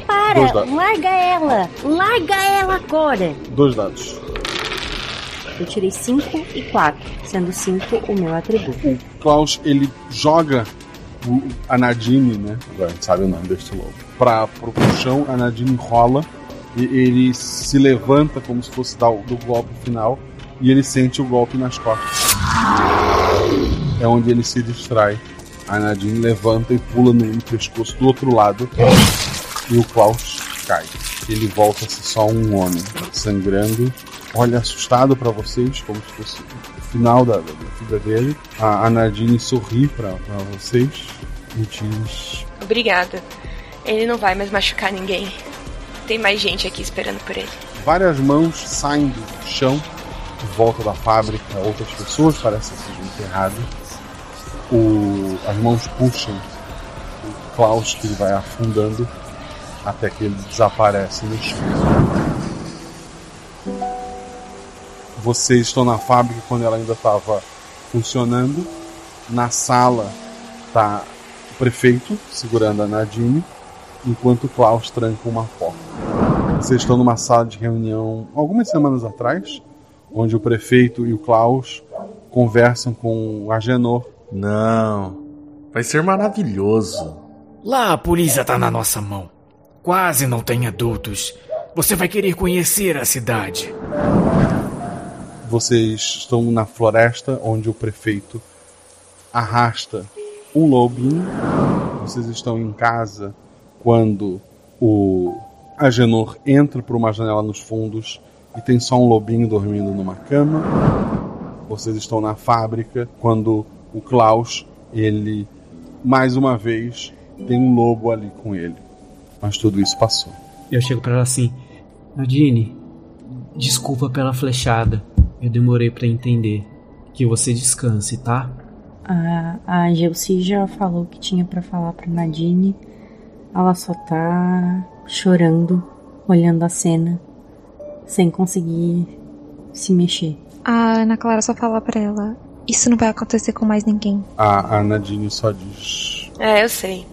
Para! Larga ela! Larga ela agora! Dois dados. Eu tirei 5 e 4, sendo 5 o meu atributo. O Klaus ele joga o- a Nadine, né? Agora a gente sabe o nome deste lobo. Pra, pro, pro chão, a Nadine rola e ele se levanta como se fosse dar o do golpe final e ele sente o golpe nas costas. É onde ele se distrai. A Nadine levanta e pula no, pescoço do outro lado e o Klaus cai. ele volta a ser só um homem, sangrando, olha assustado para vocês, como se fosse o final da, da vida dele. A, a Nadine sorri para vocês e diz: Obrigada. Ele não vai mais machucar ninguém. Tem mais gente aqui esperando por ele. Várias mãos saem do chão, volta da fábrica, outras pessoas parecem ser enterradas. O, as mãos puxam o Klaus, que ele vai afundando até que ele desaparece no chão. Vocês estão na fábrica quando ela ainda estava funcionando. Na sala está o prefeito segurando a Nadine, enquanto o Klaus tranca uma porta. Vocês estão numa sala de reunião algumas semanas atrás, onde o prefeito e o Klaus conversam com o Agenor. Não, vai ser maravilhoso. Lá a polícia tá na nossa mão. Quase não tem adultos. Você vai querer conhecer a cidade. Vocês estão na floresta onde o prefeito arrasta um lobinho. Vocês estão em casa quando o Agenor entra por uma janela nos fundos e tem só um lobinho dormindo numa cama. Vocês estão na fábrica quando o Klaus, ele mais uma vez tem um lobo ali com ele. Mas tudo isso passou. Eu chego para ela assim: Nadine, desculpa pela flechada. Eu demorei para entender. Que você descanse, tá? A, a Gelsi já falou que tinha para falar pra Nadine. Ela só tá chorando, olhando a cena, sem conseguir se mexer. A Ana Clara só fala pra ela: Isso não vai acontecer com mais ninguém. A, a Nadine só diz: É, eu sei.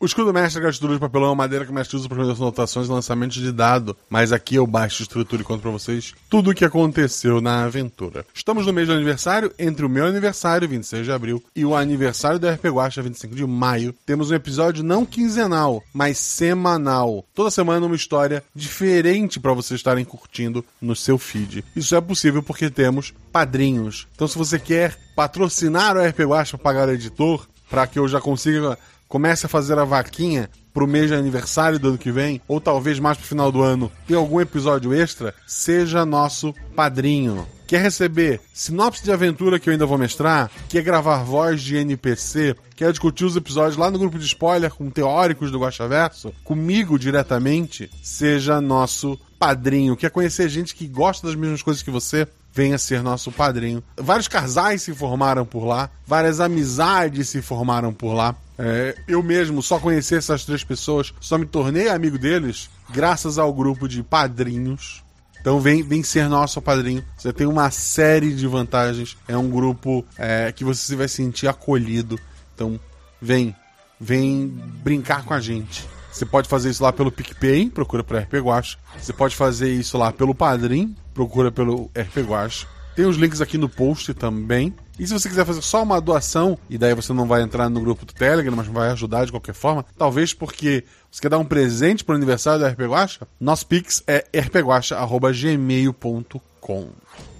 O escudo mestre é estrutura de papelão é madeira que o mestre usa para fazer anotações e lançamentos de dado. Mas aqui eu baixo estrutura e conto para vocês tudo o que aconteceu na aventura. Estamos no mês do aniversário, entre o meu aniversário, 26 de abril, e o aniversário da RP Guacha, 25 de maio. Temos um episódio não quinzenal, mas semanal. Toda semana uma história diferente para vocês estarem curtindo no seu feed. Isso é possível porque temos padrinhos. Então se você quer patrocinar o RP Guacha pagar o editor, para que eu já consiga comece a fazer a vaquinha pro mês de aniversário do ano que vem, ou talvez mais pro final do ano, ter algum episódio extra, seja nosso padrinho. Quer receber sinopse de aventura que eu ainda vou mestrar? Quer gravar voz de NPC? Quer discutir os episódios lá no grupo de spoiler com teóricos do Guaxaverso? Comigo diretamente? Seja nosso padrinho. Quer conhecer gente que gosta das mesmas coisas que você? Venha ser nosso padrinho. Vários casais se formaram por lá, várias amizades se formaram por lá. É, eu mesmo só conheci essas três pessoas, só me tornei amigo deles graças ao grupo de padrinhos. Então vem, vem ser nosso padrinho. Você tem uma série de vantagens. É um grupo é, que você vai sentir acolhido. Então vem, vem brincar com a gente. Você pode fazer isso lá pelo PicPay, procura por RP Guacha. Você pode fazer isso lá pelo Padrim, procura pelo RP Guacha. Tem os links aqui no post também. E se você quiser fazer só uma doação, e daí você não vai entrar no grupo do Telegram, mas vai ajudar de qualquer forma, talvez porque você quer dar um presente pro aniversário da RP Guacha, nosso pix é rpguacha.gmail.com.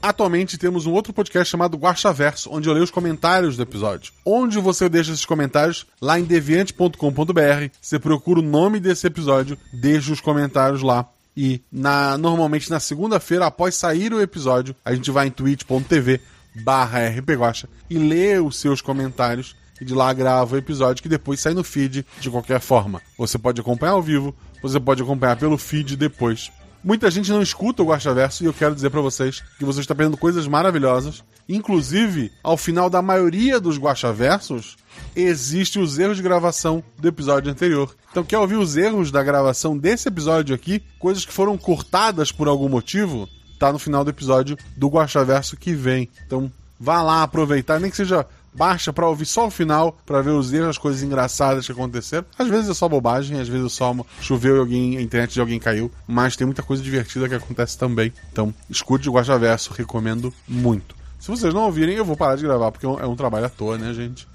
Atualmente temos um outro podcast chamado Guaxaverso, onde eu leio os comentários do episódio. Onde você deixa esses comentários? Lá em deviante.com.br. Você procura o nome desse episódio, deixa os comentários lá. E na, normalmente na segunda-feira, após sair o episódio, a gente vai em twitch.tv barra rpguacha e lê os seus comentários e de lá grava o episódio que depois sai no feed de qualquer forma. Você pode acompanhar ao vivo, você pode acompanhar pelo feed depois. Muita gente não escuta o Guaxaverso e eu quero dizer para vocês que você está aprendendo coisas maravilhosas. Inclusive, ao final da maioria dos Guaxaversos, existe os erros de gravação do episódio anterior. Então, quer ouvir os erros da gravação desse episódio aqui? Coisas que foram cortadas por algum motivo? Tá no final do episódio do Guaxaverso que vem. Então, vá lá aproveitar, nem que seja baixa pra ouvir só o final, pra ver os erros, as coisas engraçadas que aconteceram. Às vezes é só bobagem, às vezes é só choveu e alguém, a internet de alguém caiu, mas tem muita coisa divertida que acontece também. Então, escute o Guaxaverso, recomendo muito. Se vocês não ouvirem, eu vou parar de gravar, porque é um, é um trabalho à toa, né, gente?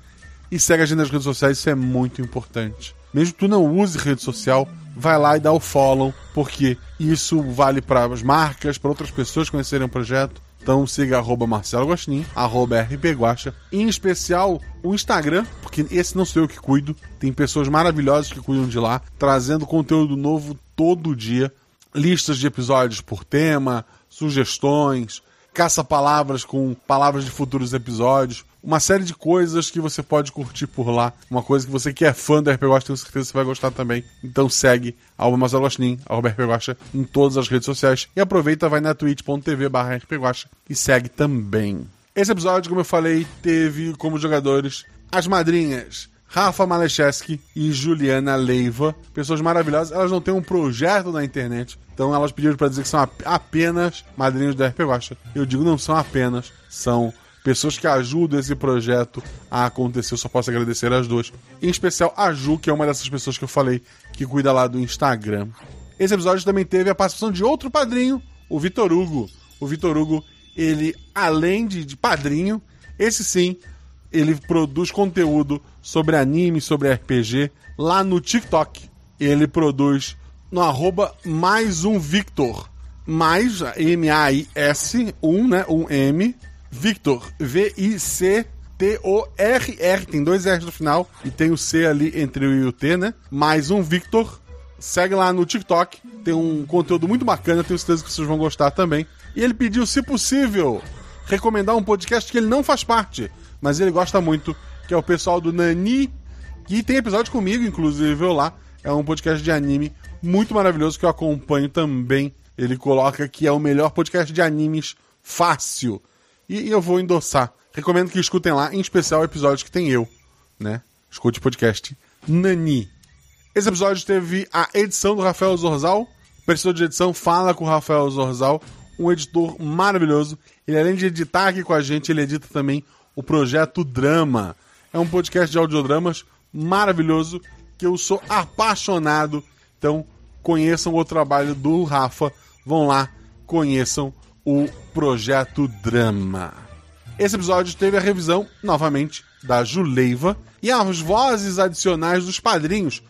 E segue a gente nas redes sociais, isso é muito importante. Mesmo que tu não use rede social, vai lá e dá o follow, porque isso vale para as marcas, para outras pessoas conhecerem o projeto. Então siga arroba Marcelo Guaxinim, arroba rpguacha, em especial o Instagram, porque esse não sou eu que cuido, tem pessoas maravilhosas que cuidam de lá, trazendo conteúdo novo todo dia, listas de episódios por tema, sugestões, caça-palavras com palavras de futuros episódios, uma série de coisas que você pode curtir por lá. Uma coisa que você que é fã do RPG Watch, tenho certeza que você vai gostar também. Então segue arroba Guaxinim, arroba RPG Watch, em todas as redes sociais. E aproveita, vai na twitch.tv barra e segue também. Esse episódio, como eu falei, teve como jogadores as madrinhas Rafa Malecheski e Juliana Leiva, pessoas maravilhosas. Elas não têm um projeto na internet, então elas pediram para dizer que são apenas madrinhos da RP Guacha. Eu digo não são apenas, são pessoas que ajudam esse projeto a acontecer. Eu só posso agradecer as duas. Em especial a Ju, que é uma dessas pessoas que eu falei que cuida lá do Instagram. Esse episódio também teve a participação de outro padrinho, o Vitor Hugo. O Vitor Hugo, ele, além de, de padrinho, esse sim, ele produz conteúdo sobre anime, sobre RPG lá no TikTok. Ele produz no arroba mais um Victor. Mais M-A-I-S, um, né? Um M. Victor. V-I-C-T-O-R-R. Tem dois R's no final. E tem o C ali entre o I e o T, né? Mais um Victor. Segue lá no TikTok. Tem um conteúdo muito bacana. Tenho certeza que vocês vão gostar também. E ele pediu, se possível, recomendar um podcast que ele não faz parte mas ele gosta muito, que é o pessoal do Nani, que tem episódio comigo, inclusive, eu lá. É um podcast de anime muito maravilhoso que eu acompanho também. Ele coloca que é o melhor podcast de animes fácil. E eu vou endossar. Recomendo que escutem lá, em especial o episódio que tem eu, né? Escute o podcast Nani. Esse episódio teve a edição do Rafael Zorzal. Professor de edição fala com o Rafael Zorzal, um editor maravilhoso. Ele, além de editar aqui com a gente, ele edita também o projeto Drama. É um podcast de audiodramas maravilhoso que eu sou apaixonado. Então, conheçam o trabalho do Rafa. Vão lá, conheçam o projeto Drama. Esse episódio teve a revisão, novamente, da Juleiva e as vozes adicionais dos padrinhos.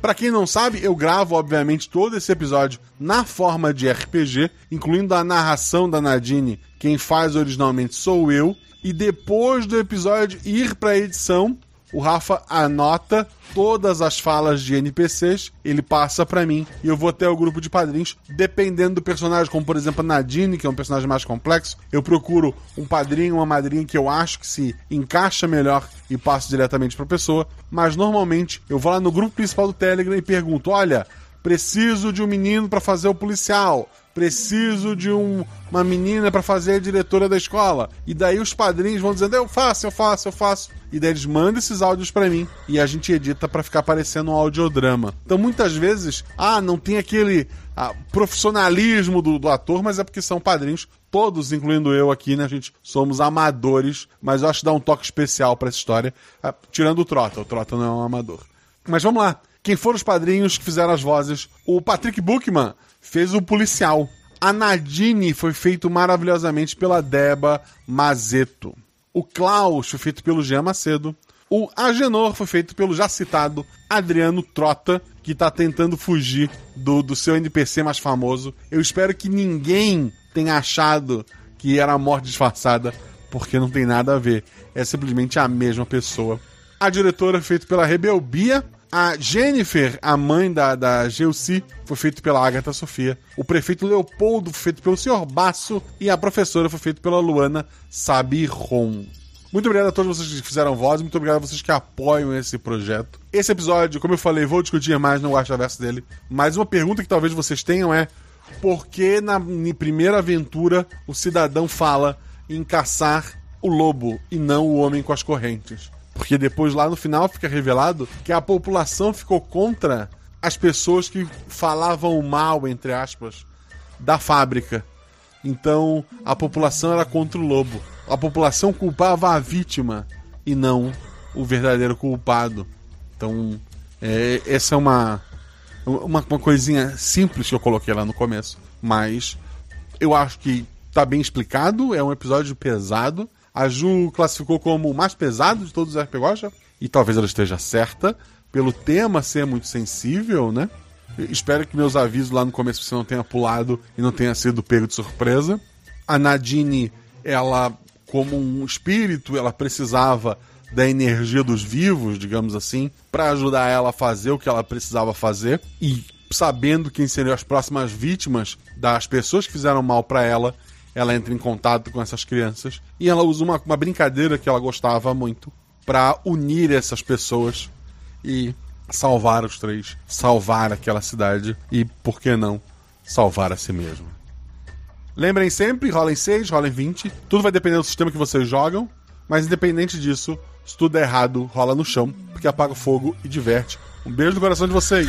Para quem não sabe, eu gravo, obviamente, todo esse episódio na forma de RPG, incluindo a narração da Nadine. Quem faz originalmente sou eu, e depois do episódio ir para edição, o Rafa anota todas as falas de NPCs, ele passa para mim. E eu vou até o grupo de padrinhos, dependendo do personagem, como por exemplo a Nadine, que é um personagem mais complexo, eu procuro um padrinho, uma madrinha que eu acho que se encaixa melhor e passo diretamente para pessoa, mas normalmente eu vou lá no grupo principal do Telegram e pergunto: "Olha, preciso de um menino para fazer o policial preciso de um, uma menina para fazer a diretora da escola. E daí os padrinhos vão dizendo: eu faço, eu faço, eu faço. E daí eles mandam esses áudios para mim e a gente edita para ficar parecendo um audiodrama. Então muitas vezes, ah, não tem aquele ah, profissionalismo do, do ator, mas é porque são padrinhos. Todos, incluindo eu aqui, né? A gente somos amadores, mas eu acho que dá um toque especial para essa história. Ah, tirando o Trota, o Trota não é um amador. Mas vamos lá. Quem foram os padrinhos que fizeram as vozes? O Patrick Bookman fez o policial. A Nadine foi feito maravilhosamente pela Deba Mazeto. O Klaus foi feito pelo Jean Macedo. O Agenor foi feito pelo já citado Adriano Trota, que está tentando fugir do, do seu NPC mais famoso. Eu espero que ninguém tenha achado que era a morte disfarçada, porque não tem nada a ver. É simplesmente a mesma pessoa. A diretora foi feita pela Rebel Bia, a Jennifer, a mãe da, da Geuci, foi feita pela Agatha Sofia. O prefeito Leopoldo foi feito pelo Sr. Basso. E a professora foi feita pela Luana Sabiron. Muito obrigado a todos vocês que fizeram voz, muito obrigado a vocês que apoiam esse projeto. Esse episódio, como eu falei, vou discutir mais no Verso dele. Mas uma pergunta que talvez vocês tenham é: por que na primeira aventura o cidadão fala em caçar o lobo e não o homem com as correntes? Porque depois lá no final fica revelado que a população ficou contra as pessoas que falavam mal, entre aspas, da fábrica. Então a população era contra o lobo. a população culpava a vítima e não o verdadeiro culpado. Então, é, essa é uma, uma, uma coisinha simples que eu coloquei lá no começo, mas eu acho que tá bem explicado, é um episódio pesado. A Ju classificou como o mais pesado de todos os RPG Gotcha, e talvez ela esteja certa, pelo tema ser muito sensível, né? Espero que meus avisos lá no começo você não tenha pulado e não tenha sido pego de surpresa. A Nadine, ela, como um espírito, ela precisava da energia dos vivos, digamos assim, para ajudar ela a fazer o que ela precisava fazer. E sabendo quem seriam as próximas vítimas das pessoas que fizeram mal para ela, ela entra em contato com essas crianças e ela usa uma, uma brincadeira que ela gostava muito para unir essas pessoas e salvar os três, salvar aquela cidade e, por que não, salvar a si mesmo. Lembrem sempre, rolem 6, rolem 20, tudo vai depender do sistema que vocês jogam, mas independente disso, se tudo der errado, rola no chão, porque apaga o fogo e diverte. Um beijo no coração de vocês!